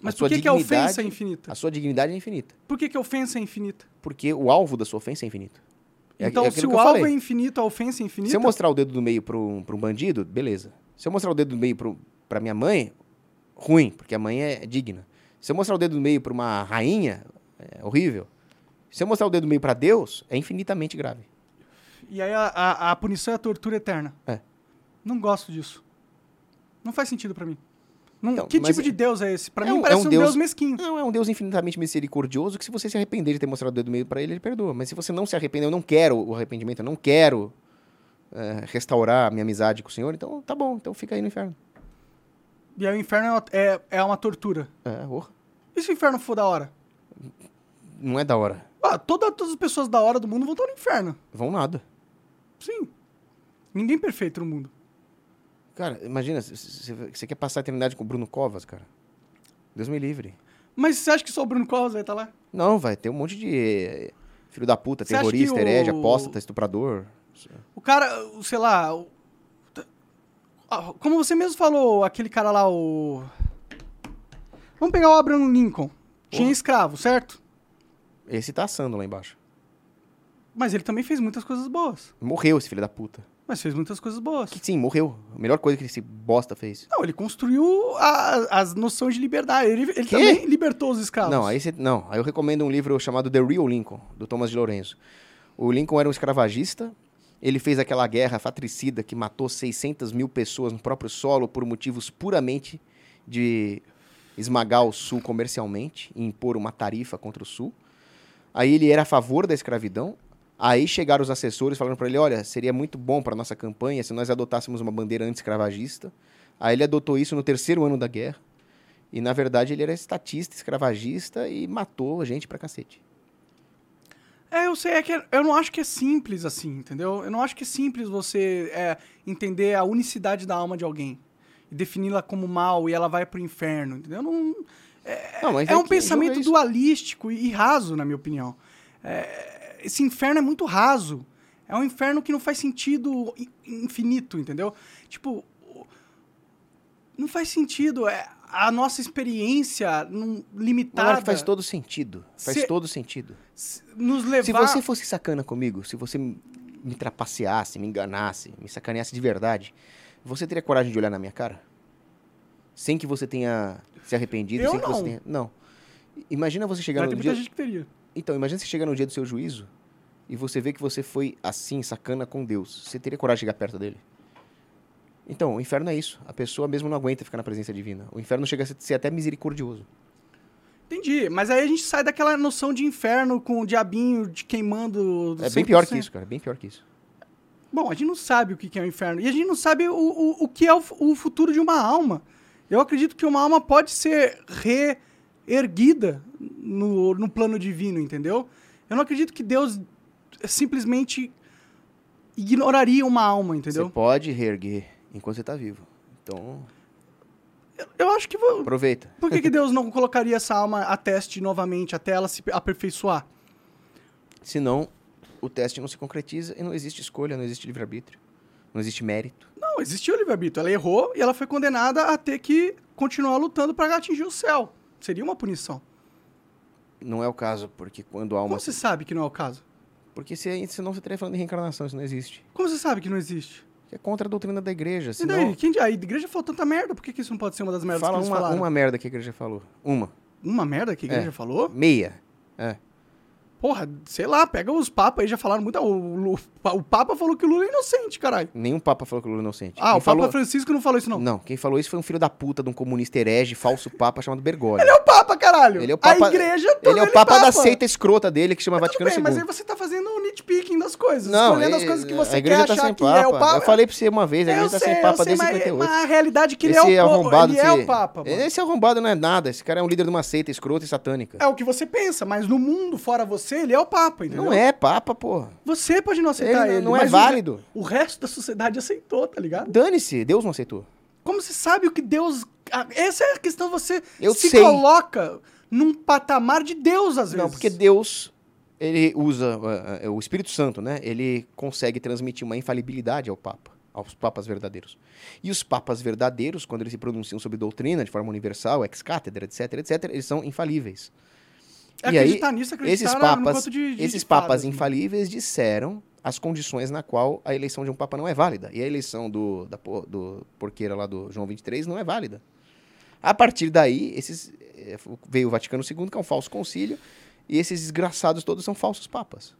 Mas
A
por que, que a ofensa é infinita?
A sua dignidade é infinita.
Por que, que a ofensa é infinita?
Porque o alvo da sua ofensa é infinito. É
então,
é
se o alvo é infinito, a ofensa é infinita?
Se eu mostrar o dedo do meio para um, pra um bandido, beleza. Se eu mostrar o dedo do meio para minha mãe, ruim, porque a mãe é digna. Se eu mostrar o dedo do meio para uma rainha, é horrível. Se eu mostrar o dedo do meio para Deus, é infinitamente grave.
E aí a, a, a punição é a tortura eterna.
É.
Não gosto disso. Não faz sentido pra mim. Não-
Então,
que tipo de Deus é esse? Pra
é
mim
um-
parece
é um
um,
Deus-
Deus... mesquinho.
Não, é um Deus infinitamente misericordioso que se você se arrepender de ter mostrado o dedo do meio para ele, ele perdoa. Mas se você não se arrepender, eu não quero o arrependimento, eu não quero é, restaurar a minha amizade com o Senhor, então tá bom, então fica aí no inferno.
E aí o inferno é uma, é, é uma tortura.
É, porra.
E se o inferno for da hora?
Não é da hora.
Ah, toda, todas as pessoas da hora do mundo vão estar no inferno.
Vão nada.
Sim. Ninguém perfeito no mundo.
Cara, imagina, você quer passar a eternidade com o Bruno Covas, cara? Deus me livre.
Mas você acha que só o Bruno Covas vai estar lá?
Não, vai ter um monte de eh, filho da puta,
Você
terrorista, herege,
o-
apóstata, estuprador.
O cara, sei lá. o- Como você mesmo falou, aquele cara lá, o. Vamos pegar o Abraham Lincoln. Tinha
Porra.
escravo, certo?
Esse tá assando lá embaixo.
Mas ele também fez muitas coisas boas.
Morreu esse filho da puta.
Mas fez muitas coisas boas.
Que sim, morreu. A melhor coisa que esse bosta fez.
Não, ele construiu a- as noções de liberdade. Ele, ele também libertou os escravos.
Não, aí você, não, aí eu recomendo um livro chamado The Real Lincoln, do Thomas de Lourenço. O Lincoln era um escravagista, ele fez aquela guerra fratricida que matou 600 mil pessoas no próprio solo por motivos puramente de esmagar o Sul comercialmente e impor uma tarifa contra o Sul. Aí ele era a favor da escravidão. Aí chegaram os assessores falando para ele, olha, seria muito bom para nossa campanha se nós adotássemos uma bandeira anti-escravagista. Aí ele adotou isso no terceiro ano da guerra. E na verdade ele era estatista, escravagista e matou a gente pra cacete.
É, eu sei, é que eu não acho que é simples assim, entendeu? Eu não acho que é simples você é, entender a unicidade da alma de alguém e defini-la como mal e ela vai pro inferno, entendeu? Não,
Não, mas
é um pensamento
é
dualístico e raso, na minha opinião. É, esse inferno é muito raso. É um inferno que não faz sentido infinito, entendeu? Tipo, não faz sentido. É, a nossa experiência não, limitada
Monark, faz todo sentido. Faz
Se-
todo sentido.
s- nos levar...
Se você fosse sacana comigo, se você me trapaceasse, me enganasse, me sacaneasse de verdade, você teria coragem de olhar na minha cara? Sem que você tenha se arrependido?
Eu
sem que você
não.
tenha... Não. Imagina você chegar
Vai
no
ter
dia...
muita gente que teria.
Então, imagina você chegar no dia do seu juízo e você vê que você foi assim, sacana com Deus. Você teria coragem de chegar perto dele? Então, o inferno é isso. A pessoa mesmo não aguenta ficar na presença divina. O inferno chega a ser- até misericordioso.
Entendi, mas aí a gente sai daquela noção de inferno com o diabinho de queimando.
É bem pior que
100%.
isso, cara. Bem pior que isso.
Bom, a gente não sabe o que é o inferno. E a gente não sabe o, o, o que é o, o futuro de uma alma. Eu acredito que uma alma pode ser reerguida no, no plano divino, entendeu? Eu não acredito que Deus simplesmente ignoraria uma alma, entendeu?
Você pode reerguer enquanto você tá vivo. Então,
Eu acho que. vo-
aproveita.
Por que, que [laughs] Deus não colocaria essa alma a teste novamente até ela se aperfeiçoar?
Senão, o teste não se concretiza e não existe escolha, não existe livre-arbítrio. Não existe mérito.
Não, existiu o livre-arbítrio. Ela errou e ela foi condenada a ter que continuar lutando para atingir o céu. Seria uma punição.
Não é o caso, porque quando há uma...
Como você sabe que não é o caso?
Porque se, senão você estaria falando de reencarnação, isso não existe.
Como você sabe que não existe?
Que é contra a doutrina da igreja.
E
Senão,
daí? Quem, a igreja falou tanta merda, por que, que isso não pode ser uma das merdas
fala
que eles
uma,
falaram?
uma merda que a igreja falou. Uma.
Uma merda que a igreja
É.
falou?
Meia. É.
Porra, sei lá, pega os papas aí, já falaram muito. O, Lu- o Papa falou que o Lula é inocente, caralho.
Nenhum papa falou que o Lula é inocente.
Ah,
Quem
o
falou...
Papa Francisco não falou isso, não.
Não, quem falou isso foi um filho da puta de um comunista herege, falso papa chamado Bergoglio.
Ele é o Papa, caralho.
Ele é o papa-
A igreja
Ele é o papa, da seita escrota dele, que chama
Tudo
Vaticano
bem,
II.
mas aí você tá fazendo nitpicking das coisas.
Não,
escolhendo as
é-
coisas que você quer
tá
achar
sem
que
papa.
é o Papa.
Eu falei pra você uma vez, a
Eu
igreja tá
sei,
sem papa
eu sei,
desde
mas,
58.
mas a realidade é que ele
esse
é o,
arrombado,
ele é
esse-
o Papa, mano.
Esse arrombado não é nada. Esse cara é um líder de uma seita escrota e satânica.
É o que você pensa, mas no mundo, fora você, ele é o Papa, entendeu?
Não é papa, porra.
Você pode não aceitar
Ele
ele.
não é
mas o-
válido.
O, resto da sociedade aceitou, tá ligado?
Dane-se, Deus não aceitou.
Como você sabe o que Deus... Essa é a questão, você
Eu
se
sei.
coloca num patamar de Deus, às vezes.
Não, porque Deus, ele usa uh, uh, o Espírito Santo, né? Ele consegue transmitir uma infalibilidade ao Papa, aos papas verdadeiros. E os papas verdadeiros, quando eles se pronunciam sobre doutrina de forma universal, ex cátedra, etc, etc, eles são infalíveis.
É
e aí,
nisso,
esses papas,
de, de
esses
de
papas
assim.
infalíveis disseram as condições na qual a eleição de um papa não é válida. E a eleição do, da, do porqueira lá do João 23 não é válida. A partir daí, esses, veio o Vaticano II, que é um falso concílio, e esses desgraçados todos são falsos papas.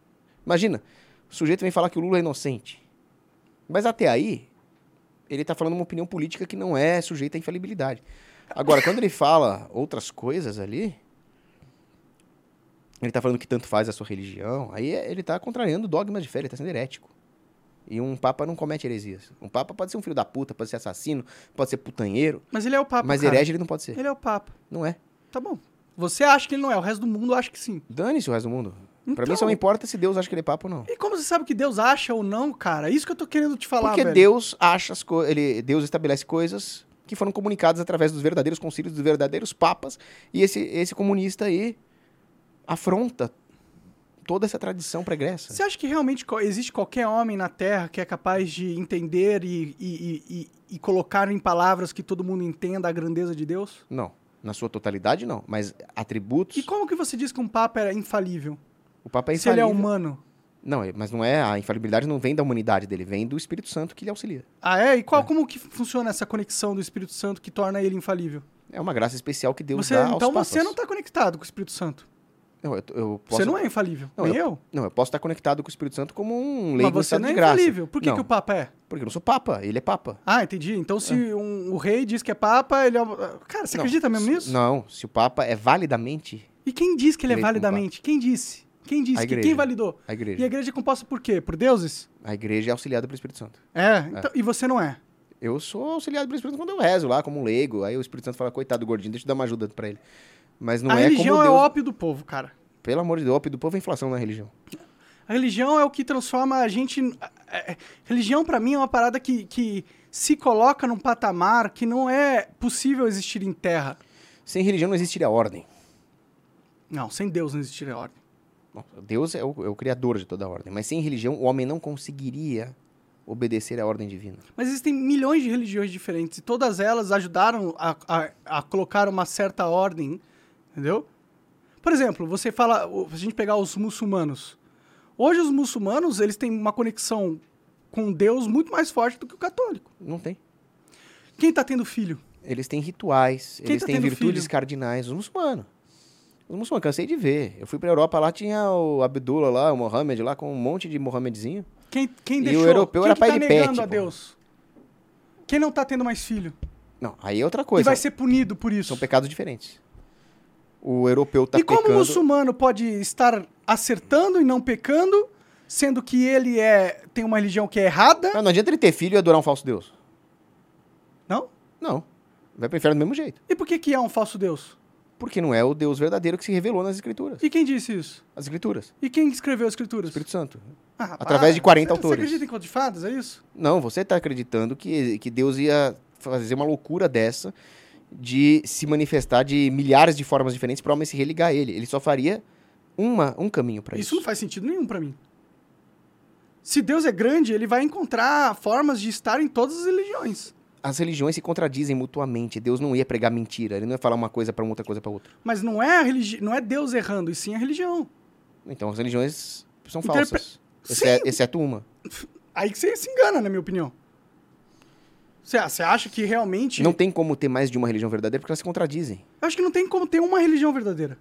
Imagina, o sujeito vem falar que o Lula é inocente. Mas até aí, ele está falando uma opinião política que não é sujeita à infalibilidade. Agora, quando ele fala outras coisas ali, ele está falando que tanto faz a sua religião, aí ele está contrariando dogmas de fé, ele está sendo herético. E um papa não comete heresias. Um papa pode ser um filho da puta, pode ser assassino, pode ser putanheiro,
Mas ele é o Papa,
mas herege ele não pode ser.
Ele é o Papa.
Não é.
Tá bom. Você acha que ele não é, o resto do mundo acha que sim.
Dane-se o resto do mundo. Pra mim
Então-
só não importa se Deus acha que ele é papa ou não.
E como você sabe que Deus acha ou não, cara? É Isso que eu tô querendo te falar,
Porque
velho.
Deus acha as coisas. Deus estabelece coisas que foram comunicadas através dos verdadeiros concílios, dos verdadeiros papas. E esse, esse comunista aí afronta toda essa tradição pregressa.
Você acha que realmente existe qualquer homem na Terra que é capaz de entender e, e, e, e- e colocar em palavras que todo mundo entenda a grandeza de Deus?
Não. Na sua totalidade, não. Mas atributos.
E como que você diz que um Papa é infalível?
O Papa é
se ele é
infalível.
humano?
Não, é- mas não é. A infalibilidade não vem da humanidade dele, vem do Espírito Santo que lhe auxilia.
Ah, é? E qual, como que funciona essa conexão do Espírito Santo que torna ele infalível?
É uma graça especial que Deus
Você,
dá aos
então você não está conectado com o Espírito Santo.
Não, eu, eu posso...
Você não é infalível.
Não,
nem eu.
Não, eu posso estar conectado com o Espírito Santo como um
Mas
leigo em
você não é infalível. Por que, que o Papa é?
porque eu não sou papa, ele é papa.
Ah, entendi. Então se um- o rei diz que é Papa, ele é. Cara, você
Não,
acredita mesmo
se-
nisso?
Não, se o papa é validamente
E quem diz que ele é validamente? Quem disse? Quem disse? Que, quem validou?
a igreja.
E a igreja é composta por quê? Por deuses?
A igreja é auxiliada pelo Espírito Santo.
É. então- E você não é?
Eu sou auxiliado pelo Espírito Santo quando eu rezo lá, como um leigo. Aí o Espírito Santo fala, coitado do gordinho, deixa eu dar uma ajuda pra ele. Mas não
a
é
religião
como
é o
Deus...
ópio do povo, cara.
Pelo amor de Deus, o ópio do povo é inflação na religião.
A religião é o que transforma a gente. é- é- Religião, pra mim, é uma parada que, que se coloca num patamar que não é possível existir em terra.
Sem religião não existiria ordem.
Não, sem Deus não existiria ordem.
Bom, Deus é o, é o criador de toda a ordem. Mas sem religião, o homem não conseguiria obedecer à ordem divina.
Mas existem milhões de religiões diferentes e todas elas ajudaram a, a, a colocar uma certa ordem, entendeu? Por exemplo, você fala, o- se a gente pegar os muçulmanos. Hoje os muçulmanos, eles têm uma conexão com Deus muito mais forte do que o católico.
Não tem.
Quem tá tendo filho?
Eles têm rituais,
Quem
eles
tá
têm virtudes
filho?
cardinais. Os muçulmanos. Os muçulmanos, cansei de ver. Eu fui pra Europa, lá tinha o Abdullah lá, o Mohammed lá, com um monte de Mohamedzinho.
Quem, quem
E o
deixou?
europeu
quem
era
que
pai
tá
de
a
pô.
Deus? Quem não tá tendo mais filho?
Não, aí é outra
E
coisa.
vai ser punido por isso.
São pecados diferentes. O europeu tá
e como
pecando...
o muçulmano pode estar acertando e não pecando, sendo que ele é tem uma religião que é errada?
Não, não adianta ele ter filho e adorar um falso Deus.
Não?
Não. Vai pro inferno do mesmo jeito.
E por que, que é um falso Deus?
Porque não é o Deus verdadeiro que se revelou nas Escrituras.
E quem disse isso?
As Escrituras.
E quem escreveu as escrituras?
O Espírito Santo.
Ah, rapaz,
através de 40
você,
autores.
Você acredita em conto de fadas, é isso?
Não, você tá acreditando que, que Deus ia fazer uma loucura dessa de se manifestar de milhares de formas diferentes para o homem se religar a ele. Ele só faria uma, um caminho para
Isso
isso.
não faz sentido nenhum pra mim. Se Deus é grande, ele vai encontrar formas de estar em todas as religiões.
As religiões se contradizem mutuamente. Deus não ia pregar mentira. Ele não ia falar uma coisa para uma outra coisa para outra.
Mas não é, a religi... não é Deus errando, e sim a religião.
Então as religiões são
Interpre-
falsas.
Sim.
Exce- exceto uma.
Aí que você se engana, na minha opinião. Você, você acha que realmente.
Não tem como ter mais de uma religião verdadeira porque elas se contradizem.
Eu acho que não tem como ter uma religião verdadeira.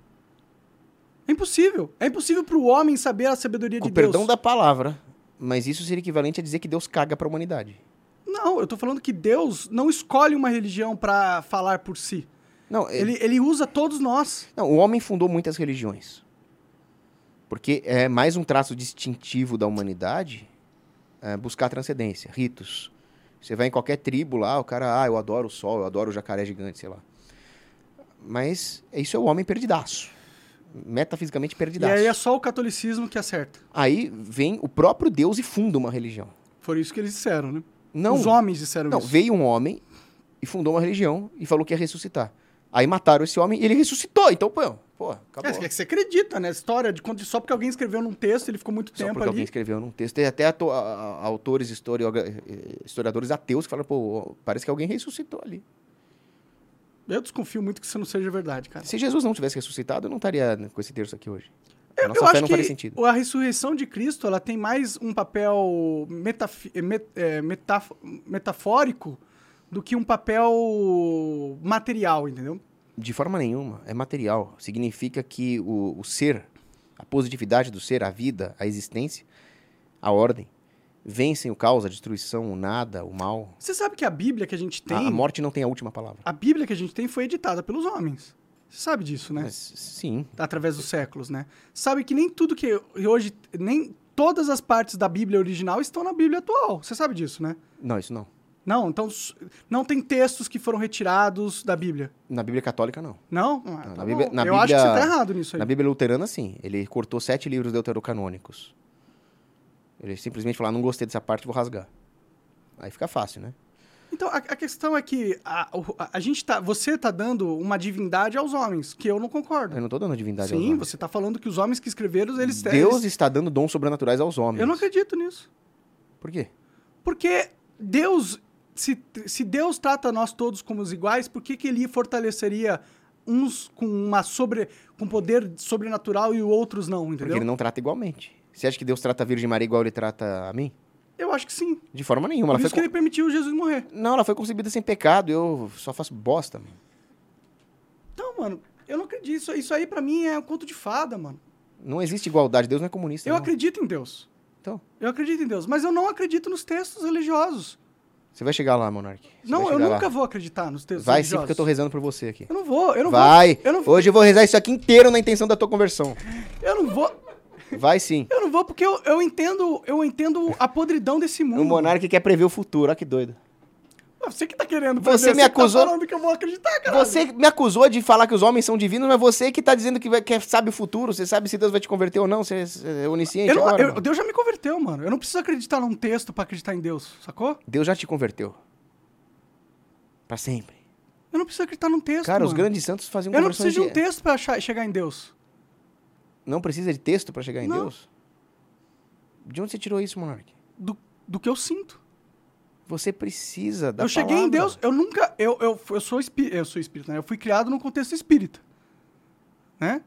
É impossível. É impossível pro homem saber a sabedoria
Com
de
o perdão
Deus.
da palavra. Mas isso seria equivalente a dizer que Deus caga para a humanidade.
Não, eu tô falando que Deus não escolhe uma religião pra falar por si.
Não, ele,
Ele, ele usa todos nós.
não, o homem fundou muitas religiões. Porque é mais um traço distintivo da humanidade é, buscar transcendência, ritos. Você vai em qualquer tribo lá, o cara, ah, eu adoro o sol, eu adoro o jacaré gigante, sei lá. Mas isso é o homem perdidaço. Metafisicamente
E
perdidaço.
aí é só o catolicismo que acerta.
Aí vem o próprio Deus e funda uma religião.
Foi isso que eles disseram, né?
Não,
Os homens disseram
não
isso.
veio um homem e fundou uma religião e falou que ia ressuscitar. Aí mataram esse homem e ele ressuscitou. Então, pô, pô acabou.
É, que você acredita, né? História de quando só porque alguém escreveu num texto, ele ficou muito
Só
tempo
porque alguém
ali.
escreveu num texto. Tem até ato- a- a- autores, eh, historiadores ateus que falam, pô, parece que alguém ressuscitou ali.
Eu desconfio muito que isso não seja verdade, cara.
Se Jesus não tivesse ressuscitado, eu não estaria com esse terço aqui hoje. A
Eu, eu acho
não
que a ressurreição de Cristo ela tem mais um papel eh, met- eh, metaf- metafórico do que um papel material, entendeu?
De forma nenhuma. É material. Significa que o, o ser, a positividade do ser, a vida, a existência, a ordem, vencem o caos, a destruição, o nada, o mal.
Você sabe que a Bíblia que a gente tem,
A, a morte não tem a última palavra.
a Bíblia que a gente tem foi editada pelos homens. Você sabe disso, né?
Mas, sim.
Através dos séculos, né? Sabe que nem tudo que hoje, nem todas as partes da Bíblia original estão na Bíblia atual. Você sabe disso, né?
Não, isso não.
Não, então não tem textos que foram retirados da Bíblia.
Na Bíblia Católica, não.
Não? Ah,
na
tá
Bíblia-
bom.
na
Eu acho que você
Bíblia-
tá errado nisso aí.
Na Bíblia Luterana, sim. Ele cortou sete livros deuterocanônicos. Ele simplesmente falou, ah, não gostei dessa parte, vou rasgar. Aí fica fácil, né?
Então, a, a questão é que a, a, a gente tá, você tá dando uma divindade aos homens, que eu não concordo.
Eu não tô dando divindade aos
Sim,
homens.
você tá falando que os homens que escreveram, eles...
Deus
eles-
está dando dons sobrenaturais aos homens.
Eu não acredito nisso.
Por quê?
Porque Deus, se, se Deus trata nós todos como os iguais, por que, que ele fortaleceria uns com uma sobre, com poder sobrenatural e outros não, entendeu?
Porque ele não trata igualmente. Você acha que Deus trata a Virgem Maria igual ele trata a mim?
Eu acho que sim.
De forma nenhuma.
Por
Ela foi
isso que ele permitiu Jesus morrer.
Não, ela foi concebida sem pecado. Eu só faço bosta, mano.
Então, mano, eu não acredito. Isso, isso aí pra mim é um conto de fada, mano.
Não existe igualdade. Deus não é comunista.
Eu
não.
acredito em Deus.
Então,
Eu acredito em Deus, mas eu não acredito nos textos religiosos.
Você vai chegar lá, Monark. Você
não,
vai
eu nunca
lá.
vou acreditar nos textos
Vai sim, porque eu tô rezando por você aqui.
Eu não vou, eu não
Vai!
vou. Eu não,
Hoje eu vou rezar isso aqui inteiro na intenção da tua conversão.
eu não vou.
Vai sim.
Eu não vou porque eu, eu entendo, eu entendo a podridão desse mundo.
O Monark quer prever o futuro. Olha que doido.
Ah, Você que tá querendo.
Você me acusou-
Tá falando que eu vou acreditar, cara.
Você me acusou de falar que os homens são divinos, mas você que tá dizendo que, vai, que sabe o futuro. Você sabe se Deus vai te converter ou não. Você você é onisciente
Eu não-
agora.
eu-. Deus já me converteu, mano. Eu não preciso acreditar num texto pra acreditar em Deus, sacou?
Deus já te converteu. Pra sempre.
Eu não preciso acreditar num texto,
Cara, os
mano.
grandes santos faziam
Eu não preciso de um texto pra achar- chegar em Deus.
Não precisa de texto pra chegar em
Não.
Deus? De onde você tirou isso, Monark?
Do, do que eu sinto.
Você precisa da
eu cheguei em. Deus, eu nunca. Eu, eu, eu sou espírita, eu sou espírita, né? Eu fui criado num contexto espírita. Né?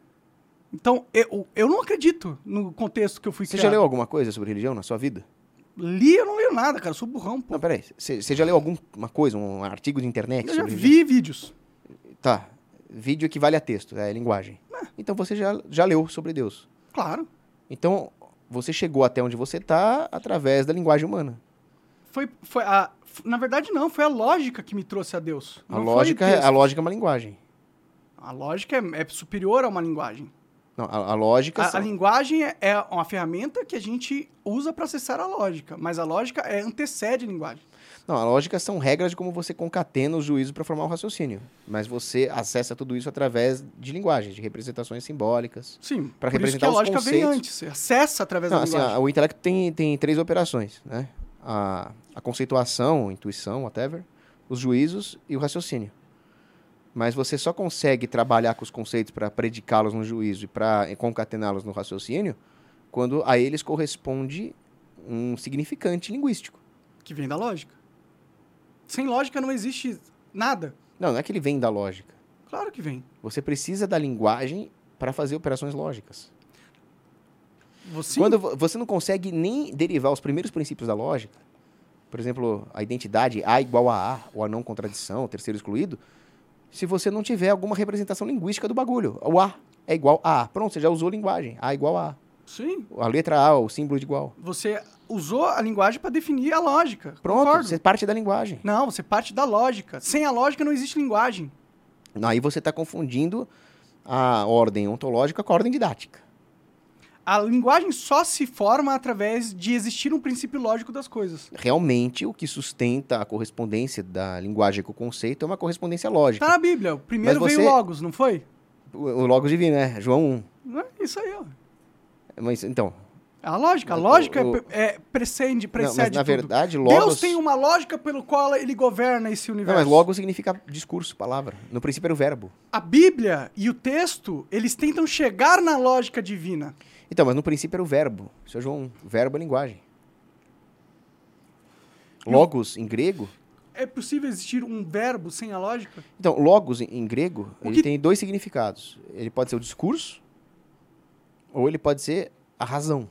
Então, eu, eu não acredito no contexto que eu fui
Você
criado.
já leu alguma coisa sobre religião na sua vida?
Li, eu não leio nada, cara. Eu sou burrão, pô.
Não, peraí. Você, você já leu alguma coisa, um artigo de internet
eu já
religião?
vi vídeos.
Tá. Vídeo equivale a texto, é linguagem.
Ah.
Então você já, já leu sobre Deus.
Claro.
Então, você chegou até onde você tá através da linguagem humana.
Foi, foi a, na verdade, não. Foi a lógica que me trouxe a Deus.
A
Não foi
lógica,
texto.
a lógica é uma linguagem.
A lógica é, é superior a uma linguagem.
Não, a, a lógica.
A, a linguagem é, é uma ferramenta que a gente usa para acessar a lógica, mas a lógica é, antecede a linguagem.
Não, a lógica são regras de como você concatena os juízos para formar um raciocínio. Mas você acessa tudo isso através de linguagem, de representações simbólicas.
Sim,
Pra
por isso que
representar
a lógica vem
conceitos.
antes. Você acessa através
Não,
da
assim,
linguagem.
o intelecto tem, tem três operações, né? A, a conceituação, intuição, whatever, os juízos e o raciocínio. Mas você só consegue trabalhar com os conceitos para predicá-los no juízo e para concatená-los no raciocínio quando a eles corresponde um significante linguístico.
Que vem da lógica. Sem lógica não existe nada.
Não, não é que ele vem da lógica.
Claro que vem.
Você precisa da linguagem para fazer operações lógicas. Quando vo- você não consegue nem derivar os primeiros princípios da lógica, por exemplo, a identidade A igual a A, ou a não contradição, o terceiro excluído, se você não tiver alguma representação linguística do bagulho. O A é igual a A. Pronto, você já usou linguagem. A igual a A.
Sim.
A letra A, o símbolo de igual.
Você usou a linguagem para definir a lógica.
Pronto,
Concordo.
você parte da linguagem.
Não, você parte da lógica. Sem a lógica não existe linguagem.
Aí você está confundindo a ordem ontológica com a ordem didática.
A linguagem só se forma através de existir um princípio lógico das coisas.
Realmente, o que sustenta a correspondência da linguagem com o conceito é uma correspondência lógica.
Tá na Bíblia. O primeiro
Mas
veio
você-
Logos, não foi?
O, o Logos Divino, né? João 1.
Não é Isso aí, ó.
Mas, então,
A lógica. A
O-
lógica
o-
é, é precede,
Não,
precede
mas na
tudo.
verdade, logos...
Deus tem uma lógica pelo qual ele governa esse
Não,
universo.
mas logos significa discurso, palavra. No princípio era o verbo.
A Bíblia e o texto, eles tentam chegar na lógica divina.
Então, mas no princípio era o verbo. Seu João, verbo é linguagem. Logos, em grego...
É possível existir um verbo sem a lógica?
Então, logos, em, em grego,
O
ele
que-
tem dois significados. Ele pode ser o discurso, ou ele pode ser a razão.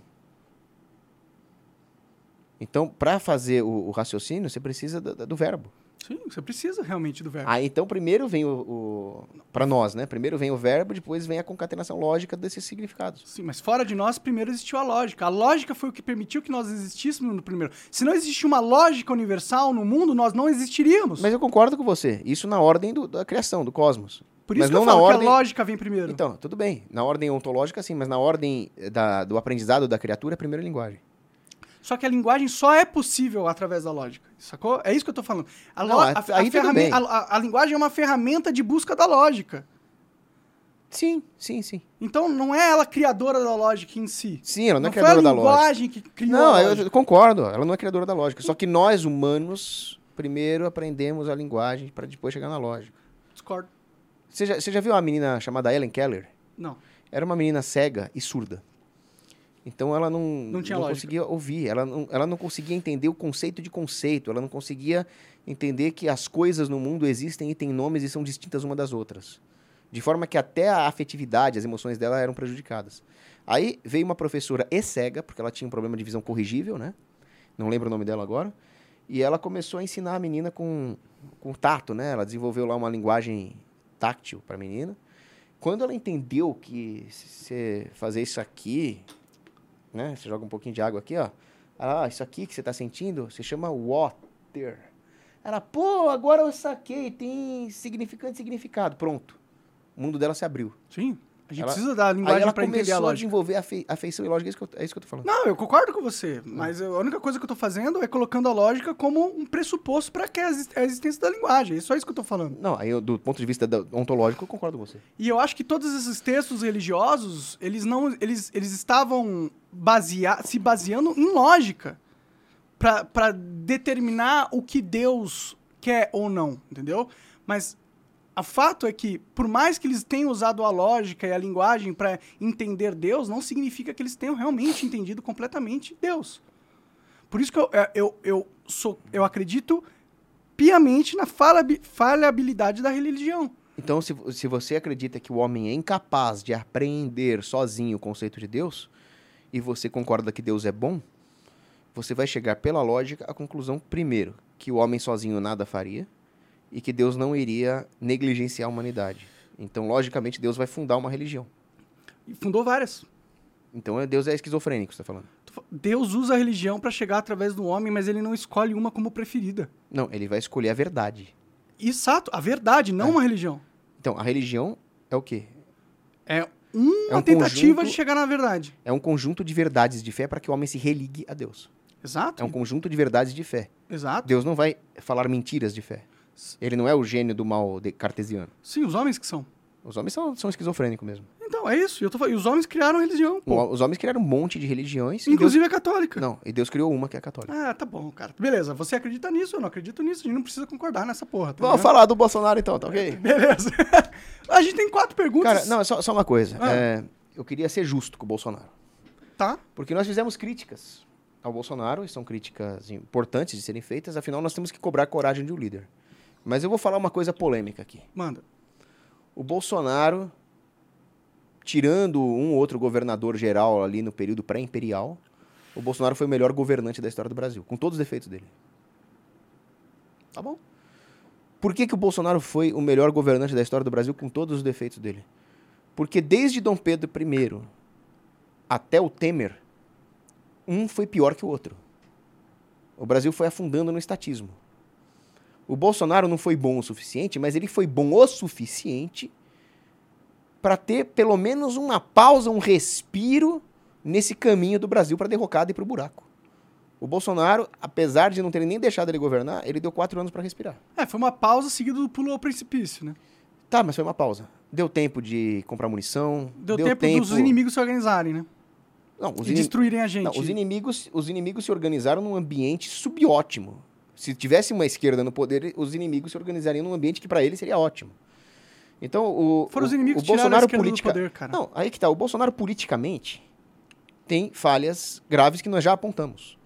Então, para fazer o, o raciocínio, você precisa do, do verbo.
Sim, você precisa realmente do verbo.
Aí, então, primeiro vem o... o para nós, né? Primeiro vem o verbo, depois vem a concatenação lógica desses significados.
Sim, mas fora de nós, primeiro existiu a lógica. A lógica foi o que permitiu que nós existíssemos no primeiro. Se não existisse uma lógica universal no mundo, nós não existiríamos.
Mas eu concordo com você. Isso na ordem do- da criação, do cosmos.
Por isso
mas
que eu
não na
falo
ordem-
que a lógica vem primeiro.
Então, tudo bem. Na ordem ontológica, sim, mas na ordem da- do aprendizado da criatura, é primeiro a linguagem.
Só que a linguagem só é possível através da lógica, sacou? É isso que eu tô falando. A,
Não,
lo-
a-
a- a linguagem é uma ferramenta de busca da lógica.
Sim, sim, sim.
Então não é ela criadora da lógica em si.
Sim, ela não, é
foi a
criadora da lógica.
linguagem que criou
Não,
a lógica.
eu concordo. Ela não é criadora da lógica. Só que nós, humanos, primeiro aprendemos a linguagem para depois chegar na lógica.
Discordo.
Você já, você já viu uma menina chamada Ellen Keller?
Não.
Era uma menina cega e surda. Então ela não,
Não lógica.
conseguia ouvir, ela não, ela não conseguia entender o conceito de conceito, ela não conseguia entender que as coisas no mundo existem e têm nomes e são distintas uma das outras. De forma que até a afetividade, as emoções dela eram prejudicadas. Aí veio uma professora e cega, porque ela tinha um problema de visão corrigível, né? Não lembro o nome dela agora. E ela começou a ensinar a menina com, com tato, né? Ela desenvolveu lá uma linguagem táctil para a menina. Quando ela entendeu que se fazer isso aqui, né? Você joga um pouquinho de água aqui, ó. Ah, isso aqui que você está sentindo se chama water. Ela, pô, agora eu saquei, tem significante significado. Pronto. O mundo dela se abriu.
Sim. A gente
Ela-
precisa da linguagem
ela
pra entender a
começou a
lógica.
desenvolver a fe- afeição e lógica, é isso, que eu, é isso que eu tô falando.
Não, eu concordo com você, mas eu- a única coisa que eu tô fazendo é colocando a lógica como um pressuposto para que a a existência da linguagem. É só isso que eu tô falando.
Não, aí eu, do ponto de vista da- ontológico, eu concordo com você.
E eu acho que todos esses textos religiosos, eles não, eles, eles estavam basea se baseando em lógica para determinar o que Deus quer ou não, entendeu? Mas o fato é que, por mais que eles tenham usado a lógica e a linguagem para entender Deus, não significa que eles tenham realmente entendido completamente Deus. Por isso que eu, é, eu, eu, sou, eu acredito piamente na falhabilidade da religião.
Então, se, se você acredita que o homem é incapaz de apreender sozinho o conceito de Deus, e você concorda que Deus é bom, você vai chegar pela lógica à conclusão, primeiro, que o homem sozinho nada faria, e que Deus não iria negligenciar a humanidade. Então, logicamente, Deus vai fundar uma religião.
E fundou várias.
Então, é- Deus é esquizofrênico, você está falando.
Deus usa a religião para chegar através do homem, mas ele não escolhe uma como preferida.
Não, ele vai escolher a verdade.
Exato, a verdade, não
É.
uma religião.
Então, a religião é o quê?
É uma
É um
tentativa
conjunto-
de chegar na verdade.
É um conjunto de verdades de fé para que o homem se religue a Deus.
Exato.
É um conjunto de verdades de fé.
Exato.
Deus não vai falar mentiras de fé. Ele não é o gênio do mal de- cartesiano.
Sim, os homens que são.
Os homens são, são esquizofrênicos mesmo.
Então, é isso. Eu tô falando. E os homens criaram religião, pô.
Os homens criaram um monte de religiões.
Inclusive a católica.
Deus... Não, e Deus criou uma que é a católica.
Ah, tá bom, cara. Beleza, você acredita nisso, eu não acredito nisso. A gente não precisa concordar nessa porra. Tá
Vamos falar do Bolsonaro então, tá ok? [laughs]
Beleza. [laughs] a gente tem quatro perguntas.
Cara, não, só, só uma coisa.
Ah.
É, eu queria ser justo com o Bolsonaro.
Tá?
Porque nós fizemos críticas ao Bolsonaro, e são críticas importantes de serem feitas, afinal nós temos que cobrar coragem de um líder. Mas eu vou falar uma coisa polêmica aqui.
Manda.
O Bolsonaro, tirando um ou outro governador geral ali no período pré-imperial, o Bolsonaro foi o melhor governante da história do Brasil, com todos os defeitos dele.
Tá bom.
Por que, que o Bolsonaro foi o melhor governante da história do Brasil com todos os defeitos dele? Porque desde Dom Pedro I até o Temer, um foi pior que o outro. O Brasil foi afundando no estatismo. O Bolsonaro não foi bom o suficiente, mas ele foi bom o suficiente para ter pelo menos uma pausa, um respiro nesse caminho do Brasil para derrocada e para o buraco. O Bolsonaro, apesar de não ter nem deixado ele governar, ele deu quatro anos para respirar.
É, foi uma pausa seguida do pulo ao precipício, né?
Tá, mas foi uma pausa. Deu tempo de comprar munição.
Deu, tempo, dos inimigos se organizarem, né?
Não, os,
e
ini-
destruírem a gente.
não, os inimigos, os inimigos se organizaram num ambiente subótimo. Se tivesse uma esquerda no poder, os inimigos se organizariam num ambiente que para eles seria ótimo. Então, o,
Foram
o,
os inimigos
o Bolsonaro politica...
poder, cara.
Não, aí que tá. O Bolsonaro politicamente tem falhas graves que nós já apontamos.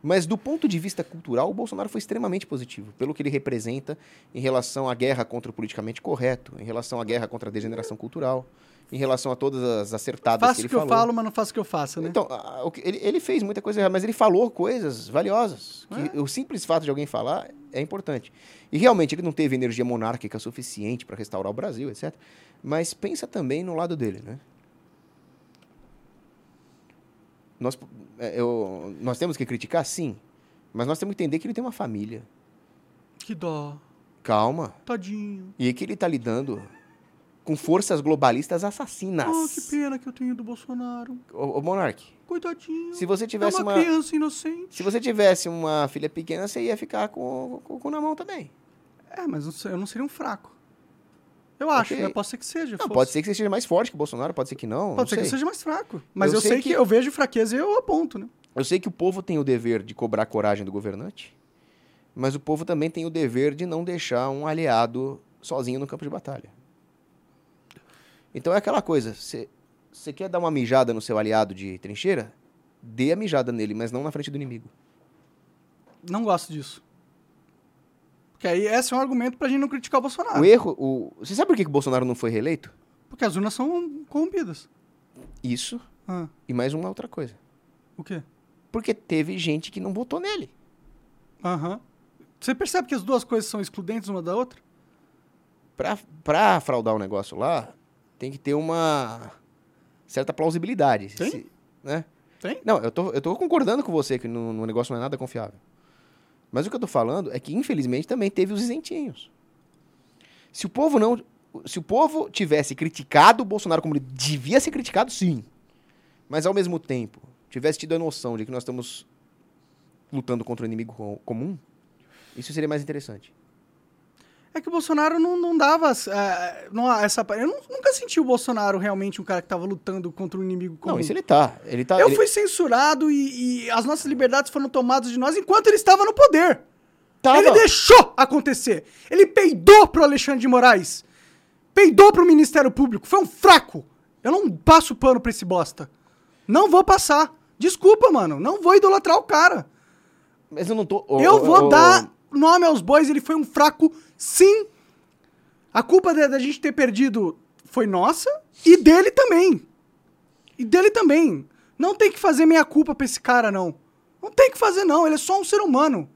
Mas do ponto de vista cultural, o Bolsonaro foi extremamente positivo, pelo que ele representa em relação à guerra contra o politicamente correto, em relação à guerra contra a degeneração cultural, em relação a todas as acertadas
Faço
que
o
ele
que eu
falou.
falo, mas não faço o que eu faço, né?
Então, o ele, ele fez muita coisa errada, mas ele falou coisas valiosas.
É.
O simples fato de alguém falar é importante. E realmente ele não teve energia monárquica suficiente para restaurar o Brasil, etc. Mas pensa também no lado dele, né? Nós, é, eu- nós temos que criticar, sim. Mas nós temos que entender que ele tem uma família.
Que dó.
Calma.
Tadinho.
E que ele está lidando com forças globalistas assassinas.
Oh, que pena que eu tenho do Bolsonaro.
Ô, ô Monark,
Coitadinho.
se você
é
tivesse
uma,
uma,
criança inocente.
se você tivesse uma filha pequena, você ia ficar com, com o cu na mão também.
É, mas eu não seria um fraco. Eu acho,
Ok.
né? Pode ser que seja.
Não, pode ser que você seja mais forte que o Bolsonaro, pode ser que não.
Pode
não
ser que
sei.
seja mais fraco. Mas
Eu
eu,
sei
sei que...
que-
eu vejo fraqueza e eu aponto, né?
Eu sei que o povo tem o dever de cobrar coragem do governante, mas o povo também tem o dever de não deixar um aliado sozinho no campo de batalha. Então é aquela coisa, você quer dar uma mijada no seu aliado de trincheira? Dê a mijada nele, mas não na frente do inimigo.
Não gosto disso. Porque aí esse é um argumento pra gente não criticar o Bolsonaro.
O erro, o... você sabe por que que o Bolsonaro não foi reeleito?
Porque as urnas são corrompidas.
Isso
Ah,
e mais uma outra coisa.
o quê?
Porque teve gente que não votou nele.
Aham. Você percebe que as duas coisas são excludentes uma da outra?
Pra, pra fraudar o negócio lá, tem que ter uma certa plausibilidade.
Tem?
Se- né?
Tem?
Não, eu tô, eu tô concordando com você que no, no negócio não é nada confiável. Mas o que eu tô falando é que, infelizmente, também teve os isentinhos. Se o povo não. Se o povo tivesse criticado o Bolsonaro como ele devia ser criticado, sim. Mas ao mesmo tempo, tivesse tido a noção de que nós estamos lutando contra um inimigo co- comum, isso seria mais interessante.
É que o Bolsonaro não, não dava eh, não, essa. Eu nu- nunca senti o Bolsonaro realmente um cara que tava lutando contra um inimigo comum.
Não, isso ele tá. Ele tá
Eu
ele-
fui censurado e, e as nossas liberdades foram tomadas de nós enquanto ele estava no poder.
tava-
Ele deixou acontecer. Ele peidou pro Alexandre de Moraes. Peidou pro Ministério Público. Foi um fraco. Eu não passo pano pra esse bosta. Não vou passar. Desculpa, mano. Não vou idolatrar o cara.
Mas eu não tô.
Eu
ô,
vou dar nome aos bois. Ele foi um fraco, sim. A culpa da da gente ter perdido foi nossa e dele também. E dele também. Não tem que fazer meia culpa pra esse cara, não. Não tem que fazer, não. Ele é só um ser humano.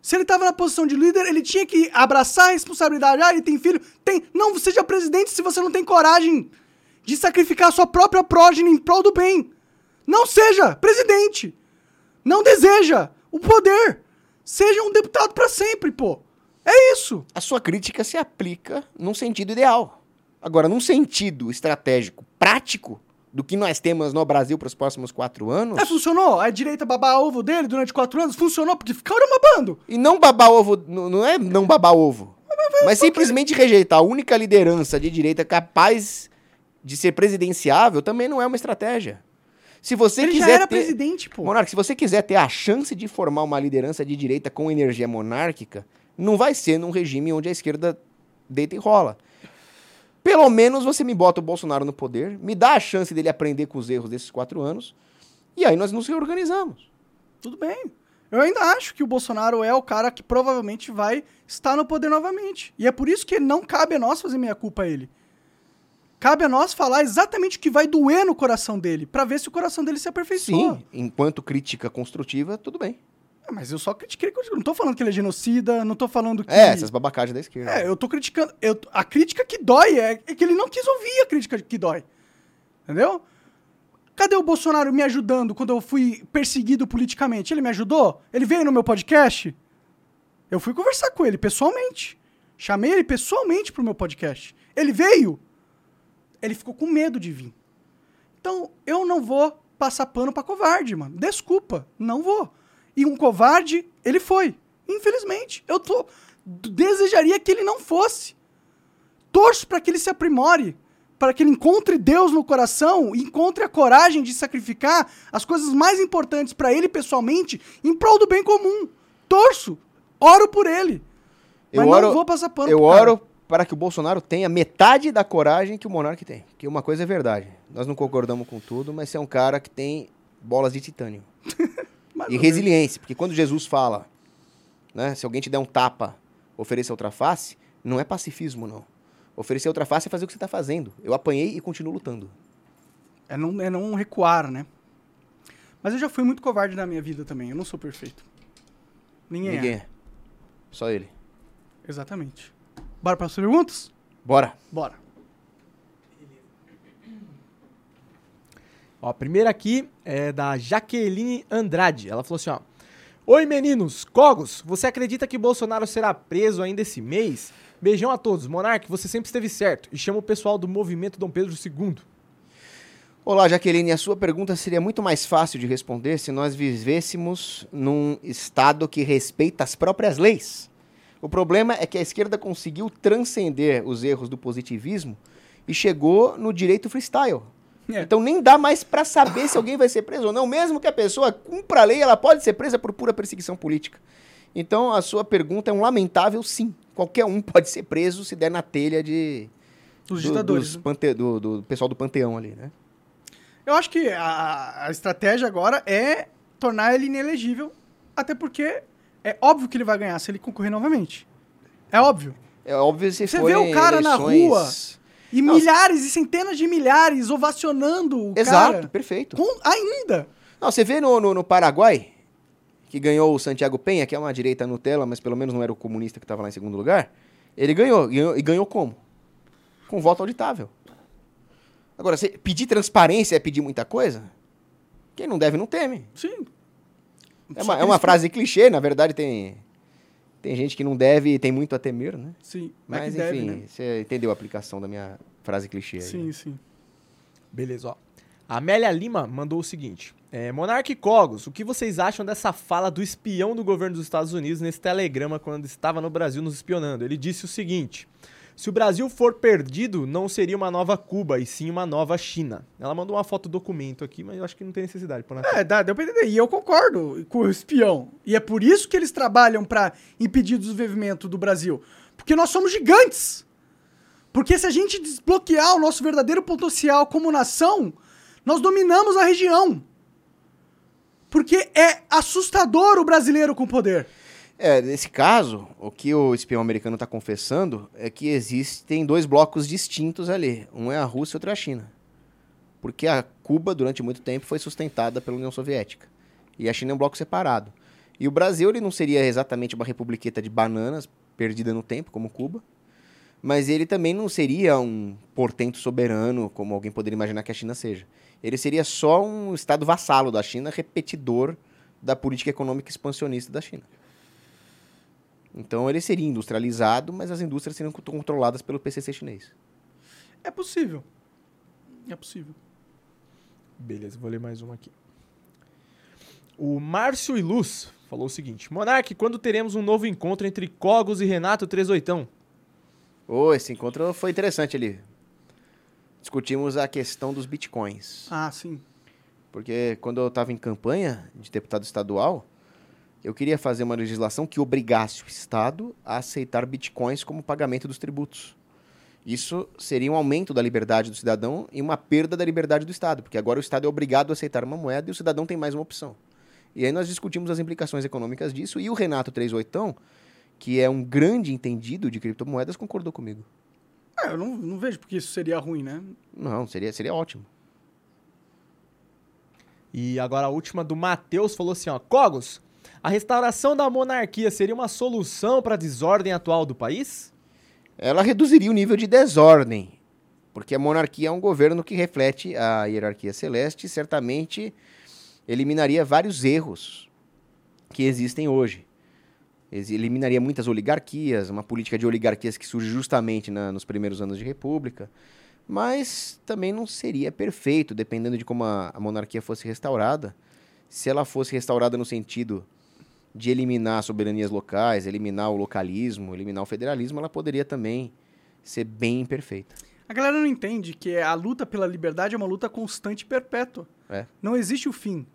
Se ele tava na posição de líder, ele tinha que abraçar a responsabilidade. Ah, ele tem filho? Tem. Não, seja presidente se você não tem coragem de sacrificar a sua própria prógene em prol do bem. Não seja presidente. Não deseja o poder. Seja um deputado pra sempre, pô. É isso.
a sua crítica se aplica num sentido ideal. Agora, num sentido estratégico, prático, do que nós temos no Brasil para os próximos quatro anos,
É, funcionou? A direita babar ovo dele durante quatro anos? Funcionou, porque ficaram babando.
e não babar ovo, n- não é não babar ovo, mas simplesmente rejeitar a única liderança de direita capaz de ser presidenciável também não é uma estratégia. Se você
ele
quiser
já era
ter...
presidente, pô.
Monarca, se você quiser ter a chance de formar uma liderança de direita com energia monárquica, não vai ser num regime onde a esquerda deita e rola. Pelo menos você me bota o Bolsonaro no poder, me dá a chance dele aprender com os erros desses quatro anos, e aí nós nos reorganizamos.
Tudo bem. Eu ainda acho que o Bolsonaro é o cara que provavelmente vai estar no poder novamente. E é por isso que não cabe a nós fazer meia culpa a ele. Cabe a nós falar exatamente o que vai doer no coração dele, pra ver se o coração dele se aperfeiçoa.
Sim, enquanto crítica construtiva, tudo bem.
Ah, Mas eu só critiquei. Não tô falando que ele é genocida, não tô falando que.
É, essas babacagens da esquerda.
É, eu tô criticando. eu- a crítica que dói é, é que ele não quis ouvir a crítica que dói. Entendeu? Cadê o Bolsonaro me ajudando quando eu fui perseguido politicamente? Ele me ajudou? Ele veio no meu podcast? Eu fui conversar com ele pessoalmente. Chamei ele pessoalmente pro meu podcast. Ele veio? Ele ficou com medo de vir. Então, eu não vou passar pano pra covarde, mano. Desculpa, não vou. E um covarde, ele foi. Infelizmente. Eu tô desejaria que ele não fosse. Torço para que ele se aprimore, para que ele encontre Deus no coração, e encontre a coragem de sacrificar as coisas mais importantes para ele pessoalmente em prol do bem comum. Torço, oro por ele. Mas
Eu
não
oro-
vou passar pano
Eu oro para que o Bolsonaro tenha metade da coragem que o Monark tem. Que uma coisa é verdade. Nós não concordamos com tudo, mas você é um cara que tem bolas de titânio. [laughs] E resiliência, porque quando Jesus fala, né, se alguém te der um tapa, ofereça outra face, não é pacifismo, não. Oferecer outra face é fazer o que você está fazendo. Eu apanhei e continuo lutando.
É não, é não recuar, né? Mas eu já fui muito covarde na minha vida também. Eu não sou perfeito. Ninguém,
Ninguém
é.
é. Só ele.
Exatamente. Bora para as perguntas?
Bora.
Bora.
Ó, a primeira aqui é da Jaqueline Andrade. Ela falou assim, ó. Oi, meninos. Cogos, você acredita que Bolsonaro será preso ainda esse mês? Beijão a todos. Monark, você sempre esteve certo. E chama o pessoal do movimento Dom Pedro II.
Olá, Jaqueline. A sua pergunta seria muito mais fácil de responder se nós vivêssemos num estado que respeita as próprias leis. O problema é que a esquerda conseguiu transcender os erros do positivismo e chegou no direito freestyle.
É.
Então nem dá mais pra saber se alguém vai ser preso ou não. Mesmo que a pessoa cumpra a lei, ela pode ser presa por pura perseguição política. Então a sua pergunta é um lamentável sim. Qualquer um pode ser preso se der na telha de
Os
do-
ditadores.
dos
né?
pante- do, do pessoal do panteão ali, né?
Eu acho que a, a estratégia agora é tornar ele inelegível, até porque é óbvio que ele vai ganhar se ele concorrer novamente. É óbvio.
É óbvio se
Você vê o cara na
eleições-
E
Não,
milhares e centenas de milhares ovacionando o
Exato,
cara.
perfeito.
Com, ainda.
Não, você vê no, no, no Paraguai, que ganhou o Santiago Penha, que é uma direita Nutella, mas pelo menos não era o comunista que estava lá em segundo lugar. Ele ganhou, ganhou. E ganhou como? Com voto auditável. Agora, pedir transparência é pedir muita coisa? Quem não deve não teme.
Sim.
É uma, é uma frase clichê, na verdade tem, tem gente que não deve e tem muito a temer, né?
Sim,
Mas,
mas deve,
enfim,
né?
você entendeu a aplicação da minha frase clichê aí.
Sim, sim.
Beleza, ó. A Amélia Lima mandou o seguinte: é, Monark e Cogos, o que vocês acham dessa fala do espião do governo dos Estados Unidos nesse telegrama quando estava no Brasil nos espionando? Ele disse o seguinte: se o Brasil for perdido, não seria uma nova Cuba, e sim uma nova China. Ela mandou uma foto documento aqui, mas eu acho que não tem necessidade. Pô,
É, dá, deu pra entender. E eu concordo com o espião. E é por isso que eles trabalham pra impedir o desenvolvimento do Brasil. Porque nós somos gigantes. Porque se a gente desbloquear o nosso verdadeiro potencial como nação, nós dominamos a região. Porque é assustador o brasileiro com poder.
É, nesse caso, o que o espião americano está confessando é que existem dois blocos distintos ali. Um é a Rússia e outro é a China. Porque a Cuba, durante muito tempo, foi sustentada pela União Soviética. E a China é um bloco separado. E o Brasil ele não seria exatamente uma republiqueta de bananas, perdida no tempo, como Cuba. Mas ele também não seria um portento soberano, como alguém poderia imaginar que a China seja. Ele seria só um estado vassalo da China, repetidor da política econômica expansionista da China. Então ele seria industrializado, mas as indústrias seriam contro- controladas pelo PCC chinês.
É possível. É possível.
Beleza, vou ler mais uma aqui. O Márcio Iluz falou o seguinte: Monark, quando teremos um novo encontro entre Cogos e Renato 38?
Oh, esse encontro foi interessante ali. Discutimos a questão dos bitcoins.
Ah, sim.
Porque quando eu estava em campanha de deputado estadual, eu queria fazer uma legislação que obrigasse o Estado a aceitar bitcoins como pagamento dos tributos. Isso seria um aumento da liberdade do cidadão e uma perda da liberdade do Estado, porque agora o Estado é obrigado a aceitar uma moeda e o cidadão tem mais uma opção. E aí nós discutimos as implicações econômicas disso e o Renato 38, que é um grande entendido de criptomoedas, concordou comigo.
É, eu não, não vejo porque isso seria ruim, né?
Não, seria, seria ótimo.
E agora a última do Matheus falou assim: ó, Cogos, a restauração da monarquia seria uma solução para a desordem atual do país?
ela reduziria o nível de desordem, porque a monarquia é um governo que reflete a hierarquia celeste e certamente eliminaria vários erros que existem hoje. Eliminaria muitas oligarquias, uma política de oligarquias que surge justamente na- nos primeiros anos de república, mas também não seria perfeito, dependendo de como a, a monarquia fosse restaurada. Se ela fosse restaurada no sentido de eliminar soberanias locais, eliminar o localismo, eliminar o federalismo, ela poderia também ser bem imperfeita.
A galera não entende que a luta pela liberdade é uma luta constante e perpétua.
É.
Não existe o fim.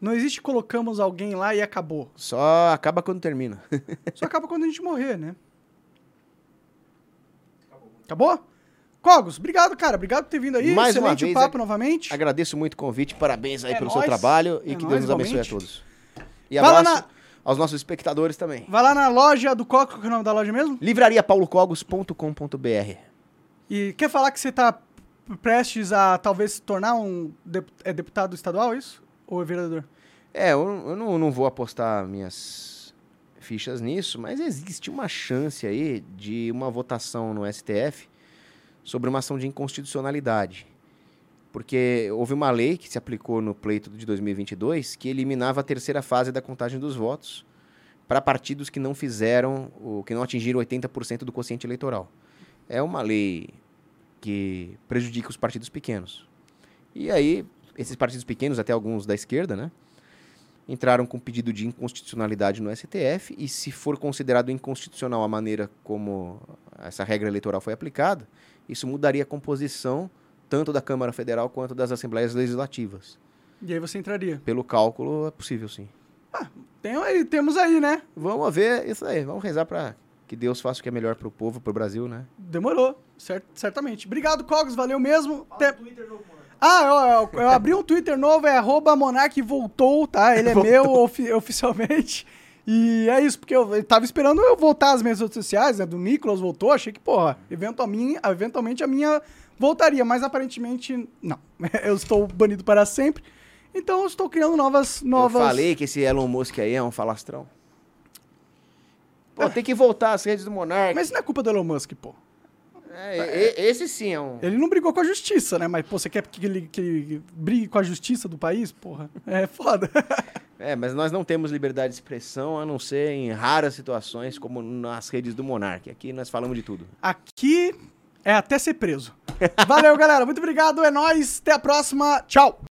Não existe colocamos alguém lá e acabou.
Só acaba quando termina. [laughs]
Só acaba quando a gente morrer, né? Acabou? Cogos, obrigado, cara. Obrigado por ter vindo aí.
Mais uma
Excelente
vez,
o papo
ag- Agradeço muito o convite, parabéns aí
É
pelo
nóis.
seu trabalho e
É
que
nóis,
Deus nos abençoe a todos. E
Vai
abraço aos nossos espectadores também.
Vai lá na loja do Coco, qual que é o nome da loja mesmo?
livrariapaulocogos.com.br
E quer falar que você tá prestes a talvez se tornar um é deputado estadual, isso? Ou é vereador?
É, eu, eu não, não vou apostar minhas fichas nisso, mas existe uma chance aí de uma votação no STF sobre uma ação de inconstitucionalidade. Porque houve uma lei que se aplicou no pleito de 2022 que eliminava a terceira fase da contagem dos votos para partidos que não fizeram, o que não atingiram 80% do quociente eleitoral. É uma lei que prejudica os partidos pequenos. E aí, esses partidos pequenos, até alguns da esquerda, né, entraram com pedido de inconstitucionalidade no STF e se for considerado inconstitucional a maneira como essa regra eleitoral foi aplicada, isso mudaria a composição tanto da Câmara Federal quanto das Assembleias Legislativas.
E aí você entraria.
Pelo cálculo, é possível sim.
Tem aí, temos aí, né?
Vamos ver isso aí. Vamos rezar para que Deus faça o que é melhor para o povo, para o Brasil, né?
Demorou, cer- certamente. Obrigado, Cogos, valeu mesmo. Te- Ah, eu, eu- eu abri um Twitter novo, é arroba Monark voltou, tá? Ele é meu ofi- oficialmente. E é isso, porque eu, eu tava esperando eu voltar às minhas redes sociais, né? Do Nicolas voltou, achei que, porra, eventualmente, eventualmente a minha voltaria, mas aparentemente não. [laughs] Eu estou banido para sempre. Então eu estou criando novas. novas...
Eu falei que esse Elon Musk aí é um falastrão. Pô, tem que voltar às redes do Monark.
Mas isso não é culpa do Elon Musk, pô.
É, e- esse sim é um...
Ele não brigou com a justiça, né? Mas, pô, você quer que ele, que ele brigue com a justiça do país? Porra, é foda. [laughs]
É, mas nós não temos liberdade de expressão, a não ser em raras situações, como nas redes do Monark. Aqui nós falamos de tudo.
Aqui é até ser preso. Valeu, galera. Muito obrigado. É nóis. Até a próxima. Tchau.